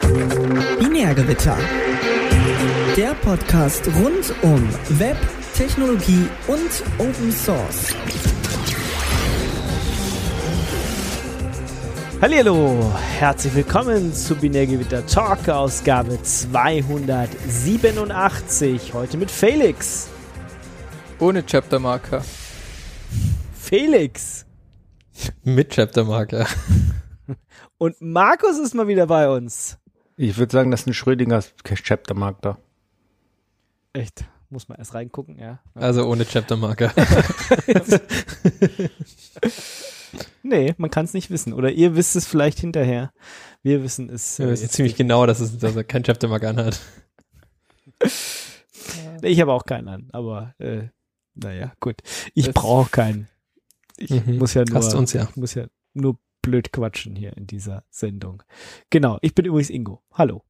Binärgewitter. Der Podcast rund um Web, Technologie und Open Source. Hallo, herzlich willkommen zu Binärgewitter Talk Ausgabe 287. Heute mit Felix. Ohne Chaptermarker. Felix. Mit Chaptermarker. Und Markus ist mal wieder bei uns. Ich würde sagen, das ist ein Schrödingers Chaptermarker. Echt? Muss man erst reingucken, ja. Also ohne Chaptermarker. nee, man kann es nicht wissen. Oder ihr wisst es vielleicht hinterher. Wir wissen es. Wir äh, wissen ziemlich genau, dass, es, dass er kein Chaptermarker anhat. Ich habe auch keinen an, aber äh, naja, gut. Ich brauche keinen. Ich Mhm. muss ja nur, Hast du uns ja. ich muss ja nur blöd quatschen hier in dieser Sendung. Genau, ich bin übrigens Ingo. Hallo.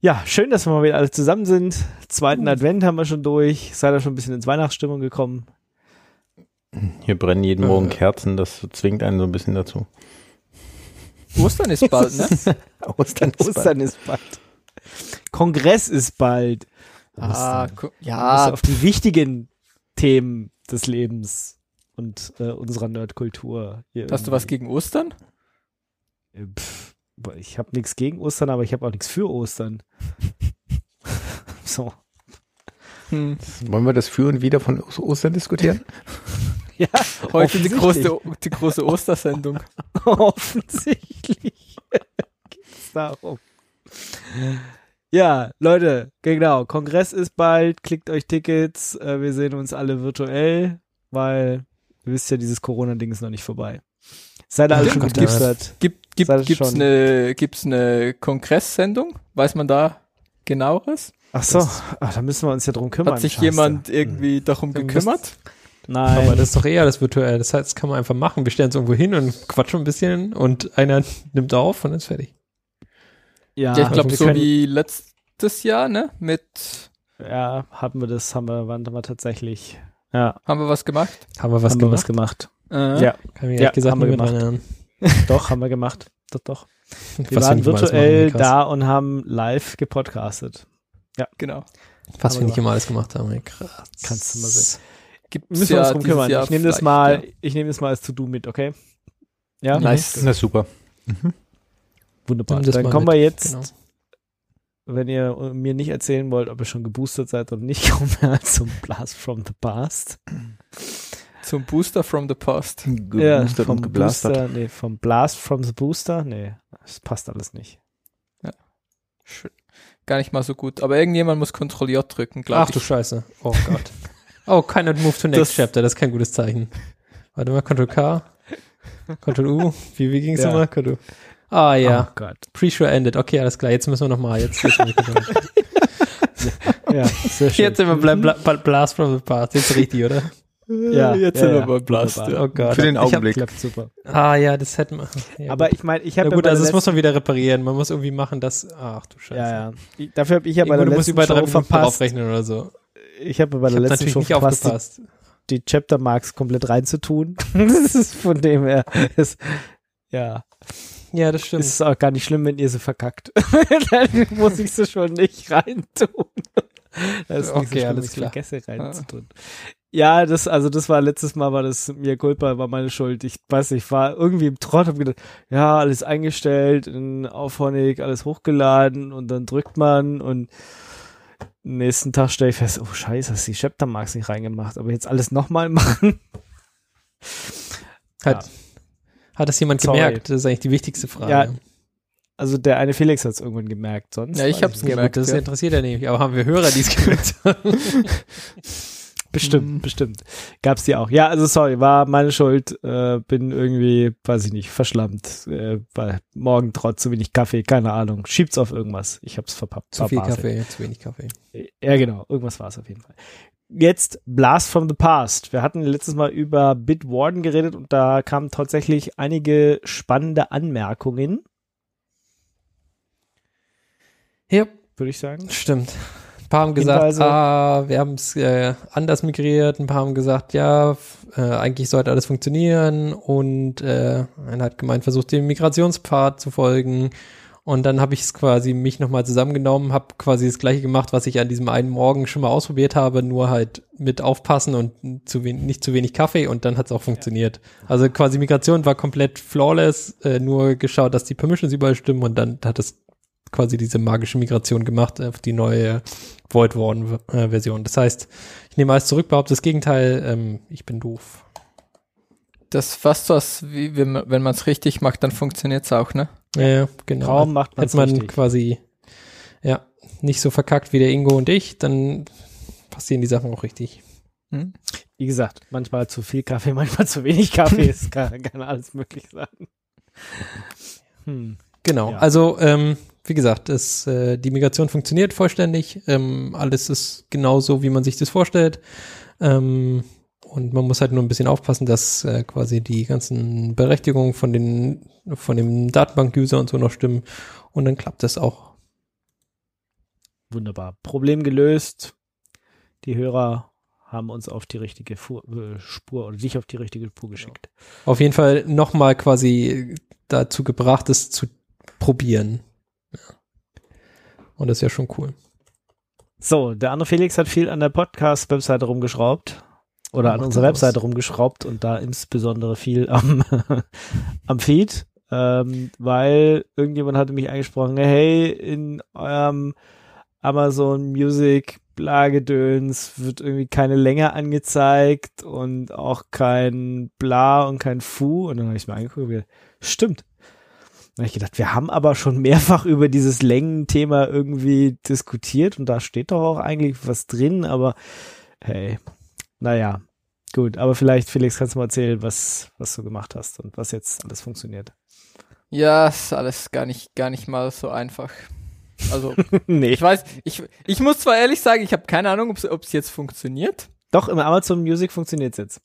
Ja, schön, dass wir mal wieder alle zusammen sind. Zweiten Advent haben wir schon durch. Seid ihr schon ein bisschen ins Weihnachtsstimmung gekommen? Hier brennen jeden Morgen Äh. Kerzen, das zwingt einen so ein bisschen dazu. Ostern ist bald, ne? Ostern ist Ostern ist bald. Kongress ist bald. ah, Ostern. Ja. ja, auf die wichtigen Themen des Lebens und äh, unserer Nerdkultur. hast du was irgendwie. gegen Ostern? Äh, Pff, ich habe nichts gegen Ostern, aber ich habe auch nichts für Ostern. so. Hm. Wollen wir das für und wieder von Os- Ostern diskutieren? Ja, Heute die offensichtlich. große, die große Ostersendung. Offensichtlich geht's darum. Ja, Leute, genau. Kongress ist bald. Klickt euch Tickets. Äh, wir sehen uns alle virtuell, weil ihr wisst ja, dieses Corona-Ding ist noch nicht vorbei. Seid ihr alle schon Gott, geboostert? Gibt, gibt, gibt's schon- eine, gibt's eine Kongresssendung? Weiß man da genaueres? Ach so, Ach, da müssen wir uns ja drum kümmern. Hat sich Scheiße. jemand irgendwie darum Dann gekümmert? Nein. Aber das ist doch eher das Virtuell. Das heißt, das kann man einfach machen. Wir stellen es irgendwo hin und quatschen ein bisschen und einer nimmt auf und dann ist fertig. ja, Ja, ich glaube wir so wie letztes Jahr, ne? Mit, Ja, haben wir das, haben wir, waren wir tatsächlich. Ja, haben wir was gemacht? Haben wir was haben gemacht? wir was gemacht. Äh, Ja, Kann mich Ja, ehrlich gesagt haben wir gemacht. erinnern. doch, haben wir gemacht. Doch, doch. Wir Was waren virtuell da und haben live gepodcastet. Genau. Was wir nicht immer alles gemacht haben. Krass. Kannst du mal sehen. Gibt's Müssen wir uns drum kümmern. Jahr Ich nehme das mal, ja. ich nehme das mal als To-Do mit, okay? Ja? Nice. Na super. Wunderbar. Nimm das Dann kommen mit. wir jetzt, Genau. Wenn ihr mir nicht erzählen wollt, ob ihr schon geboostert seid oder nicht, kommen wir zum Blast from the Past. Zum Booster from the Past. Geboostert vom und. Booster, nee, vom Blast from the Booster, nee, das passt alles nicht. Sch- Gar nicht mal so gut. Aber irgendjemand muss kontrolliert drücken, glaube Ach ich. du Scheiße. Oh Gott. Oh, cannot move to next Das- chapter. Das ist kein gutes Zeichen. Warte mal, Ctrl K. Ctrl U. Wie, wie ging's Ja. nochmal? Ctrl. Ah ja. Oh Gott. Pre-show ended. Okay, alles klar. Jetzt müssen wir nochmal. Jetzt, jetzt, jetzt, Ja, sehr schön. jetzt sind wir bla, bla, bla, Blast from the Past. Jetzt richtig, oder? ja, Jetzt ja, sind wir ja. beim Blast. Wunderbar. Oh Gott. Für den Ich hab- Augenblick. Klappt super. Ah ja, das hätten wir. Ja, Aber gut. ich meine, ich Na habe gut, ja bei also das muss man wieder reparieren. Man muss irgendwie machen, dass. Ach du Scheiße. Ja, ja. Ich- Dafür habe ich ja bei der du musst letzten über drei Show draufrechnen oder so. Ich habe bei der letzten natürlich Show nicht verpasst, die, aufgepasst. die Chapter Marks komplett reinzutun. das ist von dem her. Ist, ja, Ja, das stimmt. ist auch gar nicht schlimm, wenn ihr sie verkackt. Dann muss ich sie schon nicht reintun. Das ist nicht so Okay, schlimm, alles ich klar. vergesse reinzutun. Ja, das, also das war letztes Mal, war das mir Culpa, war meine Schuld. Ich weiß nicht, ich war irgendwie im Trott, hab gedacht, ja, alles eingestellt, in Auphonic, alles hochgeladen und dann drückt man und nächsten Tag stelle ich fest, oh scheiße, hast die Chapter Marks nicht reingemacht, aber jetzt alles nochmal machen. Hat, hat das jemand Sorry. gemerkt? Das ist eigentlich die wichtigste Frage. Ja, Also der eine Felix hat es irgendwann gemerkt, sonst. Ja, ich nicht. Ja, gemerkt, gut, das ja. interessiert ja nicht. Aber haben wir Hörer, die es gemerkt haben? Bestimmt, Mhm. bestimmt. Gab's die auch. Ja, also sorry, war meine Schuld. Äh, bin irgendwie, weiß ich nicht, verschlammt. Äh, weil morgen trotz zu wenig Kaffee, keine Ahnung. Schiebt's auf irgendwas. Ich hab's verpappt. Zu viel Basel. Kaffee, zu wenig Kaffee. Ja, genau. Irgendwas war es auf jeden Fall. Jetzt Blast from the Past. Wir hatten letztes Mal über Bitwarden geredet und da kamen tatsächlich einige spannende Anmerkungen, Ja, würde ich sagen. stimmt. Ein paar haben gesagt, Hinweise? ah, wir haben es äh, anders migriert. Ein paar haben gesagt, ja, äh, eigentlich sollte alles funktionieren. Und äh, einer hat gemeint, versucht dem Migrationspfad zu folgen. Und dann habe ich es quasi mich nochmal zusammengenommen, habe quasi das gleiche gemacht, was ich an diesem einen Morgen schon mal ausprobiert habe, nur halt mit aufpassen und zu wen nicht zu wenig Kaffee und dann hat es auch funktioniert. Also quasi Migration war komplett flawless, äh, nur geschaut, dass die Permissions überall stimmen und dann hat es quasi diese magische Migration gemacht auf die neue Void Warden äh, Version. Das heißt, ich nehme alles zurück, behaupte das Gegenteil, ähm, ich bin doof. Das fast was, wie wenn man es richtig macht, dann funktioniert's auch, ne? Ja, ja genau. Kaum macht man's Hätte man richtig. quasi, ja, nicht so verkackt wie der Ingo und ich, dann passieren die Sachen auch richtig. Hm? Wie gesagt, manchmal zu viel Kaffee, manchmal zu wenig Kaffee. Es kann, kann alles möglich sein. Hm. Genau. Ja. Also, ähm, wie gesagt, es, äh, die Migration funktioniert vollständig. Ähm, alles ist genauso, wie man sich das vorstellt. Ähm, und man muss halt nur ein bisschen aufpassen, dass äh, quasi die ganzen Berechtigungen von den von dem Datenbank-User und so noch stimmen. Und dann klappt das auch. Wunderbar. Problem gelöst. Die Hörer haben uns auf die richtige Fu äh, Spur oder dich auf die richtige Spur geschickt. Auf jeden Fall nochmal quasi dazu gebracht, es zu probieren. Ja. Und das ist ja schon cool. So, der andere Felix hat viel an der Podcast-Webseite rumgeschraubt. Oder an unserer er Webseite was. rumgeschraubt und da insbesondere viel am, am Feed. Ähm, weil irgendjemand hatte mich angesprochen, hey, in eurem Amazon Music Blagedöns wird irgendwie keine Länge angezeigt und auch kein Bla und kein Fu. Und dann habe ich mir angeguckt und gedacht, stimmt. Dann habe ich gedacht, wir haben aber schon mehrfach über dieses Längenthema irgendwie diskutiert und da steht doch auch eigentlich was drin, aber hey, naja, gut. Aber vielleicht, Felix, kannst du mal erzählen, was, was du gemacht hast und was jetzt alles funktioniert. Ja, ist alles gar nicht, gar nicht mal so einfach. Also, nee. ich weiß, ich, ich muss zwar ehrlich sagen, ich habe keine Ahnung, ob es jetzt funktioniert. Doch, im Amazon Music funktioniert es jetzt.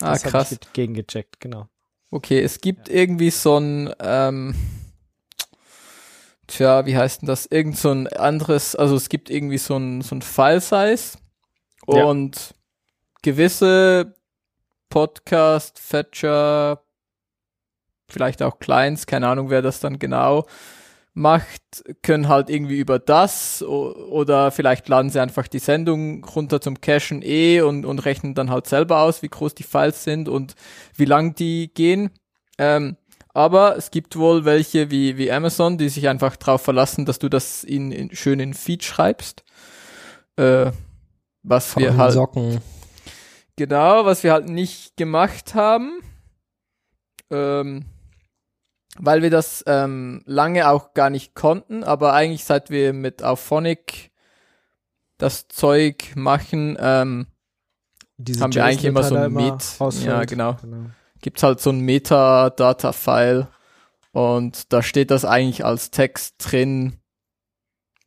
Ah, Das krass. ich gegengecheckt, genau. Okay, es gibt irgendwie so ein, ähm, tja, wie heißt denn das? Irgend so ein anderes, also es gibt irgendwie so ein, so ein File-Size Ja. Gewisse Podcast, Fetcher, vielleicht auch Clients, keine Ahnung, wer das dann genau macht, können halt irgendwie über das oder vielleicht laden sie einfach die Sendung runter zum Cachen eh und, und rechnen dann halt selber aus, wie groß die Files sind und wie lang die gehen. Ähm, aber es gibt wohl welche wie, wie Amazon, die sich einfach darauf verlassen, dass du das in, in, schön in Feed schreibst. Äh, was wir Faulen halt Socken. Genau, was wir halt nicht gemacht haben, ähm, weil wir das ähm, lange auch gar nicht konnten, aber eigentlich seit wir mit Auphonic das Zeug machen, ähm, Diese Haben wir eigentlich immer so ein Met- ja, genau. genau. gibt's halt so ein Metadata-File und da steht das eigentlich als Text drin,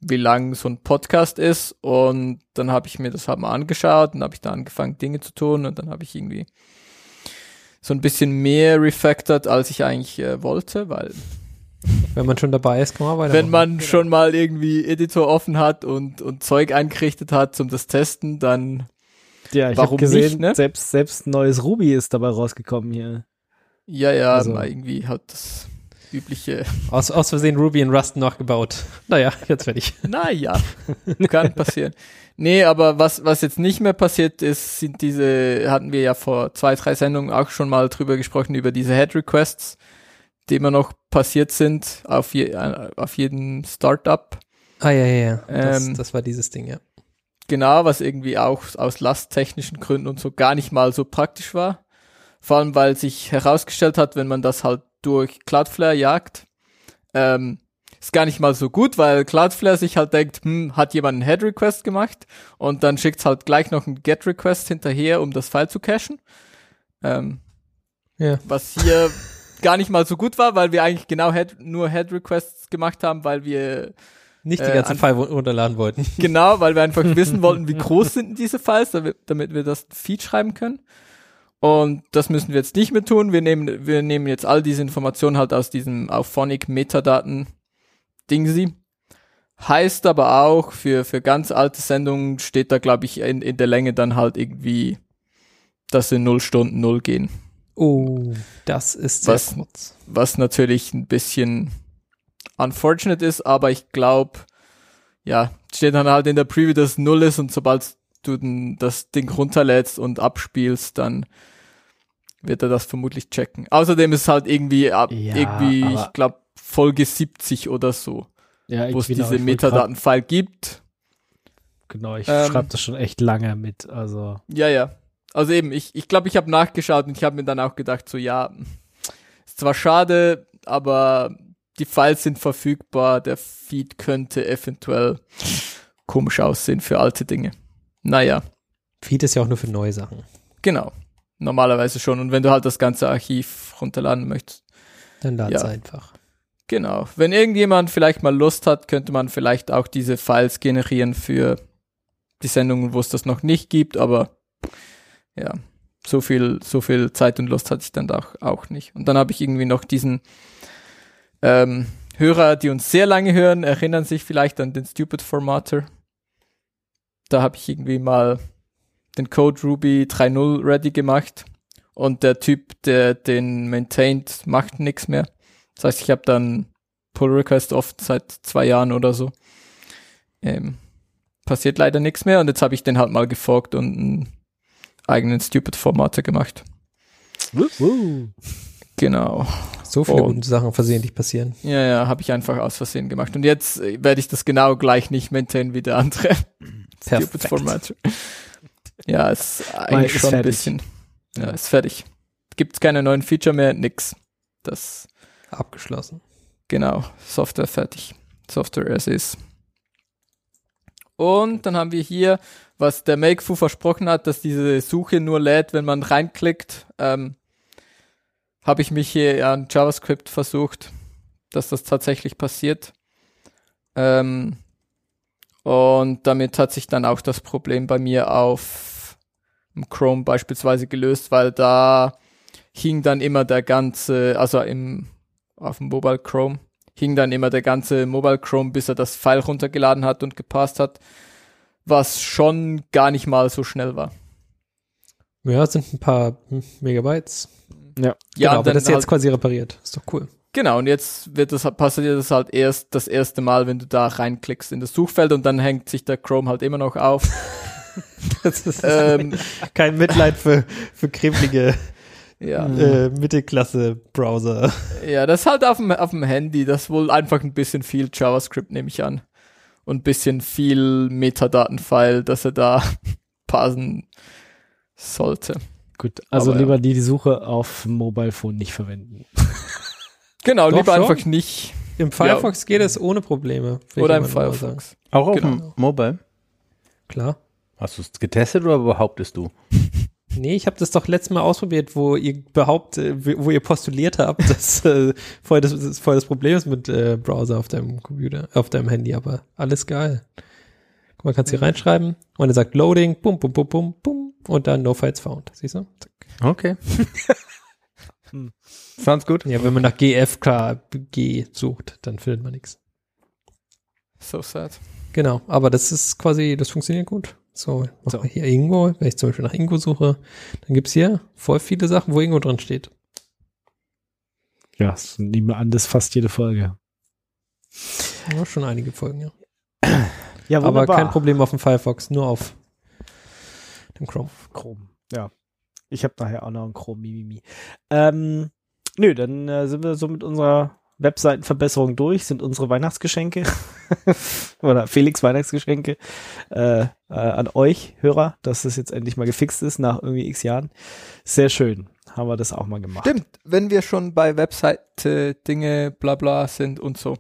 wie lang so ein Podcast ist und dann habe ich mir das halt mal angeschaut und habe ich da angefangen Dinge zu tun und dann habe ich irgendwie so ein bisschen mehr refactored, als ich eigentlich äh, wollte, weil Wenn man schon dabei ist, kann man weitermachen. wenn man schon mal irgendwie Editor offen hat und, und Zeug eingerichtet hat zum das Testen, dann Ja, ich habe Warum gesehen, nicht, ne? selbst, selbst ein neues Ruby ist dabei rausgekommen hier. ja, ja, Also- irgendwie halt das übliche Aus, aus Versehen Ruby in Rust nachgebaut. Naja, jetzt fertig. Naja, kann passieren. Nee, aber was, was jetzt nicht mehr passiert ist, sind diese, hatten wir ja vor zwei, drei Sendungen auch schon mal drüber gesprochen, über diese Head-Requests, die immer noch passiert sind auf, je, äh, auf jeden Startup. Ah, ja, ja, ja. Das, Ähm, das war dieses Ding, ja. Genau, was irgendwie auch aus lasttechnischen Gründen und so gar nicht mal so praktisch war. Vor allem, weil sich herausgestellt hat, wenn man das halt durch Cloudflare jagt, ähm, ist gar nicht mal so gut, weil Cloudflare sich halt denkt, hm, hat jemand einen Head-Request gemacht und dann schickt's halt gleich noch einen Get-Request hinterher, um das File zu cachen. Ähm, Ja. Was hier gar nicht mal so gut war, weil wir eigentlich genau Head, nur Head-Requests gemacht haben, weil wir Nicht die Äh, ganze an- File runterladen wollten. Genau, weil wir einfach wissen wollten, wie groß sind denn diese Files, damit, damit wir das Feed schreiben können. Und das müssen wir jetzt nicht mehr tun. Wir nehmen, wir nehmen jetzt all diese Informationen halt aus diesem Auphonic Metadaten Dingsy. Heißt aber auch, für, für ganz alte Sendungen steht da, glaube ich, in, in der Länge dann halt irgendwie, dass in 0 Stunden 0 gehen. Oh, das ist sehr Was- kurz. Was natürlich ein bisschen unfortunate ist, aber ich glaube, ja, steht dann halt in der Preview, dass es null ist und sobald du das Ding runterlädst und abspielst, dann wird er das vermutlich checken. Außerdem ist halt irgendwie ab, Ja, irgendwie, ich glaube, Folge 70 oder so, Ja, wo es genau, diese Metadatenfile gibt. Genau, ich Ähm, schreibe das schon echt lange mit. Also, Ja, ja. Also eben, ich glaube, ich, glaub, ich habe nachgeschaut und ich habe mir dann auch gedacht, so ja, ist zwar schade, aber die Files sind verfügbar, der Feed könnte eventuell komisch aussehen für alte Dinge. Naja, Feed ist ja auch nur für neue Sachen. genau. Normalerweise schon. Und wenn du halt das ganze Archiv runterladen möchtest. Dann lad's Ja. einfach. Genau. Wenn irgendjemand vielleicht mal Lust hat, könnte man vielleicht auch diese Files generieren für die Sendungen, wo es das noch nicht gibt, aber ja, so viel, so viel Zeit und Lust hatte ich dann auch, auch nicht. Und dann habe ich irgendwie noch diesen ähm, Hörer, die uns sehr lange hören, erinnern sich vielleicht an den Stupid Formatter. Da habe ich irgendwie mal den Code Ruby 3.0 ready gemacht und der Typ, der den maintained, macht nichts mehr. Das heißt, ich habe dann Pull Request oft seit zwei Jahren oder so. Ähm, passiert leider nichts mehr und jetzt habe ich den halt mal geforkt und einen eigenen Stupid Formatter gemacht. Genau. So viele Und- gute Sachen versehentlich passieren. Ja, ja, habe ich einfach aus Versehen gemacht. Und jetzt äh, werde ich das genau gleich nicht maintainen wie der andere. Stupid Formatter. Ja, ist eigentlich ist schon ein fertig. bisschen. Ja, ist fertig. Gibt's keine neuen Feature mehr, nix. Das Abgeschlossen. Genau, Software fertig. Software as is. Und dann haben wir hier, was der Makefu versprochen hat, dass diese Suche nur lädt, wenn man reinklickt. Ähm, Habe ich mich hier an JavaScript versucht, dass das tatsächlich passiert. Ähm, und damit hat sich dann auch das Problem bei mir auf Chrome beispielsweise gelöst, weil da hing dann immer der ganze, also im auf dem Mobile Chrome, hing dann immer der ganze Mobile Chrome, bis er das File runtergeladen hat und gepasst hat, was schon gar nicht mal so schnell war. Ja, es sind ein paar Megabytes. Ja, genau, aber dann das ist jetzt halt, quasi repariert. Ist doch cool. Genau, und jetzt wird das, passiert das halt erst das erste Mal, wenn du da reinklickst in das Suchfeld und dann hängt sich der Chrome halt immer noch auf. Das ist ähm, kein Mitleid für, für kribbelige ja. äh, Mittelklasse-Browser. ja, das ist halt auf dem, auf dem Handy, das ist wohl einfach ein bisschen viel JavaScript, nehme ich an. Und ein bisschen viel Metadatenfile, dass er da passen sollte. gut. Also Aber ja. lieber die, die Suche auf dem Mobile Phone nicht verwenden. Genau, Doch, lieber schon. einfach nicht. Im Firefox geht es ohne Probleme. Oder im Firefox. Auch auf Genau. dem Mobile? Klar. Hast du es getestet oder behauptest du? Nee, ich habe das doch letztes Mal ausprobiert, wo ihr behauptet, wo ihr postuliert habt, dass äh, voll, das, das voll das Problem ist mit äh, Browser auf deinem Computer, auf deinem Handy, aber alles geil. Guck mal, kannst hier reinschreiben und er sagt Loading, bum, bum, bum, bum, bum und dann No Files Found. Siehst du? Zack. Okay. Hm. Sounds gut. Ja, wenn man nach GFKG sucht, dann findet man nichts. So sad. Genau, aber das ist quasi, das funktioniert gut. So, So. hier Ingo. Wenn ich zum Beispiel nach Ingo suche, dann gibt's hier voll viele Sachen, wo Ingo drin steht. Ja, das nehmen wir an, das ist fast jede Folge. Ja, schon einige Folgen, ja. Ja, Aber kein Problem auf dem Firefox, nur auf dem Chrome. Chrome. Ja. Ich habe nachher auch noch ein Chrome Mimimi. Ähm, nö, dann äh, sind wir so mit unserer Webseitenverbesserung durch, sind unsere Weihnachtsgeschenke oder Felix Weihnachtsgeschenke äh, äh, an euch, Hörer, dass das jetzt endlich mal gefixt ist nach irgendwie x Jahren. Sehr schön. Haben wir das auch mal gemacht. Stimmt, wenn wir schon bei Webseite Dinge bla bla sind und so.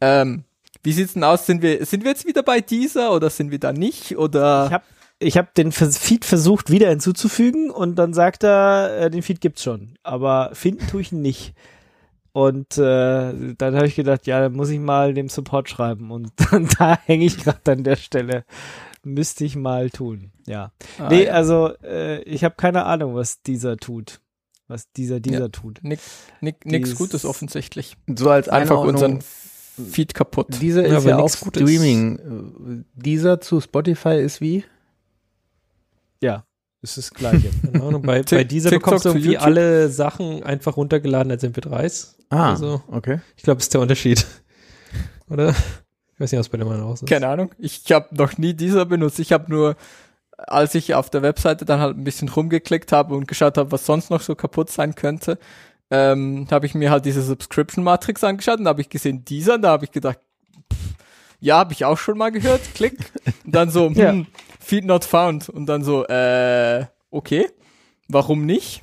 Ähm, wie sieht's denn aus? Sind wir, sind wir jetzt wieder bei dieser oder sind wir da nicht? Oder Ich habe ich hab den Feed versucht wieder hinzuzufügen und dann sagt er, äh, den Feed gibt's schon, aber finden tue ich ihn nicht. Und äh, dann habe ich gedacht, ja, dann muss ich mal dem Support schreiben und dann, da hänge ich gerade an der Stelle. Müsste ich mal tun. Ja. Ah, nee, ja. also äh, ich habe keine Ahnung, was dieser tut. Was dieser dieser Ja. tut. Nick, nix Dies- Gutes offensichtlich. So als Einfach Einordnung, unseren Feed kaputt. Dieser Ja, ist aber ja auch nix Gutes. Streaming. Dieser zu Spotify ist wie? Ja, ist das Gleiche. Ahnung, bei, bei dieser TikTok bekommst du irgendwie YouTube? alle Sachen einfach runtergeladen als MP3s. Ah, Also- okay. Ich glaube, das ist der Unterschied. Oder? Ich weiß nicht, was bei dem anderen aus ist. Keine Ahnung. Ich habe noch nie dieser benutzt. Ich habe nur, als ich auf der Webseite dann halt ein bisschen rumgeklickt habe und geschaut habe, was sonst noch so kaputt sein könnte, ähm, habe ich mir halt diese Subscription Matrix angeschaut und da habe ich gesehen, dieser, und da habe ich gedacht, ja, habe ich auch schon mal gehört, klick. Und dann so, hm, Ja. Feed not found. Und dann so, äh, okay, warum nicht?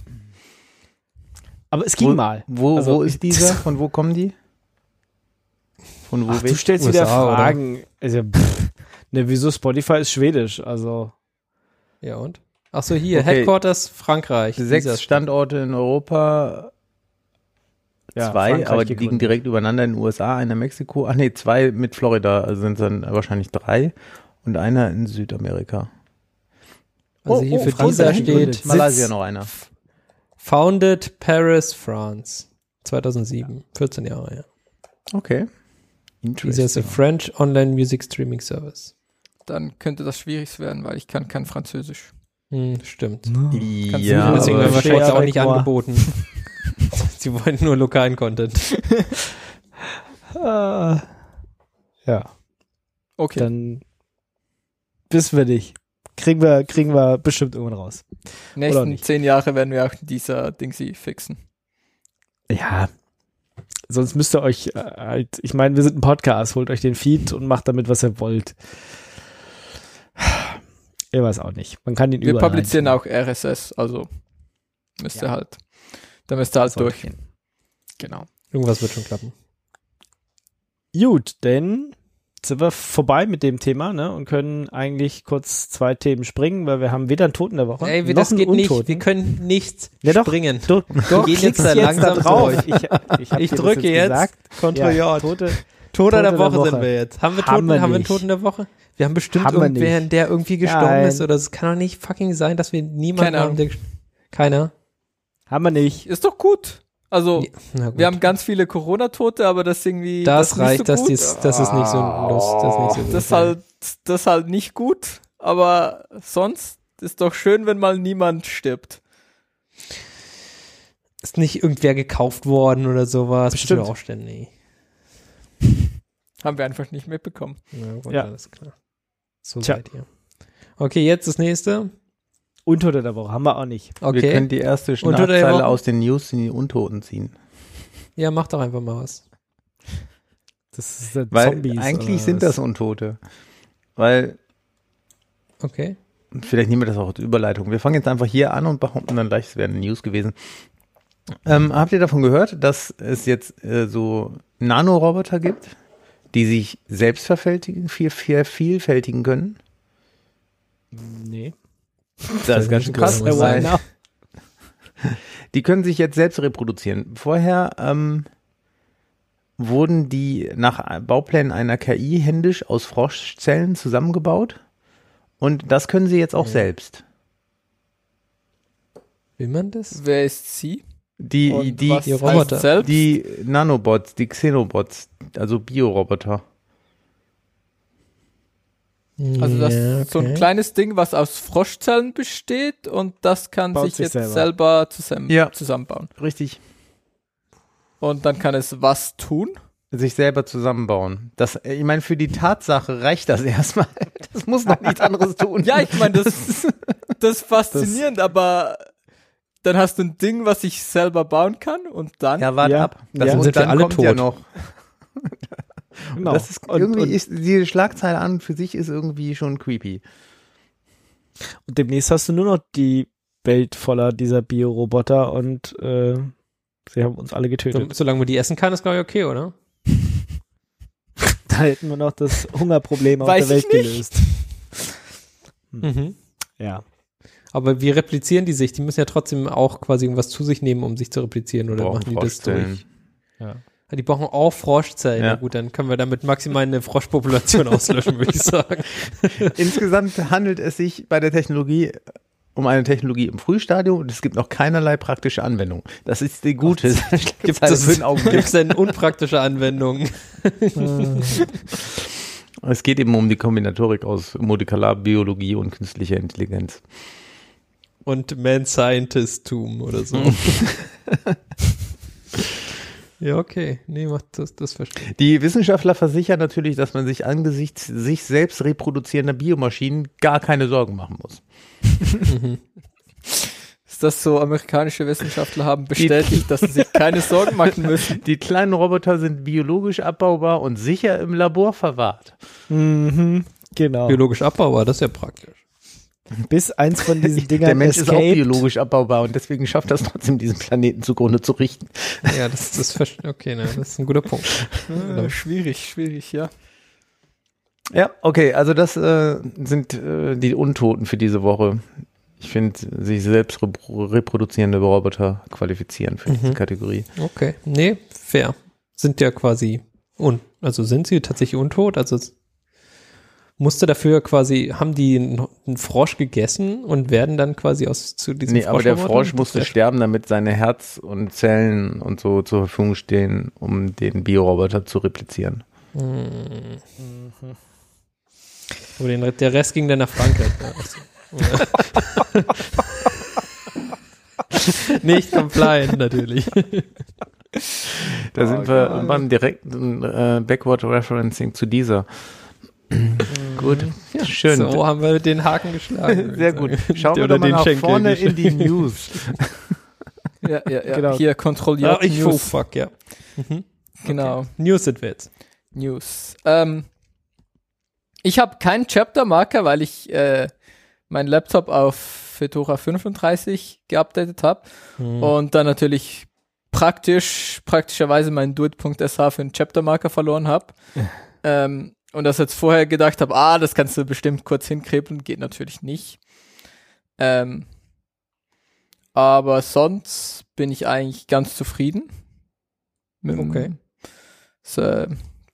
Aber es ging wo, mal. Wo, Also, wo ist dieser? Von wo kommen die? Von wo Ach, du stellst wieder USA, oder? Fragen. Also, pff, ne, wieso Spotify ist schwedisch? Also, Ja, und? Ach so, hier, Okay. Headquarters Frankreich. Sechs Standorte in Europa, ja, zwei, Frankreich aber die liegen gegründet. direkt übereinander in den USA, einer in Mexiko. Ach nee, zwei mit Florida, also sind es dann wahrscheinlich drei. Und einer in Südamerika. Also Oh, hier oh, für Frankreich dieser steht Malaysia Sitz- noch einer. Founded Paris, France. 2007. 14 Jahre, ja. Okay. Dieser ist a French Online Music Streaming Service. Dann könnte das schwierig werden, weil ich kann kein Französisch. Hm, stimmt. Kannst Ja, du- Deswegen wahrscheinlich auch nicht angeboten. Sie wollen nur lokalen Content. Ah, ja, Okay. dann wissen wir nicht. Kriegen wir, kriegen wir bestimmt irgendwann raus. Nächsten zehn Jahre werden wir auch dieser Dingsy fixen. Ja. Sonst müsst ihr euch äh, halt, ich meine, wir sind ein Podcast, holt euch den Feed und macht damit, was ihr wollt. Ich weiß auch nicht. Man kann den Wir publizieren reinziehen. auch RSS, also müsste Ja. halt, da müsste halt durch. gehen. Genau. Irgendwas wird schon klappen. Gut, denn sind wir vorbei mit dem Thema, ne? Und können eigentlich kurz zwei Themen springen, weil wir haben weder einen Toten der Woche Ey, wir, noch das einen geht nicht. Untoten. Wir können nicht Ja, doch. springen. Du, du gehen jetzt da langsam drauf. durch. Ich, ich, Ich drücke jetzt. gesagt. Control Ja, J. Tote, Toter der Tote der Woche, Woche. sind wir jetzt. Haben wir Haben Toten, wir haben wir einen nicht. Toten der Woche? Wir haben bestimmt Haben wir nicht. der irgendwie gestorben Nein. ist oder es kann doch nicht fucking sein, dass wir niemanden Keine haben, der keiner. Haben wir nicht. Ist doch gut. Also, Ja, wir haben ganz viele Corona-Tote, aber das irgendwie. das nicht reicht, so dass gut. dies, das ist nicht so lust, das ist nicht so gut. Das ist halt, das ist halt nicht gut, aber sonst ist doch schön, wenn mal niemand stirbt. ist nicht irgendwer gekauft worden oder sowas. Bestimmt. Auch ständig. Haben wir einfach nicht mitbekommen. Ja, gut, Ja. alles klar. So Tja. seid ihr. Okay, jetzt das nächste. Untote der Woche haben wir auch nicht. Wir Okay. können die erste Schlagzeile aus den News in die Untoten ziehen. Ja, mach doch einfach mal was. Das ist der Weil Zombies. eigentlich sind das Untote. Weil, Okay. vielleicht nehmen wir das auch als Überleitung. Wir fangen jetzt einfach hier an und behaupten dann gleich, es wäre eine News gewesen. Ähm, habt ihr davon gehört, dass es jetzt äh, so Nanoroboter gibt, die sich selbst verfältigen, viel, viel, vielfältigen können? Nee. Das ist ganz schön krass. Die können sich jetzt selbst reproduzieren. Vorher ähm, wurden die nach Bauplänen einer KI händisch aus Froschzellen zusammengebaut. Und das können sie jetzt auch Ja. selbst. Will man das? Wer ist sie? Die, die, die Roboter. selbst? die Nanobots, die Xenobots, also Bioroboter. Also das Ja, ist so ein okay. kleines Ding, was aus Froschzellen besteht und das kann Baut sich sich jetzt selber. selber, zusammen, Ja. zusammenbauen. Richtig. Und dann kann es was tun. Sich selber zusammenbauen. Das, ich meine, für die Tatsache reicht das erstmal. Das muss noch nichts anderes tun. Ja, ich meine, das, das ist faszinierend, aber dann hast du ein Ding, was ich selber bauen kann und dann. Ja, warte Ja. ab. Das Ja. und Sind wir dann alle kommt ja tot. noch. genau. Das ist und, irgendwie und, ist diese Schlagzeile an und für sich ist irgendwie schon creepy. und demnächst hast du nur noch die Welt voller dieser Bioroboter und äh, sie haben uns alle So, getötet. solange man die essen kann, ist glaube ich okay, oder? Da hätten wir noch das Hungerproblem auf der Welt gelöst. Mhm. Ja. Aber wie replizieren die sich? Die müssen ja trotzdem auch quasi irgendwas zu sich nehmen, um sich zu replizieren, oder Brauchen machen die das durch? ja. Die brauchen auch Froschzellen. Ja. Ja. gut, dann können wir damit maximal eine Froschpopulation auslöschen, würde ich sagen. Insgesamt handelt es sich bei der Technologie um eine Technologie im Frühstadium und es gibt noch keinerlei praktische Anwendung. Das ist die gute Gibt es denn unpraktische Anwendungen? Es geht eben um die Kombinatorik aus Molekularbiologie und künstlicher Intelligenz. Und Man-Scientist-Tum oder so. Ja, okay. Nee, macht das, das verstehe Die Wissenschaftler versichern natürlich, dass man sich angesichts sich selbst reproduzierender Biomaschinen gar keine Sorgen machen muss. Ist das so, amerikanische Wissenschaftler haben bestätigt, dass sie sich keine Sorgen machen müssen. Die kleinen Roboter sind biologisch abbaubar und sicher im Labor verwahrt. Mhm, genau. Biologisch abbaubar, das ist ja praktisch. Bis eins von diesen Dingern Der Mensch ist auch escaped. biologisch abbaubar und deswegen schafft das trotzdem, diesen Planeten zugrunde zu richten. Ja, das, das Okay, na, das ist ein guter Punkt. Äh, schwierig, schwierig, ja. Ja, okay, also das äh, sind äh, die Untoten für diese Woche. Ich finde, sich selbst repro reproduzierende Roboter qualifizieren für diese Mhm. Kategorie. Okay. Nee, fair. Sind ja quasi un also sind sie tatsächlich untot? Also es musste dafür quasi, haben die einen, Frosch gegessen und werden dann quasi aus zu diesem Nee, aber der? Frosch musste sterben, damit seine Herz und Zellen und so zur Verfügung stehen, um den Bioroboter zu replizieren. Hm. Aber den, der Rest ging dann nach Frankreich. ne? Nicht compliant natürlich. Da Oh sind wir beim direkten äh, Backward Referencing zu dieser. Gut, ja, schön. So haben wir den Haken geschlagen. Sehr gut. Schauen wir doch mal nach Schenkel vorne in die. News. Ja, ja, ja. Genau. Hier kontrolliert Ja, ich oh, News. fuck, ja. Mhm. Genau. News sind wir jetzt. News. Ähm, ich habe keinen Chapter-Marker, weil ich äh, meinen Laptop auf Fedora 35 geupdatet habe Hm. und dann natürlich praktisch, praktischerweise meinen Duet.sh für einen Chapter-Marker verloren habe. ähm, und das jetzt vorher gedacht habe, ah, das kannst du bestimmt kurz hinkrebeln, geht natürlich nicht. Ähm, aber sonst bin ich eigentlich ganz zufrieden. Mit dem- Okay. Es äh,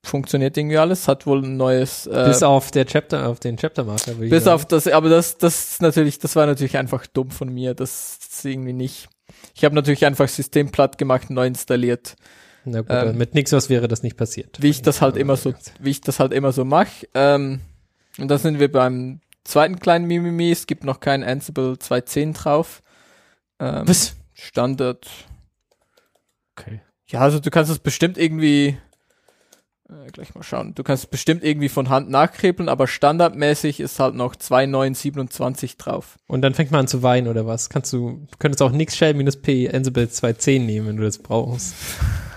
funktioniert irgendwie alles, hat wohl ein neues äh, Bis auf der Chapter, auf den Chaptermarker. würde ich bis sagen. auf das, aber das, das ist natürlich, das war natürlich einfach dumm von mir. Das ist irgendwie nicht. Ich habe natürlich einfach System platt gemacht, neu installiert, Na gut, ähm, mit nix was wäre das nicht passiert. wie ich das halt immer so, wie ich das halt immer so mache. Ähm, und dann sind wir beim zweiten kleinen Mimimi. Es gibt noch kein Ansible 2.10 drauf. Ähm, Was? Standard. Okay. Ja, also du kannst es bestimmt irgendwie, äh, gleich mal schauen, du kannst es bestimmt irgendwie von Hand nachkrebeln, aber standardmäßig ist halt noch 2.9.27 drauf. Und dann fängt man an zu weinen oder was? Kannst du, du könntest auch nix Shell minus P Ansible 2.10 nehmen, wenn du das brauchst.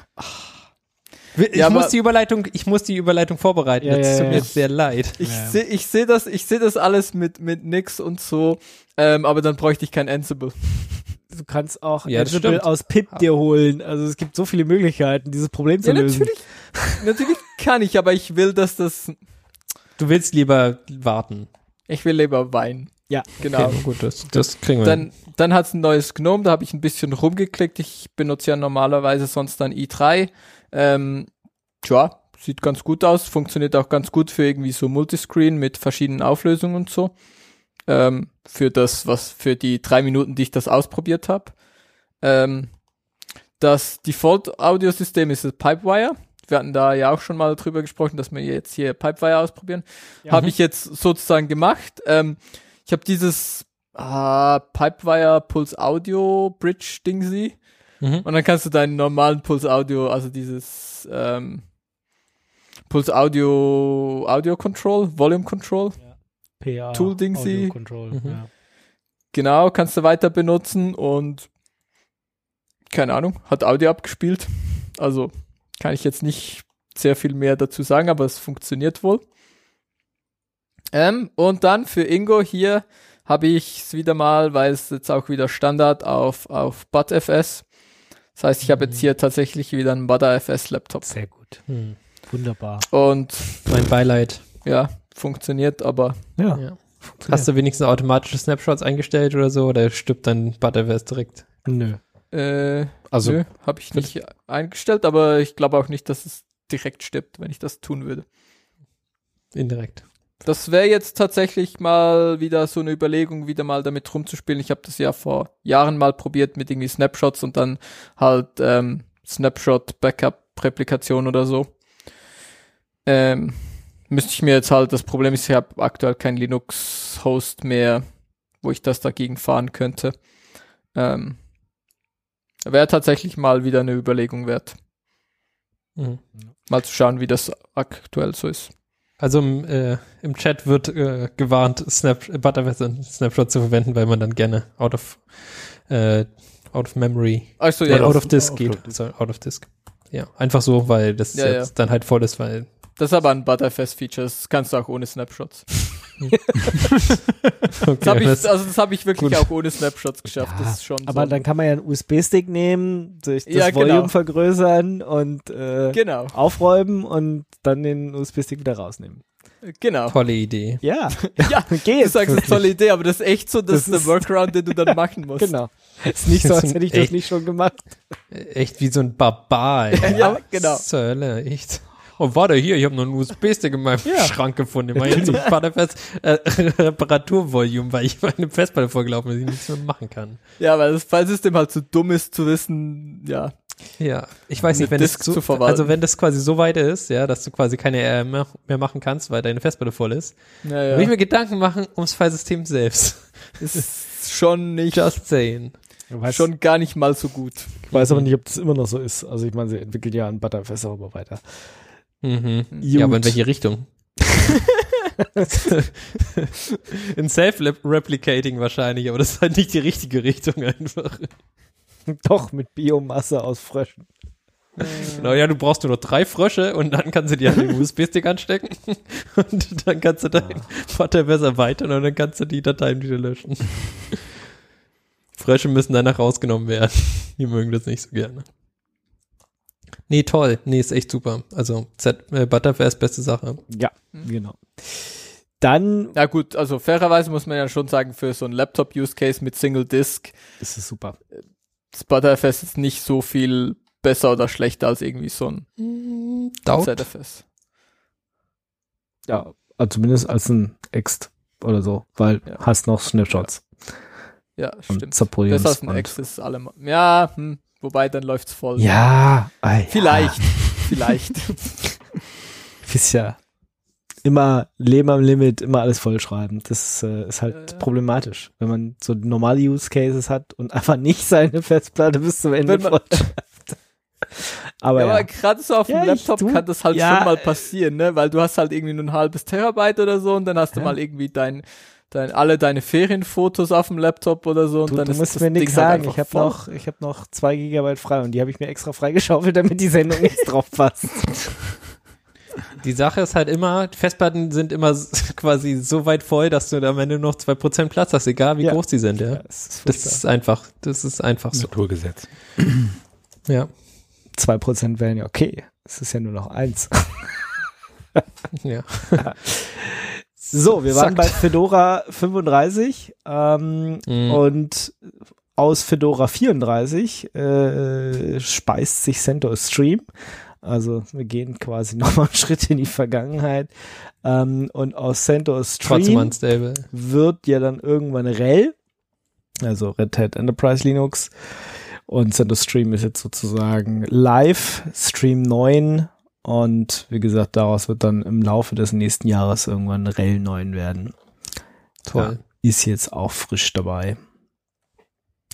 Ich Ja, muss die Überleitung, ich muss die Überleitung vorbereiten. Ja, das ja, tut mir jetzt sehr leid. Ich Ja. sehe ich seh das, ich sehe das alles mit, mit nix und so, ähm, aber dann bräuchte ich kein Ansible. Du kannst auch Ja, Ansible aus Pip dir holen. Also es gibt so viele Möglichkeiten, dieses Problem zu Ja, lösen. natürlich, natürlich kann ich, aber ich will, dass das, Du willst lieber warten. ich will lieber Wein. Ja. Genau. Okay, gut, das, das kriegen wir. Dann, dann hat's ein neues Gnome, da habe ich ein bisschen rumgeklickt. Ich benutze ja normalerweise sonst dann i3. Ähm, tja, sieht ganz gut aus, funktioniert auch ganz gut für irgendwie so Multiscreen mit verschiedenen Auflösungen und so. Ähm, für das, was für die drei Minuten, die ich das ausprobiert habe. Ähm, das Default-Audiosystem ist das Pipewire. Wir hatten da ja auch schon mal drüber gesprochen, dass wir jetzt hier Pipewire ausprobieren. Ja. Habe ich jetzt sozusagen gemacht. Ähm, ich habe dieses ah, Pipewire Pulse Audio Bridge Dingsy mhm. und dann kannst du deinen normalen Pulse Audio, also dieses ähm, Pulse Audio Audio Control, Volume Control, PA, Tool Dingsy. Mhm. Ja. genau, kannst du weiter benutzen und keine Ahnung, hat Audio abgespielt. Also kann ich jetzt nicht sehr viel mehr dazu sagen, aber es funktioniert wohl. Ähm, und dann für Ingo hier habe ich es wieder mal, weil es jetzt auch wieder Standard auf, auf BudFS. Das heißt, ich habe jetzt hier tatsächlich wieder einen BudFS Laptop. Sehr gut. Hm. Wunderbar. Und Mein Beileid. ja, funktioniert, aber Ja. Ja. Hast du wenigstens automatische Snapshots eingestellt oder so? Oder stirbt dein Butterverse direkt? Nö. äh, Also, nö, habe ich nicht eingestellt, aber ich glaube auch nicht, dass es direkt stirbt, wenn ich das tun würde. indirekt. Das wäre jetzt tatsächlich mal wieder so eine Überlegung, wieder mal damit rumzuspielen. Ich habe das ja vor Jahren mal probiert mit irgendwie Snapshots und dann halt ähm, Snapshot-Backup-Replikation oder so. Ähm, müsste ich mir jetzt halt, das Problem ist, ich habe aktuell kein Linux-Host mehr, wo ich das dagegen fahren könnte. Ähm, wäre tatsächlich mal wieder eine Überlegung wert. Mhm. Mal zu schauen, wie das aktuell so ist. Also im, äh, im Chat wird äh, gewarnt, Snap Butterfest und Snapshot zu verwenden, weil man dann gerne out of äh, out of memory Also ja, ja, out of disk out geht. of disk. Sorry, out of disk. Ja, einfach so, weil das Ja, jetzt dann halt voll ist, weil das ist aber ein Butterfest-Feature. Das kannst du auch ohne Snapshots. okay, Das habe ich, also das habe ich wirklich Gut. auch ohne Snapshots geschafft. Ja, das ist schon Aber so. dann kann man ja einen USB-Stick nehmen, durch das Ja, genau. Volume vergrößern und äh, genau, aufräumen und dann den USB-Stick wieder rausnehmen. genau. tolle Idee. Ja, Ja, geht. Du sagst, eine tolle Idee, aber das ist echt so, das, Das ist der Workaround, den du dann machen musst. Genau. Ist nicht so, als hätte ich echt- das nicht schon gemacht. Echt wie so ein Barbar. ey. Ja, genau. Zur Hölle, echt. Oh, warte, hier, ich habe noch einen USB-Stick in meinem Ja. Schrank gefunden. Ich mache jetzt ein Butterfest äh, Reparaturvolume, weil ich meine Festplatte vorgelaufen bin, die ich nichts mehr machen kann. Ja, weil das Filesystem halt zu dumm ist zu wissen, ja. Ja, ich weiß nicht, wenn das Disk so, zu verwalten. also wenn das quasi so weit ist, ja, dass du quasi keine R mehr, mehr machen kannst, weil deine Festplatte voll ist, Ja, würde ja. ich mir Gedanken machen ums Filesystem selbst. ist schon nicht, Just saying. Weiß, schon gar nicht mal so gut. ich weiß aber nicht, ob das immer noch so ist. Also ich meine, sie entwickelt ja ein Butterfest auch immer weiter. Mhm. Ja, aber in welche Richtung? in Self-Replicating wahrscheinlich, aber das ist halt nicht die richtige Richtung einfach. Doch, mit Biomasse aus Fröschen. Genau, ja, du brauchst nur noch drei Frösche und dann kannst du die an den USB-Stick anstecken und dann kannst du dein Butterfest erweitern und dann kannst du die Dateien wieder löschen. Frösche müssen danach rausgenommen werden. Die mögen das nicht so gerne. Nee, toll. Nee, ist echt super. Also Z äh, Butterfest, beste Sache. Ja, genau. Dann Ja gut, also fairerweise muss man ja schon sagen, für so ein Laptop-Use-Case mit Single Disk, ist es super. das Butterfest ist nicht so viel besser oder schlechter als irgendwie so ein Doubt. ZFS. Ja, also zumindest als ein Ext oder so, weil Ja. hast noch Snapshots Ja, und stimmt. Besser als ein X ist allemal. Ja, hm, wobei dann läuft's voll. Ja, ei, Vielleicht, vielleicht. Ist ja immer Leben am Limit, immer alles vollschreiben. Das äh, ist halt Ja. problematisch, wenn man so normale Use Cases hat und einfach nicht seine Festplatte bis zum Ende vollschreibt. Aber Ja, ja, aber gerade so auf Ja, dem ich- Laptop du- kann das halt ja, schon mal äh, passieren, ne? Weil du hast halt irgendwie nur ein halbes Terabyte oder so und dann hast du Ja. mal irgendwie dein, dein, alle deine Ferienfotos auf dem Laptop oder so und du, dann du ist musst das mir nichts halt sagen. einfach ich habe noch, ich habe noch zwei Gigabyte frei und die habe ich mir extra freigeschaufelt, damit die Sendung jetzt drauf passt. Die Sache ist halt immer, die Festplatten sind immer quasi so weit voll, dass du da am Ende nur noch 2% Platz hast, egal wie Ja. groß die sind, ja. Ja, ist Das ist einfach, das ist einfach so. Naturgesetz. Ja. zwei Prozent wären ja okay. Es ist ja nur noch eins. ja. So, wir waren Sackt. bei Fedora 35 ähm, Mhm. und aus Fedora 34 äh, speist sich CentOS Stream. Also wir gehen quasi nochmal einen Schritt in die Vergangenheit. Ähm, und aus CentOS Stream wird ja dann irgendwann RHEL, also Red Hat Enterprise Linux. Und CentOS Stream ist jetzt sozusagen live, Stream 9. Und wie gesagt, daraus wird dann im Laufe des nächsten Jahres irgendwann RHEL 9 werden. Toll. Ist jetzt auch frisch dabei.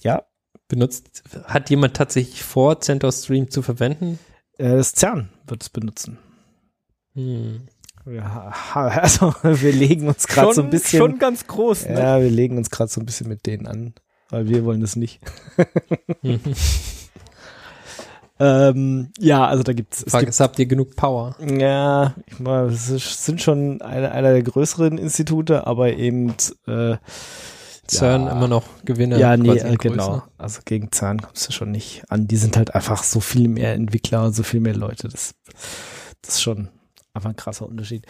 Ja, Benutzt, hat jemand tatsächlich vor, CentOS Stream zu verwenden? äh, das CERN wird es benutzen. Hm. Ja, also wir legen uns gerade so ein bisschen. schon ganz groß, ne? ja, wir legen uns gerade so ein bisschen mit denen an, weil wir wollen das nicht. Ähm, ja, also da gibt's, es Frage gibt ist, habt ihr genug Power? Ja, ich meine, es ist- sind schon eine, einer der größeren Institute, aber eben äh, CERN Ja. immer noch Gewinner. ja, nee, äh, genau. Also gegen CERN kommst du schon nicht an. Die sind halt einfach so viel mehr Entwickler und so viel mehr Leute. Das, das ist schon einfach ein krasser Unterschied.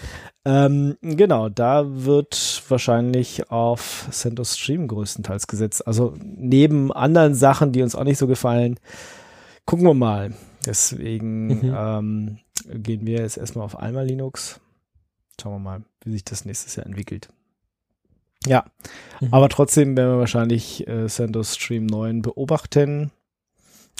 Ähm, genau, da wird wahrscheinlich auf CentOS Stream größtenteils gesetzt. Also neben anderen Sachen, die uns auch nicht so gefallen, gucken wir mal. Deswegen Mhm. ähm, gehen wir jetzt erstmal auf Alma Linux. Schauen wir mal, wie sich das nächstes Jahr entwickelt. Ja, Mhm. aber trotzdem werden wir wahrscheinlich äh, CentOS Stream 9 beobachten.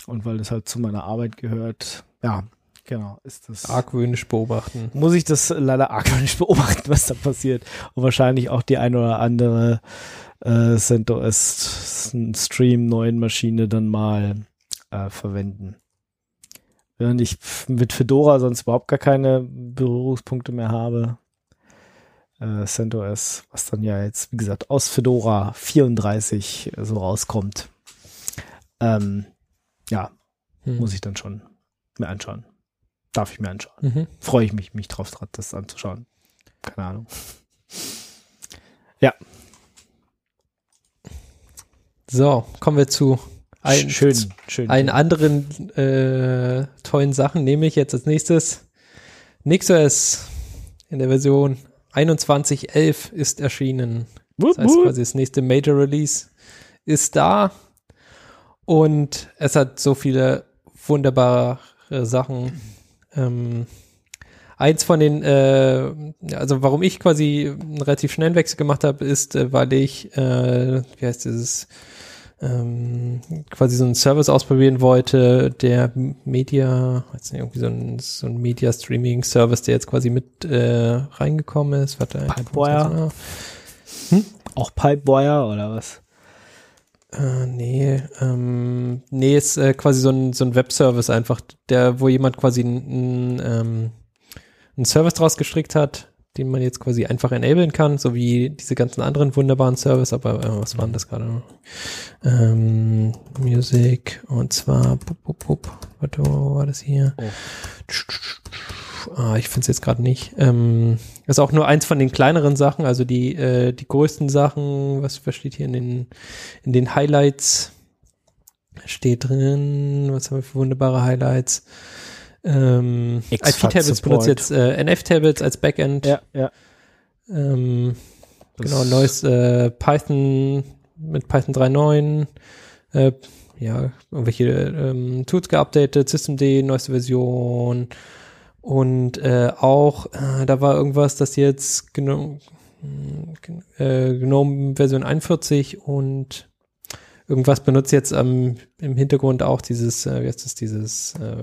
Und weil das halt zu meiner Arbeit gehört, ja, genau, ist das. Argwöhnisch beobachten. Muss ich das leider argwöhnisch beobachten, was da passiert. Und wahrscheinlich auch die eine oder andere äh, CentOS Stream 9 Maschine dann mal äh, verwenden. Während ich mit Fedora sonst überhaupt gar keine Berührungspunkte mehr habe. Äh, CentOS, was dann ja jetzt, wie gesagt, aus Fedora 34 so rauskommt. Ähm, ja, Hm. muss ich dann schon mir anschauen. Darf ich mir anschauen. Mhm. Freue ich mich, mich drauf, das anzuschauen. Keine Ahnung. So, kommen wir zu ein, schön, schön. einen anderen äh, tollen Sachen, nämlich jetzt als nächstes NixOS in der Version 21.11 ist erschienen. Das heißt quasi das nächste Major Release ist da und es hat so viele wunderbare Sachen. Ähm, eins von den, äh, also warum ich quasi einen relativ schnellen Wechsel gemacht habe, ist, äh, weil ich, äh, wie heißt dieses, ähm, quasi so einen Service ausprobieren wollte, der Media, weiß nicht, irgendwie so ein, so ein Media-Streaming-Service, der jetzt quasi mit äh, reingekommen ist. Warte, Pipewire? Auch Pipewire oder was? Äh, nee, ähm, nee, ist äh, quasi so ein, so ein Webservice einfach, der, wo jemand quasi einen ähm, einen Service draus gestrickt hat, den man jetzt quasi einfach enablen kann, so wie diese ganzen anderen wunderbaren Service, aber äh, was waren das gerade? Ähm, Music und zwar, pup, pup, pup, warte, wo war das hier? Oh. Ah, ich finde es jetzt gerade nicht. Ähm, ist auch nur eins von den kleineren Sachen, also die, äh, die größten Sachen, was, was steht hier in den, in den Highlights? Steht drin, was haben wir für wunderbare Highlights? Ähm, IP-Tablets benutzt jetzt äh, NF-Tablets als Backend. Ja, ja. Ähm, genau, neues äh, Python mit Python 3.9. Äh, ja, irgendwelche ähm, Tools geupdatet, Systemd, neueste Version. Und äh, auch, äh, da war irgendwas, das jetzt Gnome, äh, Gnome Version 41 und irgendwas benutzt jetzt am im Hintergrund auch dieses, äh, heißt das, dieses äh,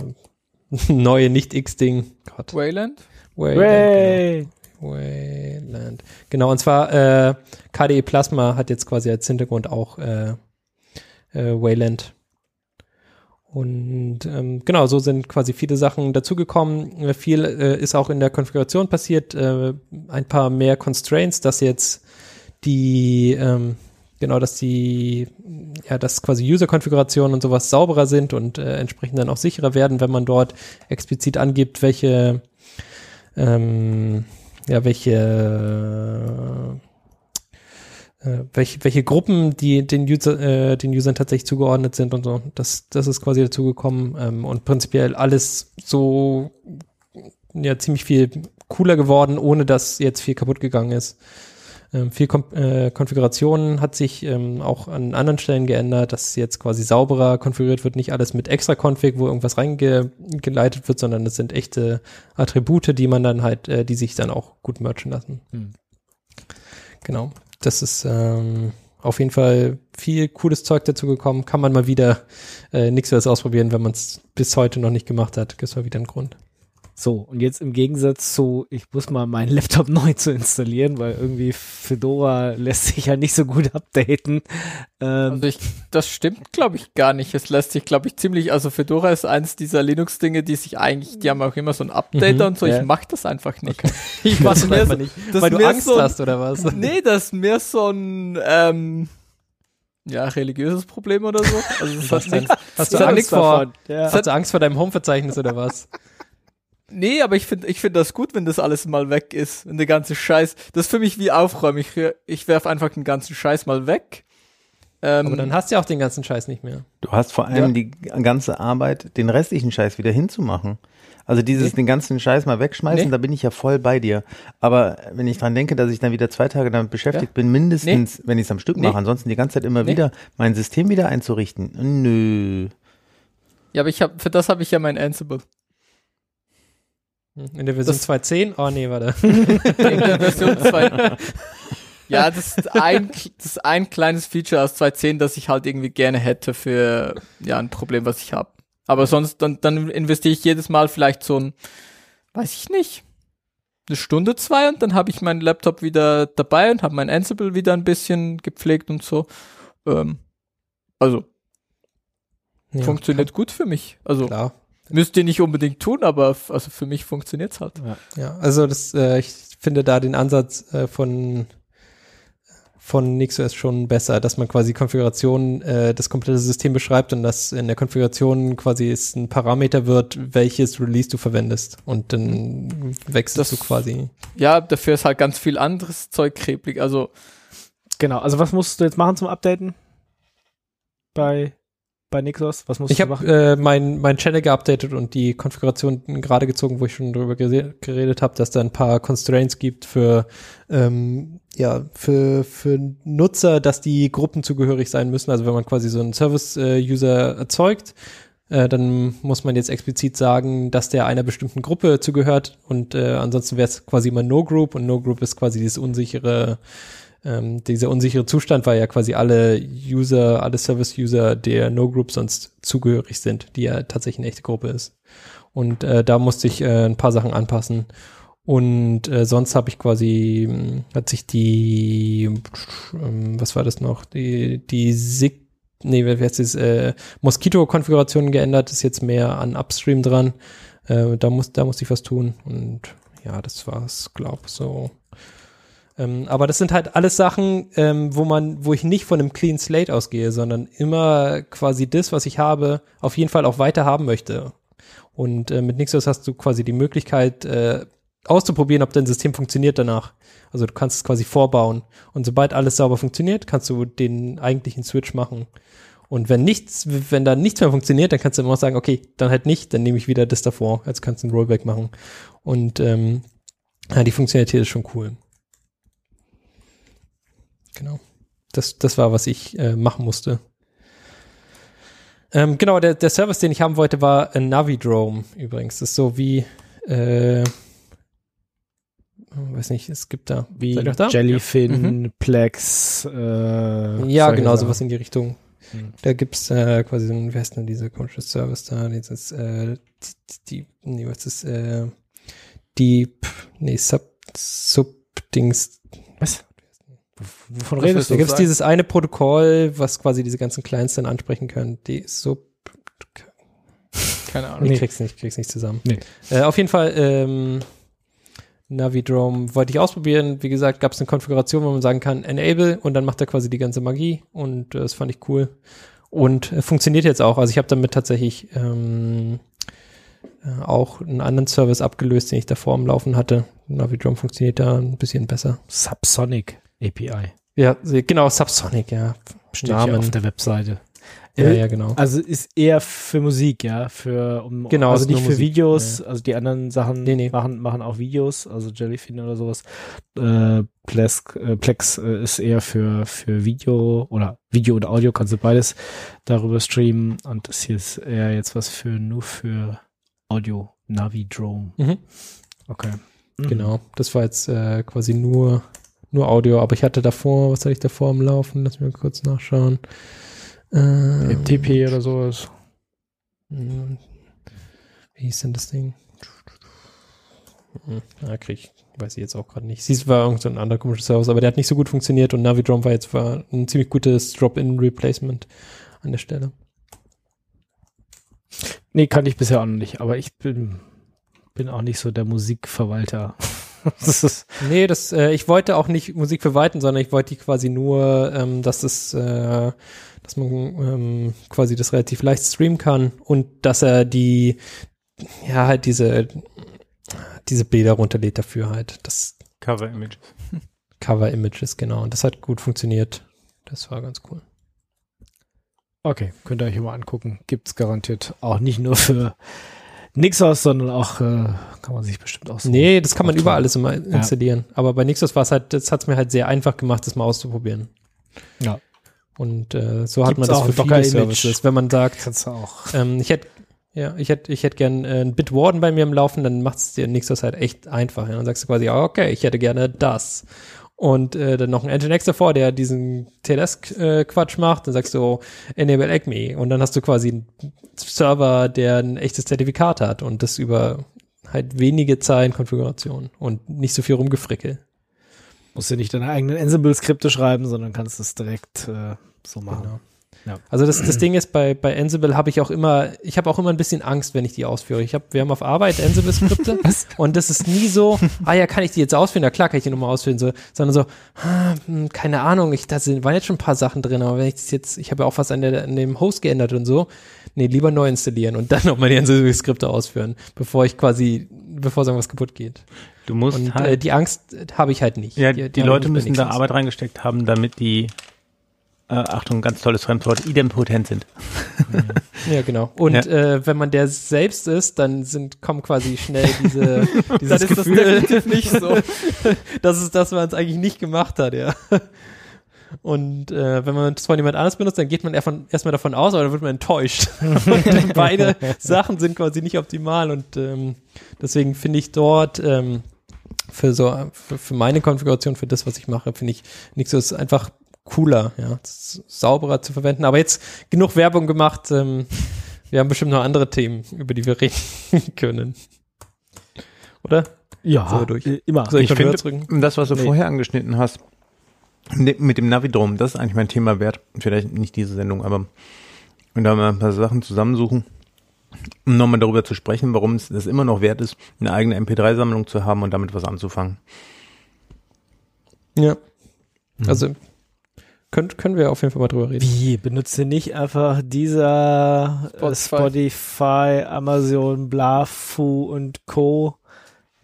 neue Nicht-X-Ding. Gott. Wayland? Wayland, Way. genau. Wayland. Genau, und zwar äh, KDE Plasma hat jetzt quasi als Hintergrund auch äh, äh, Wayland. Und ähm, genau, so sind quasi viele Sachen dazugekommen. Äh, Viel äh, ist auch in der Konfiguration passiert. Äh, ein paar mehr Constraints, dass jetzt die, ähm, genau, dass die, ja, dass quasi User-Konfigurationen und sowas sauberer sind und äh, entsprechend dann auch sicherer werden, wenn man dort explizit angibt, welche, ähm, ja, welche äh, welche, welche Gruppen die den User, äh, den Usern tatsächlich zugeordnet sind und so. Das, das ist quasi dazugekommen ähm, und prinzipiell alles so ja ziemlich viel cooler geworden, ohne dass jetzt viel kaputt gegangen ist. Ähm, viel Kom äh, Konfiguration hat sich ähm, auch an anderen Stellen geändert, dass jetzt quasi sauberer konfiguriert wird, nicht alles mit extra Config, wo irgendwas reingeleitet wird, sondern es sind echte Attribute, die man dann halt, äh, die sich dann auch gut merchen lassen. Hm. Genau. Das ist ähm, auf jeden Fall viel cooles Zeug dazu gekommen. Kann man mal wieder äh, nichts ausprobieren, wenn man es bis heute noch nicht gemacht hat. Das war wieder ein Grund. So, und jetzt im Gegensatz zu, ich muss mal meinen Laptop neu zu installieren, weil irgendwie Fedora lässt sich ja nicht so gut updaten. Ähm, Also ich, das stimmt, glaube ich, gar nicht. Es lässt sich, glaube ich, ziemlich, also Fedora ist eins dieser Linux-Dinge, die sich eigentlich, die haben auch immer so ein Updater Mhm, und so. ja. Ich mach das einfach nicht. Ich mach's weiß mir einfach so- nicht. das Weil du Angst so ein- hast, oder was? Nee, das ist mehr so ein, ähm, ja, religiöses Problem oder so. Also es hat nichts, Hast du das Angst vor. Ja. hast du Angst vor deinem Home-Verzeichnis oder was? Nee, aber ich finde ich find das gut, wenn das alles mal weg ist. Wenn der ganze Scheiß. Das ist für mich wie Aufräumen. Ich, ich werf einfach den ganzen Scheiß mal weg. Ähm, Aber dann hast du ja auch den ganzen Scheiß nicht mehr. Du hast vor allem die ganze Arbeit, den restlichen Scheiß wieder hinzumachen. Also dieses den ganzen Scheiß mal wegschmeißen, Nee. da bin ich ja voll bei dir. Aber wenn ich dran denke, dass ich dann wieder zwei Tage damit beschäftigt bin, mindestens, wenn ich es am Stück Nee. mache, ansonsten die ganze Zeit immer Nee. wieder mein System wieder einzurichten. Nö. ja, aber ich hab, für das habe ich ja mein Ansible. In der Version Das- 2.10? Oh nee, warte. In der Version 2. Ja, das ist ein, das ist ein kleines Feature aus 2.10, das ich halt irgendwie gerne hätte für ja ein Problem, was ich habe. Aber sonst, dann, dann investiere ich jedes Mal vielleicht so ein, weiß ich nicht, eine Stunde, zwei und dann habe ich meinen Laptop wieder dabei und habe mein Ansible wieder ein bisschen gepflegt und so. Ähm, also Ja, funktioniert gut für mich. Also Klar. Müsst ihr nicht unbedingt tun, aber also für mich funktioniert's halt. Ja, also das, äh, ich finde da den Ansatz äh, von von NixOS schon besser, dass man quasi Konfiguration äh, das komplette System beschreibt und dass in der Konfiguration quasi es ein Parameter wird, welches Release du verwendest und dann wechselst Das- du quasi. Ja, dafür ist halt ganz viel anderes Zeug klebrig. Also Genau, also was musst du jetzt machen zum Updaten? Bei, bei Nixos? Was musst Ich du habe machen? äh, mein, mein Channel geupdatet und die Konfiguration gerade gezogen, wo ich schon drüber geredet habe, dass da ein paar Constraints gibt für ähm, ja für für Nutzer, dass die Gruppen zugehörig sein müssen. Also wenn man quasi so einen Service-User erzeugt, äh, dann muss man jetzt explizit sagen, dass der einer bestimmten Gruppe zugehört und äh, ansonsten wäre es quasi immer No Group und No Group ist quasi dieses unsichere ähm, dieser unsichere Zustand, weil ja quasi alle User, alle Service-User der No-Group sonst zugehörig sind, die ja tatsächlich eine echte Gruppe ist. Und äh, da musste ich äh, ein paar Sachen anpassen. Und äh, sonst habe ich quasi, mh, hat sich die, ähm, was war das noch, die, die SIG, nee, wer heißt das, äh, Moskito-Konfiguration geändert, ist jetzt mehr an Upstream dran. Äh, da muss, da musste ich was tun. Und ja, das war's, glaub so. Ähm, aber das sind halt alles Sachen, ähm, wo man, wo ich nicht von einem Clean Slate ausgehe, sondern immer quasi das, was ich habe, auf jeden Fall auch weiter haben möchte. Und äh, mit Nixos hast du quasi die Möglichkeit, äh, auszuprobieren, ob dein System funktioniert danach. Also du kannst es quasi vorbauen. Und sobald alles sauber funktioniert, kannst du den eigentlichen Switch machen. Und wenn nichts, wenn da nichts mehr funktioniert, dann kannst du immer sagen, okay, dann halt nicht, dann nehme ich wieder das davor. Jetzt kannst du ein Rollback machen. Und ähm, ja, die Funktionalität ist schon cool. Genau. Das, das war, was ich äh, machen musste. Ähm, genau, der, der Service, den ich haben wollte, war ein Navidrome übrigens. Das ist so wie, äh, weiß nicht, es gibt da. Wie da? Jellyfin, Plex, äh, Ja, genau, sowas in die Richtung. Hm. Da gibt's äh, quasi so ein, wie heißt denn dieser komische Service da? Dieses, äh, die, die, nee, was ist, äh, Deep, nee, Sub, Sub-Dings. Was? Wovon Was redest du? Da gibt's sagen? dieses eine Protokoll, was quasi diese ganzen Clients dann ansprechen können. Die Sub, keine Ahnung. ich Nee. krieg's nicht, krieg's nicht zusammen. Nee. Äh, auf jeden Fall, ähm, Navidrome wollte ich ausprobieren. Wie gesagt, gab es eine Konfiguration, wo man sagen kann, enable und dann macht er quasi die ganze Magie und äh, das fand ich cool. Und äh, funktioniert jetzt auch. Also ich habe damit tatsächlich ähm, äh, auch einen anderen Service abgelöst, den ich davor am Laufen hatte. Navidrome funktioniert da ein bisschen besser. Subsonic API. Ja, genau, Subsonic, ja. Steht Namen. auf der Webseite. Ja, Äh, ja, genau. Also ist eher für Musik, ja, für um, Genau, also ist nicht für Musik, Videos, also die anderen Sachen Nee, nee. machen machen auch Videos, also Jellyfin oder sowas. Äh, Plex, äh, Plex äh, ist eher für für Video oder Video und Audio kannst du beides darüber streamen und das hier ist eher jetzt was für nur für Audio Navidrome. Mhm. Okay. Mhm. Genau, das war jetzt äh, quasi nur, nur Audio, aber ich hatte davor, was hatte ich davor am Laufen? Lass mich mal kurz nachschauen. Äh, TP oder sowas. Wie hieß denn das Ding? Hm, Ja, krieg ich, weiß ich jetzt auch gerade nicht. Sie war irgend so anderer komischer Service, aber der hat nicht so gut funktioniert und Navidrome war jetzt war ein ziemlich gutes Drop-in-Replacement an der Stelle. Nee, kannte ich bisher auch noch nicht, aber ich bin bin auch nicht so der Musikverwalter. das ist Nee, das, äh, ich wollte auch nicht Musik verwalten, sondern ich wollte die quasi nur, ähm, dass es, äh, dass man ähm, quasi das relativ leicht streamen kann und dass er die, ja, halt diese, diese Bilder runterlädt dafür halt. Das Cover Image. Cover Images, genau. Und das hat gut funktioniert. Das war ganz cool. Okay, könnt ihr euch mal angucken. Gibt's garantiert auch nicht nur für Nixos, sondern auch äh, kann man sich bestimmt auch so. Nee, das kann man überall tun. alles immer installieren. Aber bei Nixos war es halt, das hat es mir halt sehr einfach gemacht, das mal auszuprobieren. Ja. Und äh, so hat Gibt's man das auch für Docker-Image. Services. Wenn man sagt, Kannst du auch. Ähm, ich hätte ja, ich hätte ich hätte gern äh, ein Bitwarden bei mir im Laufen, dann macht es dir Nixos halt echt einfach. Ja? Dann sagst du quasi, okay, ich hätte gerne das. Und äh, dann noch ein Nginx davor, der diesen TLS-Quatsch macht. Dann sagst du, enable Acme. Und dann hast du quasi einen Server, der ein echtes Zertifikat hat und das über halt wenige Zeilen Konfiguration und nicht so viel rumgefrickel. Musst du nicht deine eigenen Ansible-Skripte schreiben, sondern kannst es direkt äh, so machen. Genau. Ja. Also das, das Ding ist, bei, bei Ansible habe ich auch immer, ich habe auch immer ein bisschen Angst, wenn ich die ausführe. Ich hab, wir haben auf Arbeit Ansible-Skripte und das ist nie so, ah ja, kann ich die jetzt ausführen? Na klar kann ich die nochmal ausführen, so, sondern so, ah, hm, keine Ahnung, ich, da sind, waren jetzt schon ein paar Sachen drin, aber wenn ich das jetzt, ich habe ja auch was an, der, an dem Host geändert und so, nee, lieber neu installieren und dann nochmal die Ansible-Skripte ausführen, bevor ich quasi, bevor irgendwas kaputt geht. Du musst Und halt, äh, die Angst habe ich halt nicht. ja, die, habe Leute müssen da. Arbeit reingesteckt haben, damit die, äh, Achtung, ganz tolles Fremdwort, idempotent sind. Ja, genau. Und Ja. äh, wenn man der selbst ist, dann sind, kommen quasi schnell diese, dieses Dann ist das Gefühl, definitiv nicht so. dass es, dass man es eigentlich nicht gemacht hat, ja. Und äh, wenn man es von jemand anders benutzt, dann geht man erstmal davon aus, aber dann wird man enttäuscht. und beide Sachen sind quasi nicht optimal und ähm, deswegen finde ich dort ähm, für so für, für meine Konfiguration, für das, was ich mache, finde ich Nixo ist einfach cooler, ja, sauberer zu verwenden. Aber jetzt genug Werbung gemacht. Ähm, wir haben bestimmt noch andere Themen, über die wir reden können. Oder? Ja, So, durch. immer. Soll ich, Ich finde, drücken? das, was du Nee. vorher angeschnitten hast, ne- mit dem Navidrom, das ist eigentlich mein Thema wert. Vielleicht nicht diese Sendung, aber und da mal ein paar Sachen zusammensuchen, um nochmal darüber zu sprechen, warum es das immer noch wert ist, eine eigene MP3-Sammlung zu haben und damit was anzufangen. Ja. Also könnt, können wir auf jeden Fall mal drüber reden. Wie? Benutze nicht einfach dieser Spotify, Spotify. Spotify Amazon, Blafu und Co.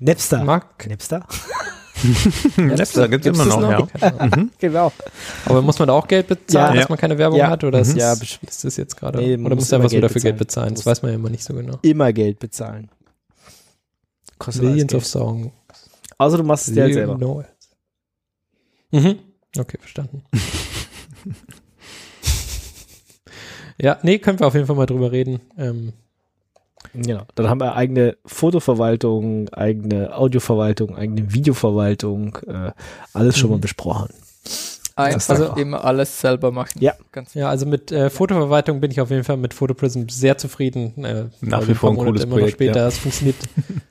Napster. Mag. Napster? Napster gibt's immer das noch, ja. Mhm. Genau. Aber muss man da auch Geld bezahlen, Ja. dass man keine Werbung Ja. hat? Oder ist, Mhm. Ja, es, ist das jetzt gerade? Nee, oder muss einfach so dafür Geld bezahlen. Das Muss- weiß man ja immer nicht so genau. Immer Geld bezahlen. Kostet Millions Geld. of Songs. Außer du machst es dir halt selber. know it. Mhm. Okay, verstanden. ja, nee, können wir auf jeden Fall mal drüber reden. Ähm, Genau. Dann haben wir eigene Fotoverwaltung, eigene Audioverwaltung, eigene Videoverwaltung, äh, alles schon Mhm. mal besprochen. Einfach Also- immer alles selber machen. Ja. Ganz ja, also mit äh, Fotoverwaltung bin ich auf jeden Fall mit PhotoPrism sehr zufrieden. Äh, Nach wie ein vor paar ein Monate cooles immer Projekt, noch später. ja. Es funktioniert.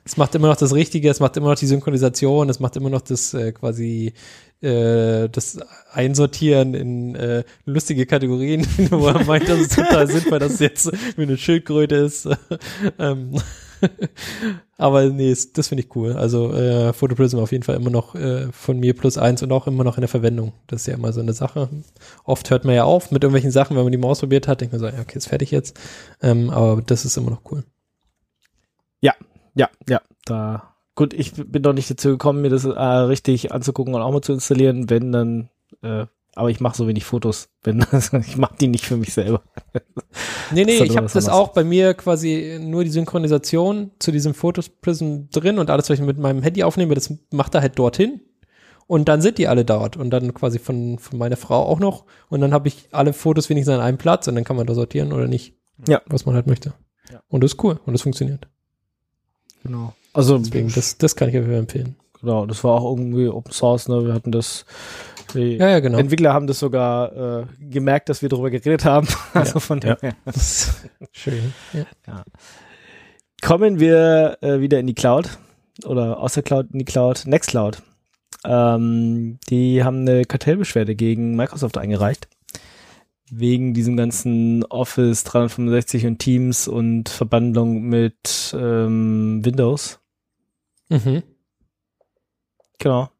es macht immer noch das Richtige, es macht immer noch die Synchronisation, es macht immer noch das äh, quasi äh, das Einsortieren in äh, lustige Kategorien, wo er meint, das ist total sinnvoll, dass es jetzt wie eine Schildkröte ist. ähm, aber nee, es- das finde ich cool. Also äh, PhotoPrism auf jeden Fall immer noch äh, von mir plus eins und auch immer noch in der Verwendung. Das ist ja immer so eine Sache. Oft hört man ja auf mit irgendwelchen Sachen, wenn man die mal ausprobiert hat, denkt man so, ja, okay, ist fertig jetzt. Ähm, aber das ist immer noch cool. Ja, ja, da. Gut, ich bin noch nicht dazu gekommen, mir das äh, richtig anzugucken und auch mal zu installieren, wenn dann, äh, aber ich mache so wenig Fotos, wenn ich mache die nicht für mich selber. Nee, nee, ich habe das auch bei mir quasi nur die Synchronisation zu diesem Photoprism drin und alles, was ich mit meinem Handy aufnehme, das macht er halt dorthin. Und dann sind die alle dort und dann quasi von, von meiner Frau auch noch. Und dann habe ich alle Fotos wenigstens an einem Platz und dann kann man da sortieren oder nicht. Ja. Was man halt möchte. Ja. Und das ist cool und das funktioniert. Genau. Also Deswegen, das, das kann ich Fall empfehlen. genau, das war auch irgendwie Open Source, ne? Wir hatten das, die Ja, ja, genau. Entwickler haben das sogar äh, gemerkt, dass wir darüber geredet haben. Also von Ja. daher. Schön. Ja. Kommen wir äh, wieder in die Cloud oder aus der Cloud in die Cloud, Nextcloud. Ähm, die haben eine Kartellbeschwerde gegen Microsoft eingereicht. Wegen diesem ganzen Office 365 und Teams und Verbandlung mit ähm, Windows. Mhm. Genau.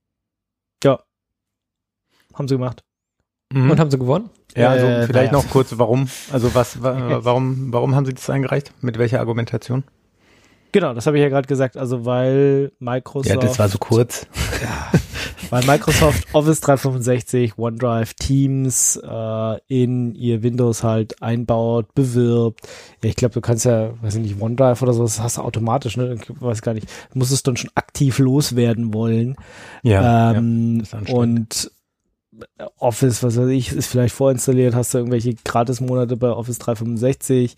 Ja. Haben sie gemacht. Mhm. Und haben sie gewonnen? ja, also Äh, vielleicht naja. noch kurz, warum, also was, wa, warum, warum haben Sie das eingereicht? Mit welcher Argumentation? Genau, das habe ich ja gerade gesagt. Also weil Microsoft. kurz. Weil Microsoft Office 365, OneDrive, Teams äh, in ihr Windows halt einbaut, bewirbt. Ja, ich glaube, du kannst ja, weiß ich nicht, OneDrive oder so, das hast du automatisch, ne? Ich weiß gar nicht. Du musst es dann schon aktiv loswerden wollen. Ja, ähm, das ist anstrengend. und Office, was weiß ich, ist vielleicht vorinstalliert, hast du irgendwelche Gratis-Monate bei Office 365.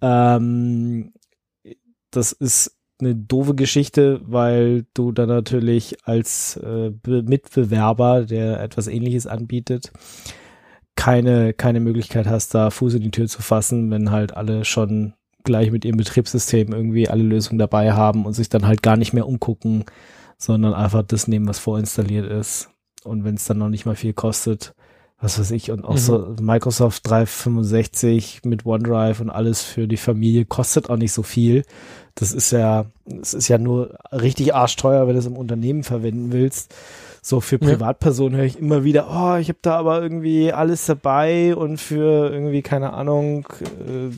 Ähm, das ist eine doofe Geschichte, weil du dann natürlich als äh, Be- Mitbewerber, der etwas ähnliches anbietet, keine, keine Möglichkeit hast, da Fuß in die Tür zu fassen, wenn halt alle schon gleich mit ihrem Betriebssystem irgendwie alle Lösungen dabei haben und sich dann halt gar nicht mehr umgucken, sondern einfach das nehmen, was vorinstalliert ist. Und wenn es dann noch nicht mal viel kostet, was weiß ich, und auch Mhm. so Microsoft 365 mit OneDrive und alles für die Familie kostet auch nicht so viel. Das ist ja, das ist ja nur richtig arschteuer, wenn du es im Unternehmen verwenden willst. So für Ja. Privatpersonen höre ich immer wieder, oh, ich habe da aber irgendwie alles dabei und für irgendwie, keine Ahnung, äh,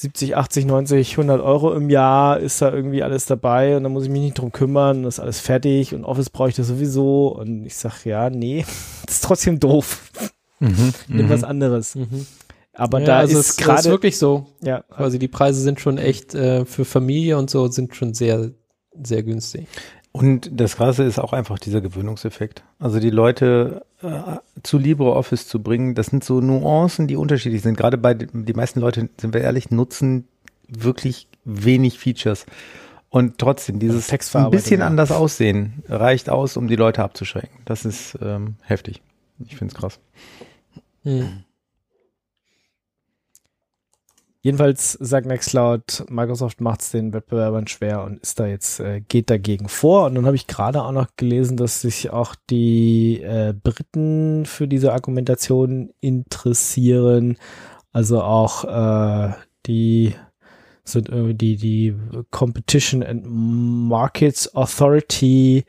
70, 80, 90, 100 Euro im Jahr ist da irgendwie alles dabei und da muss ich mich nicht drum kümmern, das ist alles fertig und Office brauche ich das sowieso und ich sag ja, nee, das ist trotzdem doof, Mhm. nimm Mhm. was anderes. Mhm. Aber ja, da also ist es ist gerade, wirklich so. ja, Quasi die Preise sind schon echt äh, für Familie und so sind schon sehr, sehr günstig. Und das Krasse ist auch einfach dieser Gewöhnungseffekt. Also die Leute äh, zu LibreOffice zu bringen, das sind so Nuancen, die unterschiedlich sind. Gerade bei den- die meisten Leute, sind wir ehrlich, nutzen wirklich wenig Features. Und trotzdem, dieses ein bisschen ja. anders aussehen reicht aus, um die Leute abzuschrecken. Das ist ähm, heftig. Ich finde es krass. Hm. Jedenfalls sagt Nextcloud, Microsoft macht es den Wettbewerbern schwer und ist da jetzt, äh, geht dagegen vor. Und dann habe ich gerade auch noch gelesen, dass sich auch die äh, Briten für diese Argumentation interessieren. Also auch äh, die sind irgendwie die, die Competition and Markets Authority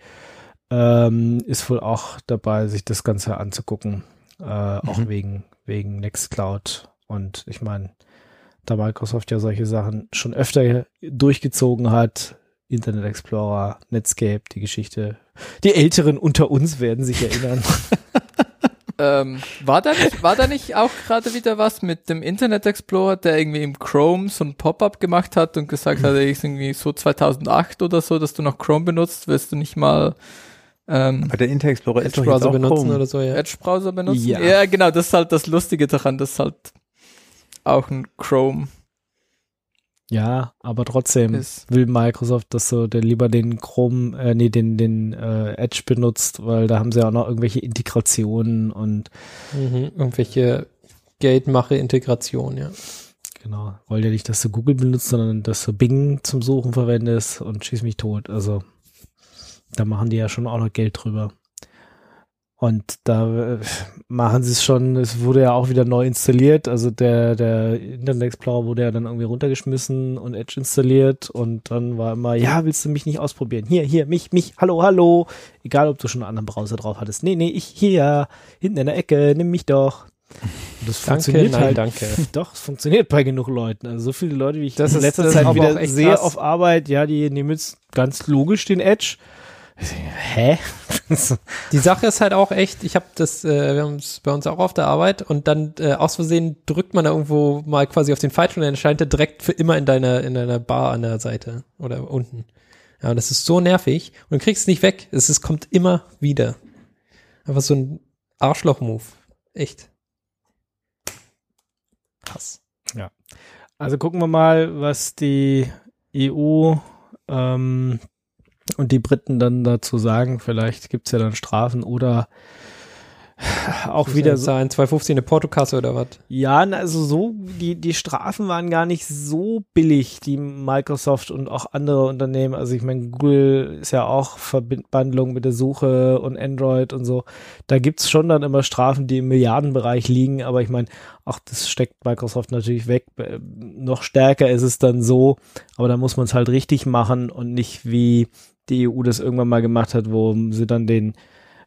ähm, ist wohl auch dabei, sich das Ganze anzugucken. Äh, Auch Mhm. wegen, wegen Nextcloud. Und ich meine, da Microsoft ja solche Sachen schon öfter durchgezogen hat, Internet Explorer, Netscape, die Geschichte. Die Älteren unter uns werden sich erinnern. Ähm, war da nicht, war da nicht auch gerade wieder was mit dem Internet Explorer, der irgendwie im Chrome so ein Pop-up gemacht hat und gesagt hat, ist irgendwie so 2008 oder so, dass du noch Chrome benutzt, willst du nicht mal ähm, Aber der Internet Explorer ist doch jetzt Edge-Browser auch benutzen Chrome. oder so, ja. Edge-Browser benutzen? Ja. ja, genau, das ist halt das Lustige daran, dass halt auch ein Chrome ja, aber trotzdem ist. will Microsoft, dass so der lieber den Chrome, äh, nee, den, den äh, Edge benutzt, weil da haben sie auch noch irgendwelche Integrationen und Mhm. Irgendwelche Geldmache-Integration, ja. genau, wollen ja nicht, dass du Google benutzt, sondern dass du Bing zum Suchen verwendest und schieß mich tot. Also da machen die ja schon auch noch Geld drüber. Und da äh, machen sie es schon, es wurde ja auch wieder neu installiert, also der, der Internet Explorer wurde ja dann irgendwie runtergeschmissen und Edge installiert und dann war immer, ja, willst du mich nicht ausprobieren? Hier, hier, mich, mich, hallo, hallo. Egal, ob du schon einen anderen Browser drauf hattest. Nee, nee, ich hier, hinten in der Ecke, nimm mich doch. Und das Danke, funktioniert nein, halt. danke. Doch, es funktioniert bei genug Leuten. Also so viele Leute, wie ich Das in letzter Zeit wieder sehe krass. auf Arbeit, ja, die nehmen jetzt ganz logisch den Edge. Hä? Die Sache ist halt auch echt, ich habe das, äh, wir haben es bei uns auch auf der Arbeit und dann äh, aus Versehen drückt man da irgendwo mal quasi auf den falschen und dann erscheint er direkt für immer in deiner, in deiner Bar an der Seite oder unten. Ja, und das ist so nervig und du kriegst es nicht weg. Es ist, kommt immer wieder. Einfach so ein Arschloch-Move. Echt. Krass. Also gucken wir mal, was die EU ähm, und die Briten dann dazu sagen. Vielleicht gibt's ja dann Strafen oder auch wieder so. Zahlen 250 eine Portokasse oder was? Ja, also so, die, die Strafen waren gar nicht so billig, die Microsoft und auch andere Unternehmen. Also ich meine, Google ist ja auch Verbandlung mit der Suche und Android und so. Da gibt's schon dann immer Strafen, die im Milliardenbereich liegen, aber ich meine, auch das steckt Microsoft natürlich weg. Äh, Noch stärker ist es dann so, aber da muss man es halt richtig machen und nicht wie die EU das irgendwann mal gemacht hat, wo sie dann den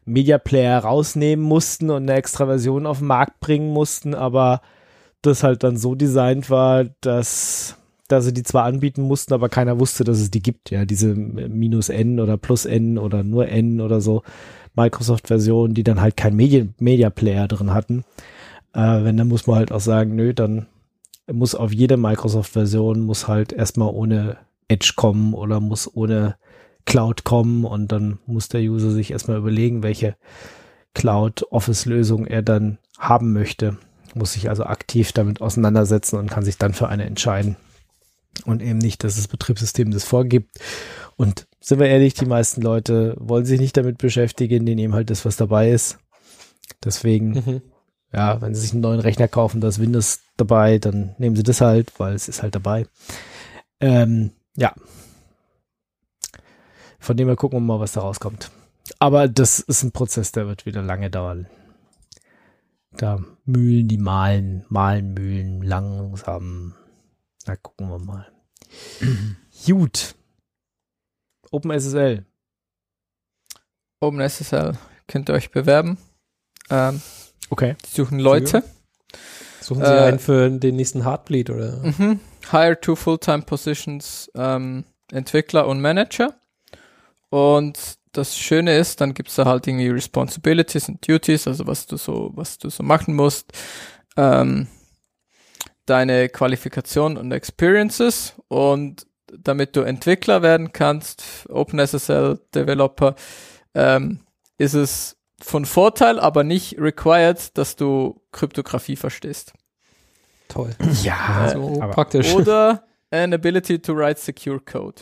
Media Player rausnehmen mussten und eine extra Version auf den Markt bringen mussten, aber das halt dann so designt war, dass, dass sie die zwar anbieten mussten, aber keiner wusste, dass es die gibt. Ja, diese minus N oder plus N oder nur N oder so Microsoft-Versionen, die dann halt kein Media, Media Player drin hatten. Äh, wenn, dann muss man halt auch sagen, nö, dann muss auf jede Microsoft-Version muss halt erstmal ohne Edge kommen oder muss ohne Cloud kommen und dann muss der User sich erstmal überlegen, welche Cloud-Office-Lösung er dann haben möchte. Muss sich also aktiv damit auseinandersetzen und kann sich dann für eine entscheiden. Und eben nicht, dass das Betriebssystem das vorgibt. Und sind wir ehrlich, die meisten Leute wollen sich nicht damit beschäftigen, die nehmen halt das, was dabei ist. Deswegen, Mhm. ja, wenn sie sich einen neuen Rechner kaufen, da ist Windows dabei, dann nehmen sie das halt, weil es ist halt dabei. Ähm, ja. Von dem her gucken wir mal, was da rauskommt. Aber das ist ein Prozess, der wird wieder lange dauern. Da Mühlen, die malen, malen Mühlen langsam. Na, gucken wir mal. Gut. OpenSSL. OpenSSL könnt ihr euch bewerben. Ähm, Okay. die suchen Leute. Suchen Sie Äh, einen für den nächsten Heartbleed oder? Mhm. Hire two full-time positions, ähm, Entwickler und Manager. Und das Schöne ist, dann gibt's da halt irgendwie Responsibilities und Duties, also was du so, was du so machen musst, ähm, deine Qualifikation und Experiences und damit du Entwickler werden kannst, OpenSSL Developer, ähm, ist es von Vorteil, aber nicht required, dass du Kryptographie verstehst. Toll. Ja, so aber- praktisch. Oder an ability to write secure code.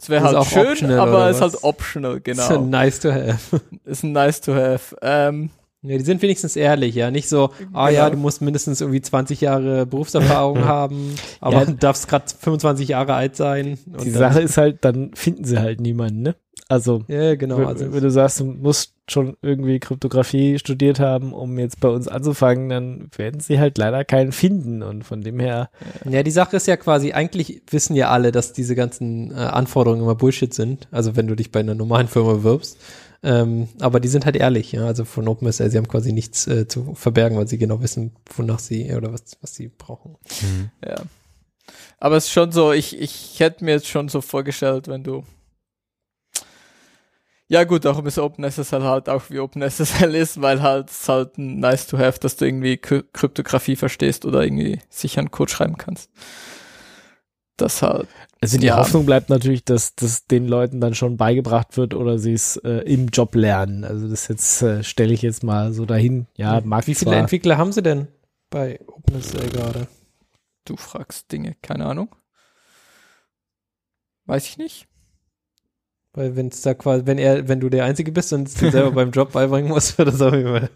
Es wäre ist halt auch schön, optional, aber es ist halt optional, So genau. nice to have. ist ein nice to have. Ähm, Ja, die sind wenigstens ehrlich, ja. Nicht so, ah ja, Genau. du musst mindestens irgendwie 20 Jahre Berufserfahrung haben, aber Ja. du darfst gerade 25 Jahre alt sein. Und Die Sache ist halt, dann finden sie halt niemanden, ne? Also, Ja, genau. wenn, Also, wenn du sagst, du musst schon irgendwie Kryptographie studiert haben, um jetzt bei uns anzufangen, dann werden sie halt leider keinen finden. Und von dem her, ja, die Sache ist ja quasi, eigentlich wissen ja alle, dass diese ganzen äh, Anforderungen immer Bullshit sind. Also wenn du dich bei einer normalen Firma bewirbst. Ähm, aber die sind halt ehrlich, ja. Also von OpenSL, sie haben quasi nichts äh, zu verbergen, weil sie genau wissen, wonach sie oder was, was sie brauchen. ja. Aber es ist schon so, ich, ich hätte mir jetzt schon so vorgestellt, wenn du. Ja gut, darum ist OpenSSL halt auch wie OpenSSL ist, weil halt es halt ein nice to have, dass du irgendwie Kry Kryptographie verstehst oder irgendwie sicheren Code schreiben kannst. Das halt. also die Ja. Hoffnung bleibt natürlich, dass das den Leuten dann schon beigebracht wird oder sie es äh, im Job lernen. Also das jetzt äh, stelle ich jetzt mal so dahin. Ja, mag Wie viele zwar, Entwickler haben sie denn bei OpenSL gerade? Du fragst Dinge, keine Ahnung. Weiß ich nicht. Weil wenn es da quasi, wenn er, wenn du der Einzige bist und es dir selber beim Job beibringen musst, wird das auch immer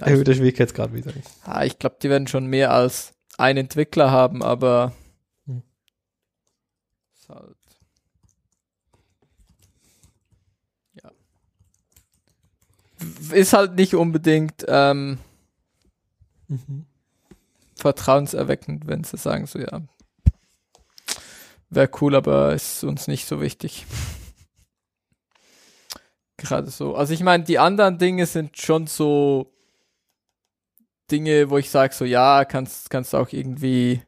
erhöhter Schwierigkeitsgrad, wie sagen. Ah, ich glaube, die werden schon mehr als einen Entwickler haben, aber Hm. ist halt ja ist halt nicht unbedingt ähm, vertrauenserweckend, wenn sie sagen so ja wäre cool, aber ist uns nicht so wichtig. Gerade so. Also ich meine, die anderen Dinge sind schon so Dinge, wo ich sage so, ja, kannst, kannst auch irgendwie,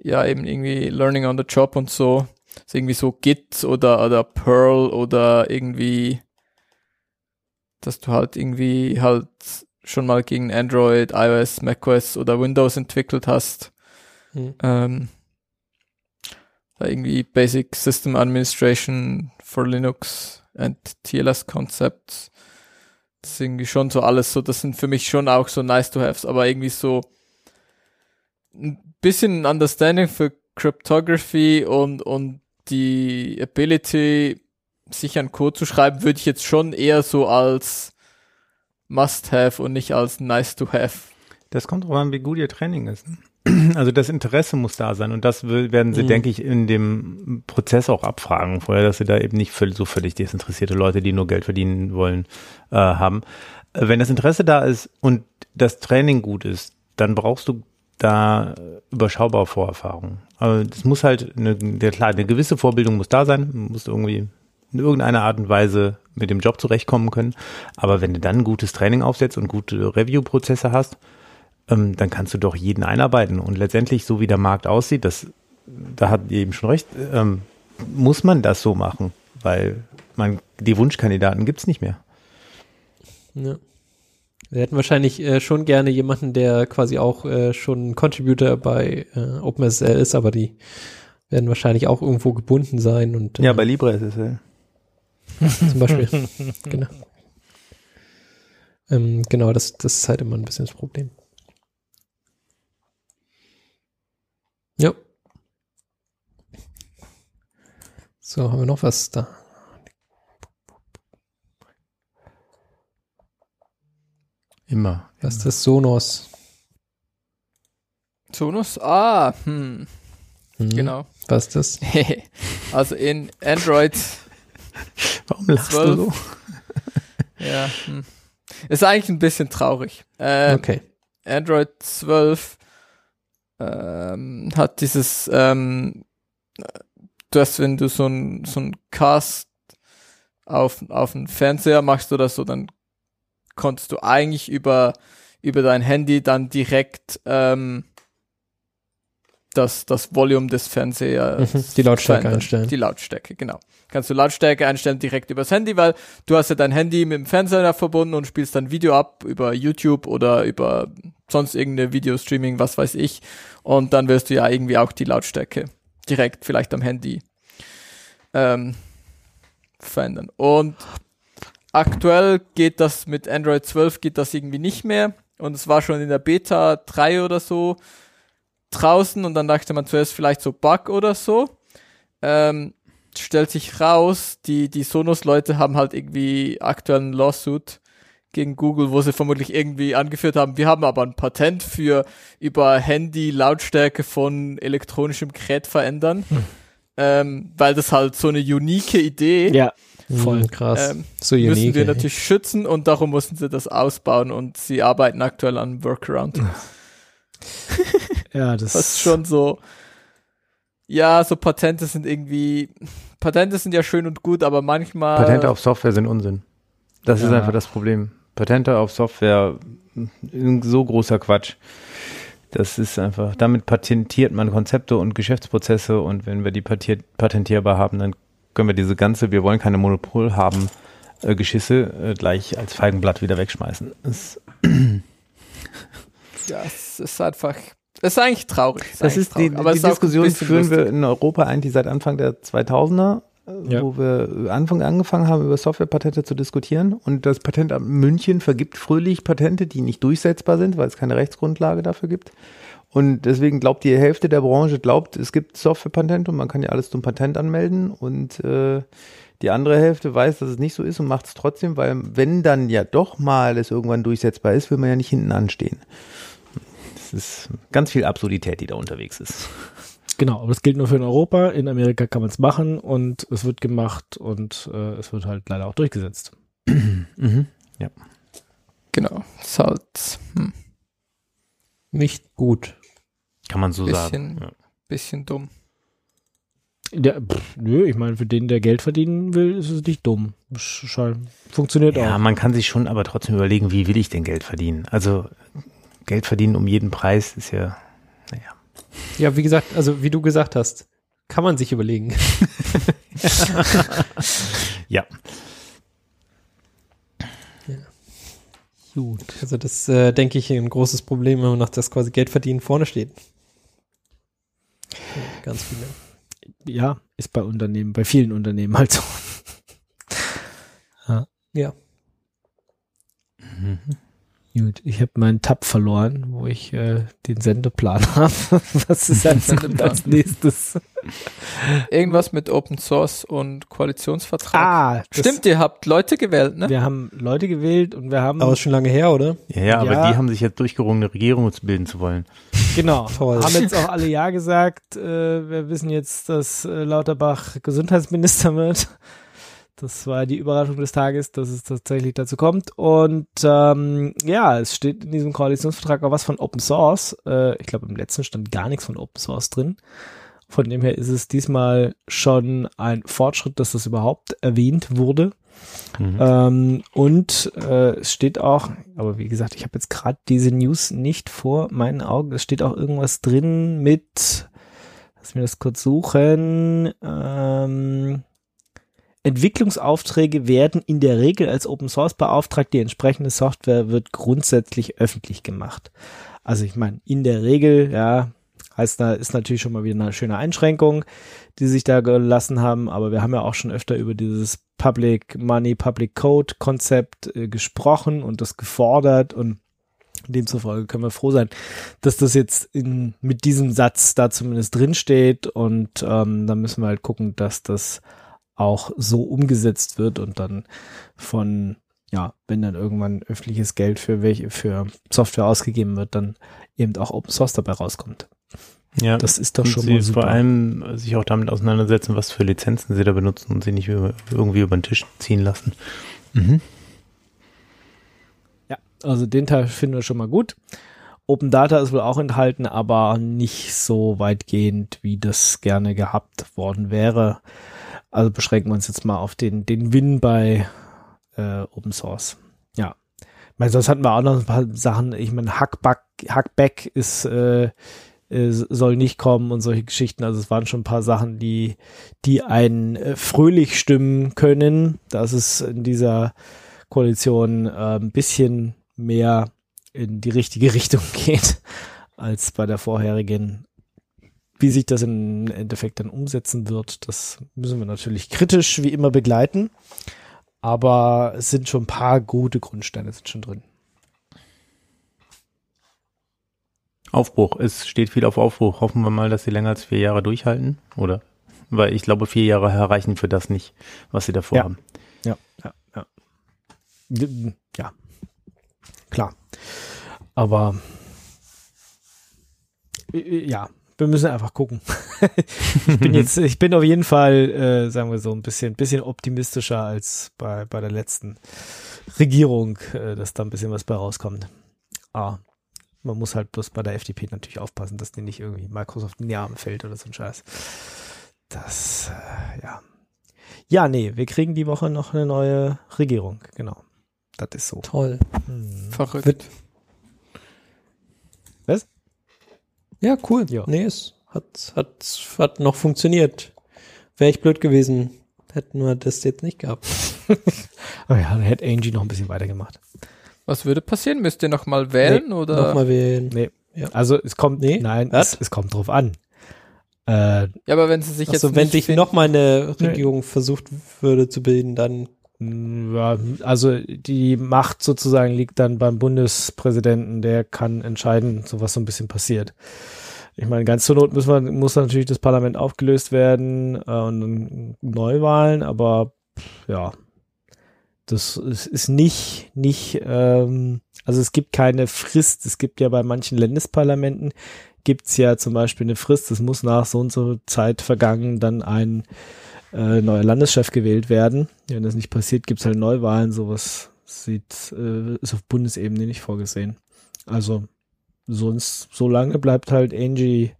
ja, eben irgendwie Learning on the Job und so. Ist irgendwie so Git oder, oder Perl oder irgendwie, dass du halt irgendwie halt schon mal gegen Android, iOS, macOS oder Windows entwickelt hast. Hm. Ähm, da irgendwie Basic System Administration for Linux and TLS Concepts. Das ist irgendwie schon so alles so, das sind für mich schon auch so nice to haves, aber irgendwie so ein bisschen Understanding für Cryptography und, und die Ability, sich an Code zu schreiben, würde ich jetzt schon eher so als must have und nicht als nice to have. Das kommt drauf an, wie gut ihr Training ist. Also das Interesse muss da sein und das werden sie, Mhm. denke ich, in dem Prozess auch abfragen vorher, dass sie da eben nicht so völlig desinteressierte Leute, die nur Geld verdienen wollen, äh, haben. Äh, Wenn das Interesse da ist und das Training gut ist, dann brauchst du da äh, überschaubar Vorerfahrung. Aber das muss halt, eine, ja klar, eine gewisse Vorbildung muss da sein, du musst irgendwie in irgendeiner Art und Weise mit dem Job zurechtkommen können. Aber wenn du dann gutes Training aufsetzt und gute Review-Prozesse hast, ähm, dann kannst du doch jeden einarbeiten. Und letztendlich, so wie der Markt aussieht, das, da hat ihr eben schon recht, ähm, muss man das so machen, weil man, die Wunschkandidaten gibt's nicht mehr. Ja. Wir hätten wahrscheinlich äh, schon gerne jemanden, der quasi auch äh, schon Contributor bei äh, OpenSSL ist, aber die werden wahrscheinlich auch irgendwo gebunden sein und äh, Ja, bei LibreSSL. zum Beispiel. genau. Ähm, genau, das, das ist halt immer ein bisschen das Problem. Ja. So, haben wir noch was da? Immer. Was ist das? Sonos. Sonos? Ah, hm, Hm, genau. Was ist das? also in Android Warum lachst du 12. so? Ja. Hm. Ist eigentlich ein bisschen traurig. Äh, Okay. Android 12 ähm, hat dieses, ähm, du hast, wenn du so ein, so ein Cast auf, auf einen Fernseher machst oder so, dann konntest du eigentlich über, über dein Handy dann direkt ähm, das, das Volume des Fernsehers Mhm, die Lautstärke verändern. einstellen. Die Lautstärke, genau. Kannst du Lautstärke einstellen direkt übers Handy, weil du hast ja dein Handy mit dem Fernseher verbunden und spielst dann Video ab über YouTube oder über sonst irgendeine Videostreaming, was weiß ich. Und dann wirst du ja irgendwie auch die Lautstärke direkt vielleicht am Handy ähm, verändern. Und aktuell geht das mit Android 12 geht das irgendwie nicht mehr. Und es war schon in der Beta 3 oder so draußen und dann dachte man zuerst vielleicht so Bug oder so. Ähm, stellt sich raus, die, die Sonos-Leute haben halt irgendwie aktuell einen Lawsuit gegen Google, wo sie vermutlich irgendwie angeführt haben, wir haben aber ein Patent für über Handy Lautstärke von elektronischem Gerät verändern. Ähm, weil das halt so eine unique Idee Ja, Voll voll. krass. ähm, so müssen unique. wir ey. natürlich schützen und darum mussten sie das ausbauen und sie arbeiten aktuell an einem Workaround. Ja, das Was schon so, ja, so Patente sind irgendwie, Patente sind ja schön und gut, aber manchmal. Patente auf Software sind Unsinn. Das ist Ja. einfach das Problem. Patente auf Software, so großer Quatsch. Das ist einfach, damit patentiert man Konzepte und Geschäftsprozesse und wenn wir die patiert, patentierbar haben, dann können wir diese ganze, wir wollen keine Monopol haben, äh, Geschisse äh, gleich als Feigenblatt wieder wegschmeißen. Das, Ja, es ist einfach, es ist eigentlich traurig. Das eigentlich ist die, traurig, aber die auch ein Diskussion führen wir in Europa eigentlich seit Anfang der 2000er, äh, Ja. wo wir Anfang angefangen haben, über Softwarepatente zu diskutieren. Und das Patentamt München vergibt fröhlich Patente, die nicht durchsetzbar sind, weil es keine Rechtsgrundlage dafür gibt. Und deswegen glaubt die Hälfte der Branche, glaubt, es gibt Softwarepatente und man kann ja alles zum Patent anmelden. Und äh, die andere Hälfte weiß, dass es nicht so ist und macht es trotzdem, weil wenn dann ja doch mal es irgendwann durchsetzbar ist, will man ja nicht hinten anstehen. Das ist ganz viel Absurdität, die da unterwegs ist. Genau, aber das gilt nur für in Europa. In Amerika kann man es machen und es wird gemacht und äh, es wird halt leider auch durchgesetzt. Mhm. Genau, es ist halt hm, Nicht gut. Kann man so Bisschen- sagen. Ja. bisschen dumm. Ja, pff, nö, ich meine, für den, der Geld verdienen will, ist es nicht dumm. Funktioniert Ja, auch. man kann sich schon aber trotzdem überlegen, wie will ich denn Geld verdienen? Also Geld verdienen um jeden Preis ist ja, naja. Ja, wie gesagt, also wie du gesagt hast, kann man sich überlegen. Ja. Gut. Also das äh, denke ich ein großes Problem, wenn man nach das quasi Geld verdienen vorne steht. Ja, Ganz viele. Ja, ist bei Unternehmen, bei vielen Unternehmen halt so. Ja. Gut, ich habe meinen Tab verloren, wo ich äh, den Sendeplan habe. Was ist als, als nächstes? Irgendwas mit Open Source und Koalitionsvertrag. Ah, Stimmt, ihr habt Leute gewählt, ne? Wir haben Leute gewählt und wir haben Aber ist schon lange her, oder? Ja, ja, aber Ja. die haben sich jetzt durchgerungen, eine Regierung zu bilden zu wollen. Genau. Toll. Haben jetzt auch alle Ja gesagt. Äh, wir wissen jetzt, dass äh, Lauterbach Gesundheitsminister wird. Das war die Überraschung des Tages, dass es tatsächlich dazu kommt. Und ähm, ja, es steht in diesem Koalitionsvertrag auch was von Open Source. Äh, ich glaube, im letzten stand gar nichts von Open Source drin. Von dem her ist es diesmal schon ein Fortschritt, dass das überhaupt erwähnt wurde. Mhm. Ähm, und äh, es steht auch, aber wie gesagt, ich habe jetzt gerade diese News nicht vor meinen Augen. Es steht auch irgendwas drin mit, lass mir das kurz suchen. Ähm, Entwicklungsaufträge werden in der Regel als Open Source beauftragt. Die entsprechende Software wird grundsätzlich öffentlich gemacht. Also ich meine, in der Regel, ja, heißt da ist natürlich schon mal wieder eine schöne Einschränkung, die sich da gelassen haben. Aber wir haben ja auch schon öfter über dieses Public Money, Public Code Konzept äh, gesprochen und das gefordert und demzufolge können wir froh sein, dass das jetzt in, mit diesem Satz da zumindest drin steht und ähm, dann müssen wir halt gucken, dass das auch so umgesetzt wird und dann von ja, wenn dann irgendwann öffentliches Geld für welche für Software ausgegeben wird, dann eben auch Open Source dabei rauskommt. Ja. Das ist doch schon sie mal super. vor allem sich auch damit auseinandersetzen, was für Lizenzen sie da benutzen und sie nicht über, irgendwie über den Tisch ziehen lassen. Mhm. Ja, also den Teil finden wir schon mal gut. Open Data ist wohl auch enthalten, aber nicht so weitgehend, wie das gerne gehabt worden wäre. Also beschränken wir uns jetzt mal auf den, den Win bei äh, Open Source. Ja. Ich meine, sonst hatten wir auch noch ein paar Sachen. Ich meine, Hackback, Hackback ist, äh, äh, soll nicht kommen und solche Geschichten. Also es waren schon ein paar Sachen, die, die einen äh, fröhlich stimmen können, dass es in dieser Koalition äh, ein bisschen mehr in die richtige Richtung geht als bei der vorherigen. Wie sich das im Endeffekt dann umsetzen wird, das müssen wir natürlich kritisch wie immer begleiten. Aber es sind schon ein paar gute Grundsteine sind schon drin. Aufbruch. Es steht viel auf Aufbruch. Hoffen wir mal, dass sie länger als vier Jahre durchhalten. Oder? Weil ich glaube, vier Jahre erreichen für das nicht, was sie davor Ja. haben. Ja, ja, ja. Ja, klar. Aber äh, ja, wir müssen einfach gucken. ich bin jetzt, ich bin auf jeden Fall, äh, sagen wir so, ein bisschen, bisschen optimistischer als bei, bei der letzten Regierung, äh, dass da ein bisschen was bei rauskommt. Ah, man muss halt bloß bei der FDP natürlich aufpassen, dass die nicht irgendwie Microsoft in die Arme fällt oder so ein Scheiß. Das, äh, ja. Ja, nee, wir kriegen die Woche noch eine neue Regierung, genau. Das ist so. Toll. Hm. Verrückt. Wird- Was? Ja, cool. Ja. Nee, es hat, hat, hat noch funktioniert. Wäre ich blöd gewesen, hätten wir das jetzt nicht gehabt. Oh ja, dann hätte Angie noch ein bisschen weitergemacht. Was würde passieren? Müsst ihr nochmal wählen oder? Nochmal wählen. Nee. Ja. Also es kommt, Nee? nein, Was? es, es kommt drauf an. Äh, Ja, aber wenn sie sich Also jetzt wenn nicht sich nochmal eine Regierung versucht würde zu bilden, dann also die Macht sozusagen liegt dann beim Bundespräsidenten, der kann entscheiden, so was so ein bisschen passiert. Ich meine, ganz zur Not muss man, muss natürlich das Parlament aufgelöst werden äh, und Neuwahlen, aber ja, das ist, ist nicht, nicht, ähm, also es gibt keine Frist. Es gibt ja bei manchen Landesparlamenten gibt's ja zum Beispiel eine Frist, es muss nach so und so Zeit vergangen dann ein äh, neuer Landeschef gewählt werden. Wenn das nicht passiert, gibt's halt Neuwahlen. Sowas sieht, äh, ist auf Bundesebene nicht vorgesehen. Also sonst, so lange bleibt halt Angie,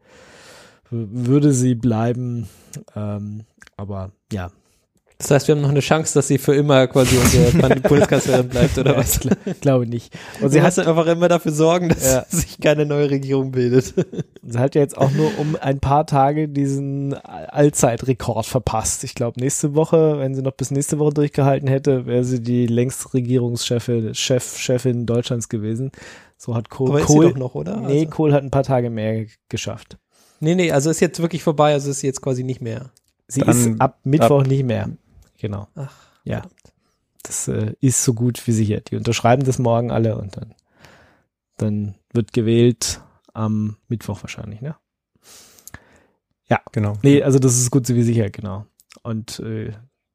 würde sie bleiben. Ähm, aber ja, Das heißt, wir haben noch eine Chance, dass sie für immer quasi unsere Bundeskanzlerin bleibt, oder was? ich glaube nicht. Und sie sie hat, hat einfach immer dafür sorgen, dass Ja. sich keine neue Regierung bildet. sie hat ja jetzt auch nur um ein paar Tage diesen Allzeitrekord verpasst. Ich glaube, nächste Woche, wenn sie noch bis nächste Woche durchgehalten hätte, wäre sie die längste Regierungschefin, Chef, Chefin Deutschlands gewesen. So hat Kohl, Aber ist sie Kohl doch noch, oder? nee, Also, Kohl hat ein paar Tage mehr geschafft. nee, nee, also ist jetzt wirklich vorbei, also ist jetzt quasi nicht mehr. Sie Dann ist ab Mittwoch nicht mehr. Genau. Ach, Ja. Das äh, ist so gut wie sicher. Die unterschreiben das morgen alle und dann, dann wird gewählt am Mittwoch wahrscheinlich, ne? Genau. Nee, also das ist gut wie sicher, genau. Und äh,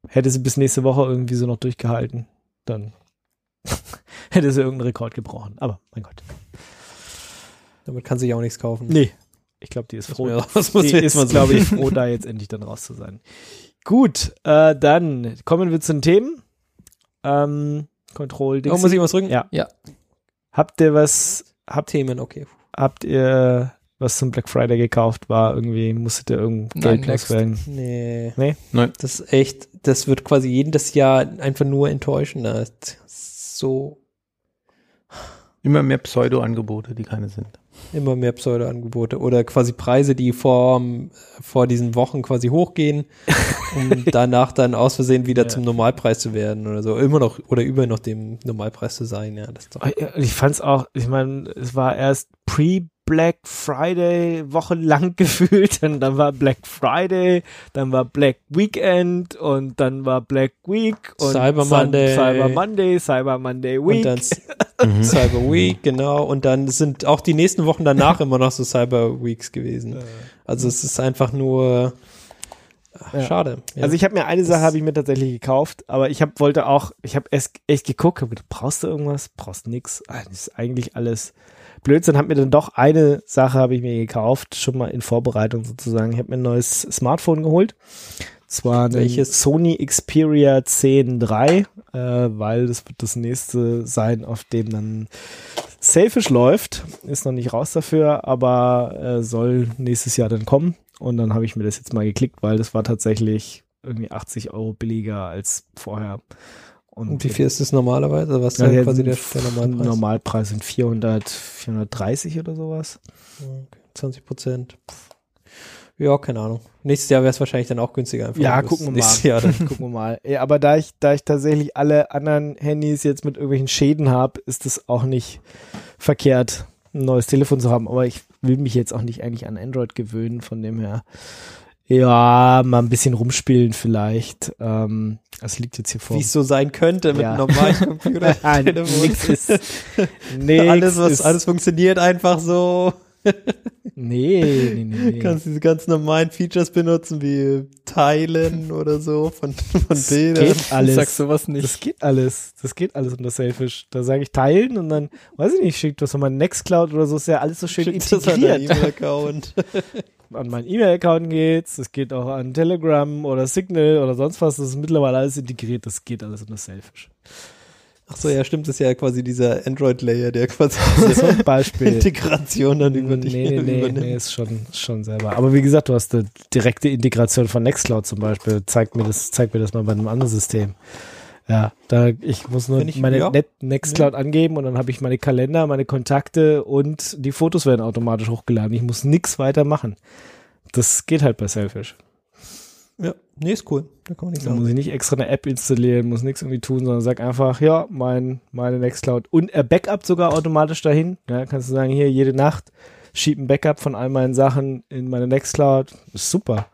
hätte sie bis nächste Woche irgendwie so noch durchgehalten, dann hätte sie irgendeinen Rekord gebrochen. Aber mein Gott. Damit kann sich auch nichts kaufen. Nee. Ich glaube, die ist froh. muss die ist, glaube ich, froh, da jetzt endlich dann raus zu sein. Gut, äh, dann kommen wir zu den Themen. Ähm, Control Oh, Dixie. muss ich was drücken? Ja. Ja. Habt ihr was, habt, Themen, okay. habt ihr was zum Black Friday gekauft? War irgendwie, musstet ihr irgendein Geld loswerden? Nee. Nee? Nein. Das ist echt, das wird quasi jedes Jahr einfach nur enttäuschender. So Immer mehr Pseudo-Angebote, die keine sind. Immer mehr Pseudo-Angebote oder quasi Preise, die vor, vor diesen Wochen quasi hochgehen, um danach dann aus Versehen wieder Ja. zum Normalpreis zu werden oder so. Immer noch oder über noch dem Normalpreis zu sein, ja. Das ist doch, ja, Ich fand's auch, ich meine, es war erst pre-Black Friday wochenlang gefühlt, und dann war Black Friday, dann war Black Weekend und dann war Black Week und Cyber Monday. Cyber Monday, Cyber Monday Week. und dann Cyber Week, genau. Und dann sind auch die nächsten Wochen danach immer noch so Cyber Weeks gewesen. Also es ist einfach nur ach, Ja. schade. Ja. Also ich habe mir eine Sache habe ich mir tatsächlich gekauft, aber ich hab, wollte auch, ich habe erst echt geguckt, brauchst du irgendwas? Brauchst nix. Ah, Das ist eigentlich alles Blödsinn, habe mir dann doch eine Sache habe ich mir gekauft, schon mal in Vorbereitung sozusagen. Ich habe mir ein neues Smartphone geholt. Zwar Welches? Sony Xperia 10 III, äh, weil das wird das nächste sein, auf dem dann Selfish läuft. Ist noch nicht raus dafür, aber äh, soll nächstes Jahr dann kommen. Und dann habe ich mir das jetzt mal geklickt, weil das war tatsächlich irgendwie 80 Euro billiger als vorher. Und wie viel ist das normalerweise? Was ist ja, der quasi der, der Normalpreis? Normalpreis sind 400, 430 oder sowas. Okay, 20 Prozent. Ja, keine Ahnung. Nächstes Jahr wäre es wahrscheinlich dann auch günstiger. Einfach Ja, gucken wir mal. Nächstes Jahr dann. Gucken wir mal. Ja, aber da ich, da ich tatsächlich alle anderen Handys jetzt mit irgendwelchen Schäden habe, ist es auch nicht verkehrt, ein neues Telefon zu haben. Aber ich will mich jetzt auch nicht eigentlich an Android gewöhnen, von dem her. Ja, mal ein bisschen rumspielen vielleicht. Ähm, das liegt jetzt hier vor. Wie es so sein könnte mit Ja. einem normalen Computer. Nix ist, nix alles, was, ist, alles funktioniert einfach so. nee, nee, nee, nee. Kannst diese ganz normalen Features benutzen, wie Teilen oder so von, von Das Bildern. geht alles. Sag sowas nicht. Das geht alles. Das geht alles unter Selfish. Da sage ich teilen und dann, weiß ich nicht, schickt das meinem Nextcloud oder so, ist ja alles so schön Schickt das an deinen integriert. An meinen E-Mail-Account geht's, das geht auch an Telegram oder Signal oder sonst was, das ist mittlerweile alles integriert, das geht alles unter Selfish. Ach so, ja, stimmt, das ist ja quasi dieser Android-Layer, der quasi So ein Beispiel. Integration dann über dich nee, nee, nee, übernimmt. nee, ist schon, schon selber. Aber wie gesagt, du hast eine direkte Integration von Nextcloud zum Beispiel. Zeig mir das, zeig mir das mal bei einem anderen System. Ja, da, ich muss nur ich- meine ja. Net Nextcloud angeben und dann habe ich meine Kalender, meine Kontakte und die Fotos werden automatisch hochgeladen. Ich muss nichts weiter machen. Das geht halt bei Selfish. Ja, nee, ist cool. Da kann man nichts Da muss ich nicht extra eine App installieren, muss nichts irgendwie tun, sondern sag einfach, ja, mein, meine Nextcloud und er backup sogar automatisch dahin. Ja, kannst du sagen, hier jede Nacht schieb ein Backup von all meinen Sachen in meine Nextcloud. Ist super.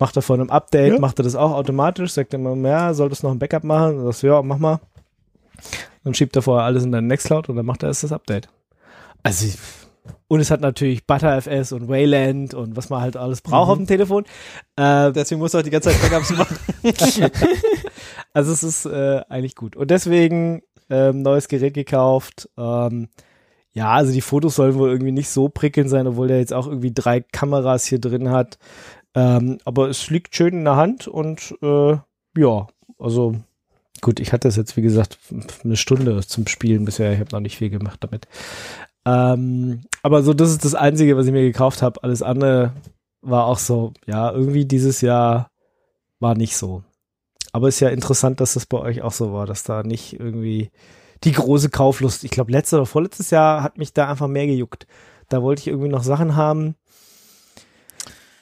Macht er von einem Update, Ja. macht er das auch automatisch, sagt er immer, ja, solltest noch ein Backup machen? Und sagst ja, mach mal. Dann schiebt er vorher alles in deine Nextcloud und dann macht er erst das Update. Also, und es hat natürlich ButterFS und Wayland und was man halt alles braucht Mhm. auf dem Telefon. Äh, Deswegen muss er auch die ganze Zeit Backups machen. also es ist äh, eigentlich gut. Und deswegen ähm, neues Gerät gekauft. Ähm, ja, also die Fotos sollen wohl irgendwie nicht so prickelnd sein, obwohl der jetzt auch irgendwie drei Kameras hier drin hat. Ähm, aber es liegt schön in der Hand und äh, ja, also gut, ich hatte es jetzt wie gesagt eine Stunde zum Spielen bisher. Ich habe noch nicht viel gemacht damit. Ähm, aber so, das ist das Einzige, was ich mir gekauft habe. Alles andere war auch so, ja, irgendwie dieses Jahr war nicht so. Aber ist ja interessant, dass das bei euch auch so war, dass da nicht irgendwie die große Kauflust, ich glaube, letztes oder vorletztes Jahr hat mich da einfach mehr gejuckt. Da wollte ich irgendwie noch Sachen haben.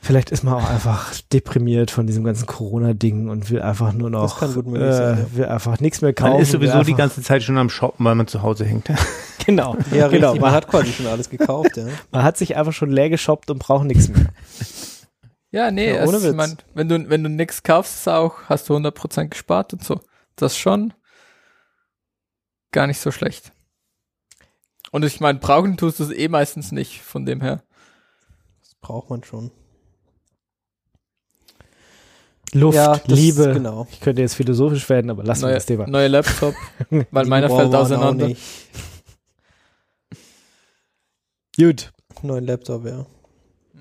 Vielleicht ist man auch einfach deprimiert von diesem ganzen Corona-Ding und will einfach nur noch, Das kann gut möglich äh, will einfach nichts mehr kaufen. Man ist sowieso die ganze Zeit schon am Shoppen, weil man zu Hause hängt. genau, Ja, richtig. genau. Man hat quasi schon alles gekauft, ja. man hat sich einfach schon leer geshoppt und braucht nichts mehr. Ja, nee, Ja, es, ohne ich Witz. mein, wenn du, wenn du nix kaufst, ist auch, hast du 100% gespart und so. Das ist schon gar nicht so schlecht. Und ich meine, brauchen tust du es eh meistens nicht, von dem her. Das braucht man schon. Luft, ja, Liebe. Genau. Ich könnte jetzt philosophisch werden, aber lassen wir das Thema. neue Laptop, weil Die meiner fällt auseinander. nicht. Gut. Neuen Laptop, ja.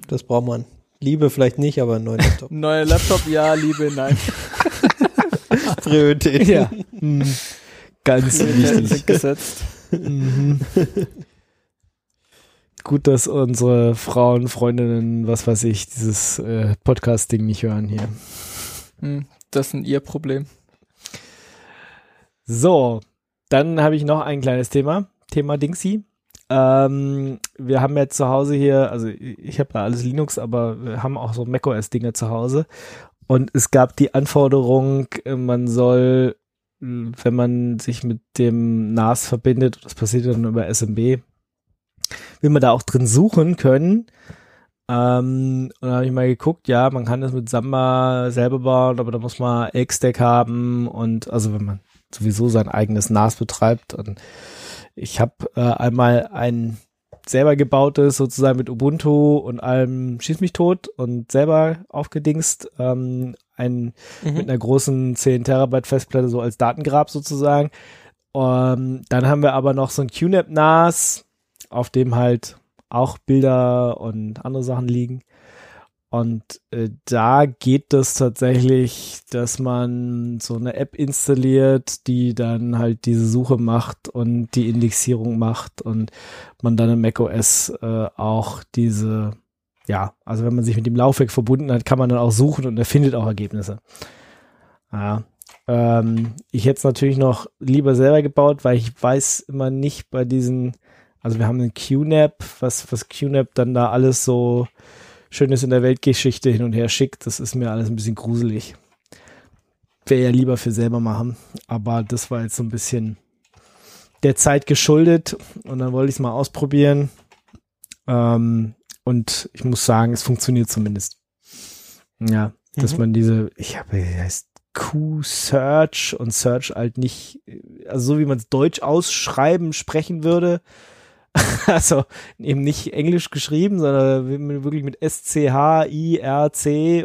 Das braucht man. Liebe vielleicht nicht, aber einen neuen Laptop. Neuer Laptop, ja, Liebe, nein. Priorität. Ja. Hm. Ganz Prioritäten wichtig. gesetzt. Mhm. Gut, dass unsere Frauen, Freundinnen, was weiß ich, dieses äh, Podcast-Ding nicht hören hier. Hm, das ist ihr Problem. So, dann habe ich noch ein kleines Thema. Thema Dingsy. Ähm, wir haben ja zu Hause hier, also ich habe ja alles Linux, aber wir haben auch so macOS-Dinge zu Hause. Und es gab die Anforderung, äh, man soll, mh, wenn man sich mit dem NAS verbindet, das passiert dann über SMB, will man da auch drin suchen können. Ähm, und da habe ich mal geguckt, ja, man kann das mit Samba selber bauen, aber da muss man X-Deck haben und also wenn man sowieso sein eigenes NAS betreibt. Und ich habe äh, einmal ein selber gebautes sozusagen mit Ubuntu und allem Schieß mich tot und selber aufgedingst. Ähm, ein Mhm. mit einer großen 10 Terabyte Festplatte so als Datengrab sozusagen. Ähm, dann haben wir aber noch so ein QNAP NAS, auf dem halt auch Bilder und andere Sachen liegen. Und äh, da geht es tatsächlich, dass man so eine App installiert, die dann halt diese Suche macht und die Indexierung macht und man dann im macOS äh, auch diese, ja, also wenn man sich mit dem Laufwerk verbunden hat, kann man dann auch suchen und er findet auch Ergebnisse. Ja, ähm, ich hätte es natürlich noch lieber selber gebaut, weil ich weiß immer nicht bei diesen, also wir haben einen QNAP, was, was QNAP dann da alles so Schönes in der Weltgeschichte hin und her schickt. Das ist mir alles ein bisschen gruselig. Wäre ja lieber für selber machen. Aber das war jetzt so ein bisschen der Zeit geschuldet und dann wollte ich es mal ausprobieren. Ähm, und ich muss sagen, es funktioniert zumindest. Ja, dass Mhm. man diese, ich habe, heißt Q-Search und Search halt nicht, also so wie man es deutsch ausschreiben, sprechen würde. Also eben nicht Englisch geschrieben, sondern wirklich mit S-C-H-I-R-C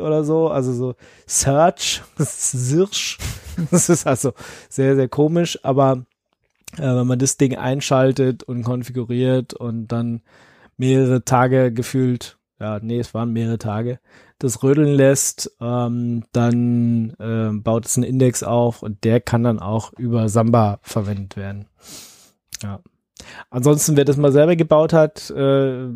oder so. Also so Search, Search. Das ist also sehr, sehr komisch. Aber äh, wenn man das Ding einschaltet und konfiguriert und dann mehrere Tage gefühlt, ja, nee, es waren mehrere Tage, das rödeln lässt, ähm, dann äh, baut es einen Index auf und der kann dann auch über Samba verwendet werden. Ja. Ansonsten, wer das mal selber gebaut hat, äh,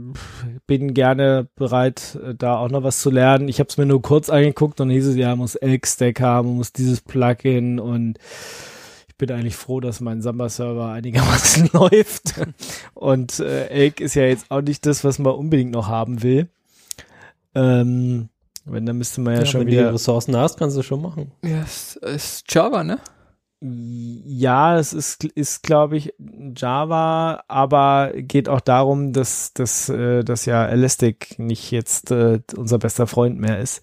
bin gerne bereit, äh, da auch noch was zu lernen. Ich habe es mir nur kurz angeguckt und hieß es, ja, muss Elk-Stack haben, muss dieses Plugin und ich bin eigentlich froh, dass mein Samba-Server einigermaßen läuft. Und äh, Elk ist ja jetzt auch nicht das, was man unbedingt noch haben will. Ähm, wenn, dann müsste man ja, Ja, schon wenn du die wieder. Ressourcen hast, kannst du schon machen. Ja, es ist Java, ne? Ja, es ist, ist glaube ich, Java, aber geht auch darum, dass, dass, äh, dass ja Elastic nicht jetzt äh, unser bester Freund mehr ist.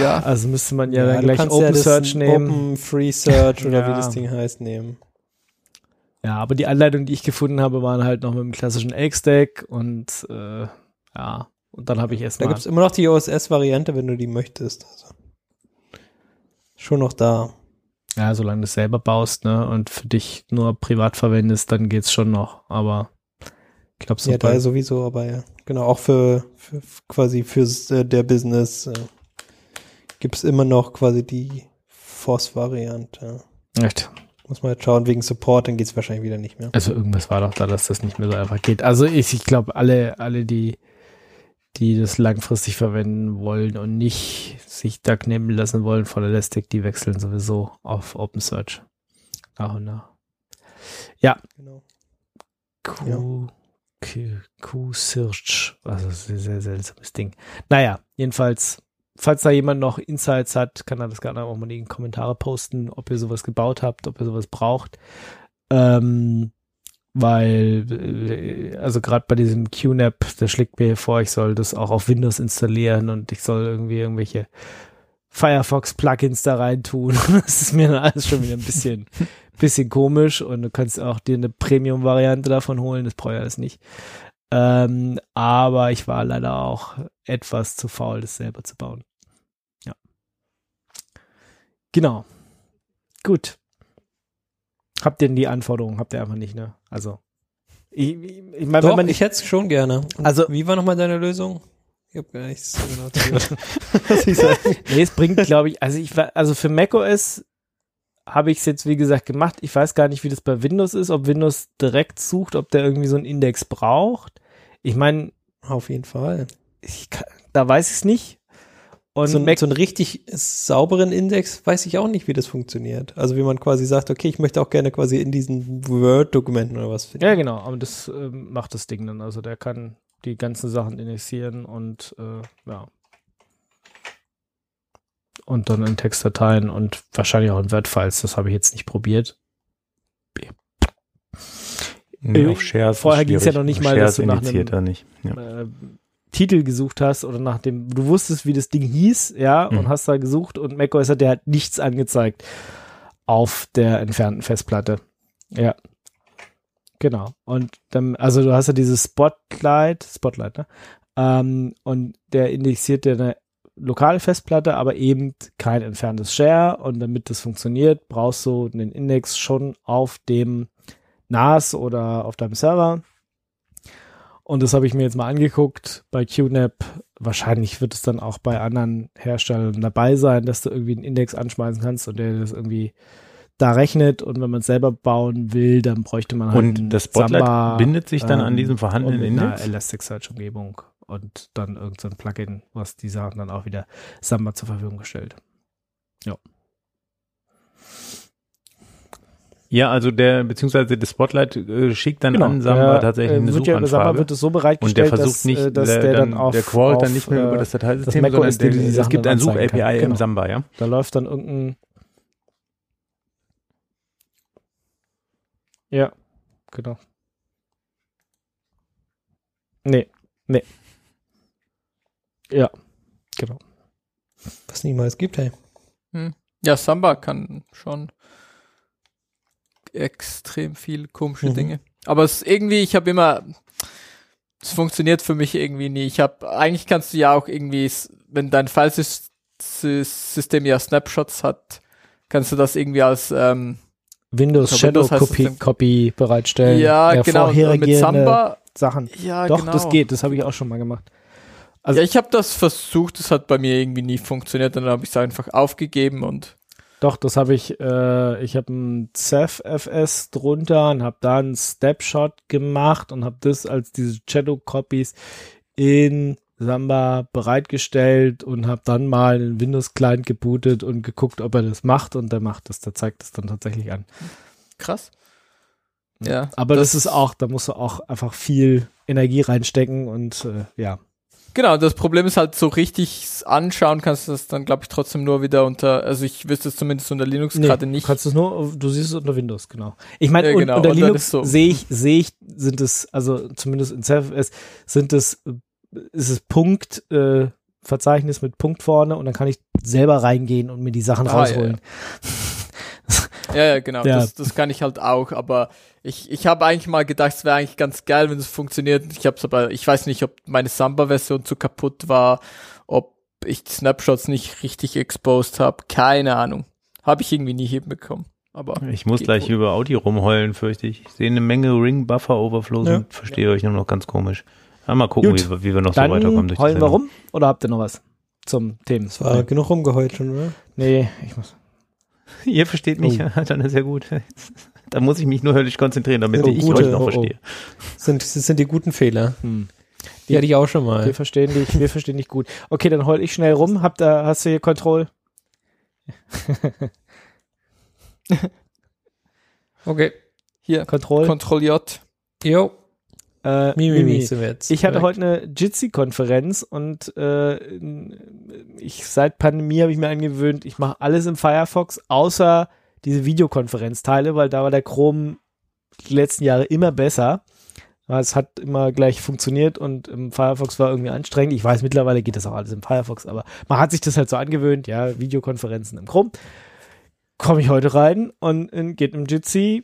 Ja. Also müsste man ja, dann du gleich Open das Search nehmen. Open Free Search oder Ja. wie das Ding heißt, nehmen. Ja, aber die Anleitungen, die ich gefunden habe, waren halt noch mit dem klassischen Elk-Stack und äh, ja, und dann habe ich Da erstmal. gibt's immer noch die OSS-Variante, wenn du die möchtest. Also. Schon noch da. Ja, solange du es selber baust, ne, und für dich nur privat verwendest, dann geht's schon noch. Aber ich glaube, so ja, da sowieso, aber ja. Genau, auch für, für quasi für äh, der Business äh, gibt's immer noch quasi die FOSS-Variante. echt. Muss man jetzt schauen, wegen Support, dann geht's wahrscheinlich wieder nicht mehr. Also irgendwas war doch da, dass das nicht mehr so einfach geht. Also ich, ich glaube, alle, alle, die, die das langfristig verwenden wollen und nicht sich da kneppen lassen wollen von Elastic, die wechseln sowieso auf Open Search. Nach und nach. Genau. Q, Q, Q Search. Also sehr, sehr seltsames Ding. Naja, jedenfalls, falls da jemand noch Insights hat, kann er das gerne auch mal in die Kommentare posten, ob ihr sowas gebaut habt, ob ihr sowas braucht. Ähm, weil, äh, also gerade bei diesem QNAP, der schlägt mir vor, ich soll das auch auf Windows installieren und ich soll irgendwie irgendwelche Firefox-Plugins da reintun. Das ist mir dann alles schon wieder ein bisschen, bisschen komisch und du kannst auch dir eine Premium-Variante davon holen, das brauche ich alles nicht. Ähm, aber ich war leider auch etwas zu faul, das selber zu bauen. Ja. Genau. Gut. Habt ihr denn die Anforderungen? Habt ihr einfach nicht, ne? Also. Ich, ich, ich meine, wenn man ich hätte es schon gerne. Und Also- wie war nochmal deine Lösung? Ich habe gar nichts so genau. Nee, es bringt, glaube ich, also ich war, also für macOS habe ich es jetzt, wie gesagt, gemacht. Ich weiß gar nicht, wie das bei Windows ist, ob Windows direkt sucht, ob der irgendwie so einen Index braucht. Ich meine, Auf jeden Fall. ich da weiß ich es nicht. Und So, so einen richtig sauberen Index weiß ich auch nicht, wie das funktioniert. Also wie man quasi sagt, okay, ich möchte auch gerne quasi in diesen Word-Dokumenten oder was finden. ja, genau, aber das ähm, macht das Ding dann. Also der kann die ganzen Sachen indexieren und äh, ja. Und dann in Textdateien und wahrscheinlich auch in Word-Files. Das habe ich jetzt nicht probiert. Nee, Äh, auf Shares. vorher ist ging's ja noch nicht mal, Shares dass du nach einem- er nicht. Ja. äh, Titel gesucht hast oder nach dem, du wusstest, wie das Ding hieß, ja, und Mhm. hast da gesucht und macOS hat dir halt nichts angezeigt auf der entfernten Festplatte. Ja. Genau. Und dann, also du hast ja dieses Spotlight, Spotlight, ne? Ähm, und der indexiert dir eine lokale Festplatte, aber eben kein entferntes Share. Und damit das funktioniert, brauchst du einen Index schon auf dem NAS oder auf deinem Server. Und das habe ich mir jetzt mal angeguckt bei QNAP. Wahrscheinlich wird es dann auch bei anderen Herstellern dabei sein, dass du irgendwie einen Index anschmeißen kannst und der das irgendwie da rechnet. Und wenn man es selber bauen will, dann bräuchte man halt Und das Spotlight Samba, bindet sich dann an ähm, diesem vorhandenen einer Index? Elasticsearch-Umgebung und dann irgendein so Plugin, was die Sachen dann auch wieder Samba zur Verfügung stellt. Ja, also der, beziehungsweise das Spotlight äh, schickt dann an Samba Genau. der, tatsächlich äh, eine wird ja über Samba Suchanfrage. wird es so und der bereitgestellt, versucht dass, nicht, äh, dass der, der dann auf der crawlt dann nicht mehr äh, über das Dateisystem, das sondern dir die der, es gibt ein. Such-API im Genau. Samba, ja? Da läuft dann irgendein. Ja, genau. Nee, nee. Ja, genau. Was niemals gibt, hey. Ja, Samba kann schon extrem viel komische Mhm. Dinge. Aber es irgendwie, ich habe immer, es funktioniert für mich irgendwie nie. Ich habe, eigentlich kannst du ja auch irgendwie, wenn dein Filesystem ja Snapshots hat, kannst du das irgendwie als ähm, Windows Ja, Shadow Windows Copy, Copy bereitstellen. ja, Der genau mit Samba. Sachen. Ja, Doch, genau. das geht. Das habe ich auch schon mal gemacht. Also- ja, ich habe das versucht, das hat bei mir irgendwie nie funktioniert, dann habe ich es einfach aufgegeben und Doch, das habe ich. Äh, ich habe ein CEF-FS drunter und habe da einen Snapshot gemacht und habe das als diese Shadow Copies in Samba bereitgestellt und habe dann mal einen Windows Client gebootet und geguckt, ob er das macht und der macht das. Der zeigt das dann tatsächlich an. krass. Ja, Aber das, ist auch, da musst du auch einfach viel Energie reinstecken und äh, ja. Genau, das Problem ist halt so richtig anschauen kannst du das dann, glaube ich, trotzdem nur wieder unter, also ich wüsste es zumindest unter Linux gerade Du nicht. kannst es nur, du siehst es unter Windows, genau. Ich meine, Ja, genau, unter und Linux so- sehe ich, sehe ich, sind es, also zumindest in ZFS, sind es, ist es Punkt, äh, Verzeichnis mit Punkt vorne und dann kann ich selber reingehen und mir die Sachen Ah, ja, rausholen. Ja, ja, genau, Ja. Das, das kann ich halt auch, aber ich, ich habe eigentlich mal gedacht, es wäre eigentlich ganz geil, wenn es funktioniert. Ich habe aber, ich weiß nicht, ob meine Samba-Version zu kaputt war, ob ich die Snapshots nicht richtig exposed habe, keine Ahnung. Habe ich irgendwie nie hinbekommen. Aber Ich muss gleich wohl. über Audi rumheulen, fürchte ich. Ich sehe eine Menge Ring-Buffer-Overflows Ja. und verstehe euch nur noch ganz komisch. Ja, mal gucken, Gut. wie, wir- wie wir noch so Dann weiterkommen. durch die heulen wir rum oder habt ihr noch was zum Themen? Es war genug rumgeheult schon, oder? Nee, ich muss. Ihr versteht mich, Oh. ja, dann ist ja gut. Da muss ich mich nur höllisch konzentrieren, damit Oh, ich gute- euch noch oh, oh. verstehe. Sind, das sind die guten Fehler. Hm. Die hatte ich auch schon mal. Wir verstehen dich, wir verstehen dich gut. Okay, dann heul ich schnell rum. Habt ihr, hast du hier Kontroll? Okay. hier, Kontroll? Ctrl J. Jo. Äh, Mimi, Mimi. sind wir jetzt. Ich hatte heute eine Jitsi-Konferenz und äh, ich seit Pandemie habe ich mir angewöhnt, ich mache alles im Firefox, außer diese Videokonferenzteile, weil da war der Chrome die letzten Jahre immer besser. Es hat immer gleich funktioniert und im Firefox war irgendwie anstrengend. Ich weiß, mittlerweile geht das auch alles im Firefox, aber man hat sich das halt so angewöhnt, ja, Videokonferenzen im Chrome. Komme ich heute rein und äh, geht im Jitsi,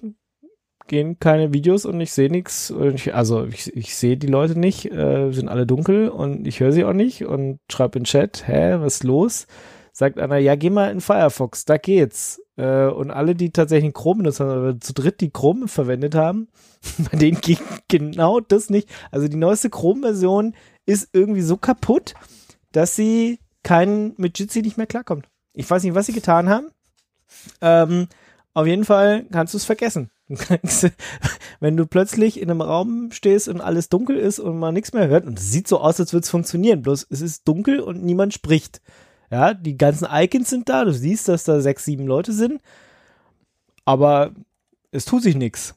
gehen keine Videos und ich sehe nichts. Also ich, ich sehe die Leute nicht, äh, sind alle dunkel und ich höre sie auch nicht und schreibe in Chat, hä, was ist los? Sagt einer, ja, geh mal in Firefox, da geht's. Äh, und alle, die tatsächlich Chrome benutzen, oder zu dritt, die Chrome verwendet haben, bei denen ging genau das nicht. Also die neueste Chrome-Version ist irgendwie so kaputt, dass sie keinen mit Jitsi nicht mehr klarkommt. Ich weiß nicht, was sie getan haben. Ähm, auf jeden Fall kannst du es vergessen. Wenn du plötzlich in einem Raum stehst und alles dunkel ist und man nichts mehr hört, und es sieht so aus, als würde es funktionieren, bloß es ist dunkel und niemand spricht. Ja, die ganzen Icons sind da, du siehst, dass da sechs, sieben Leute sind, aber es tut sich nichts.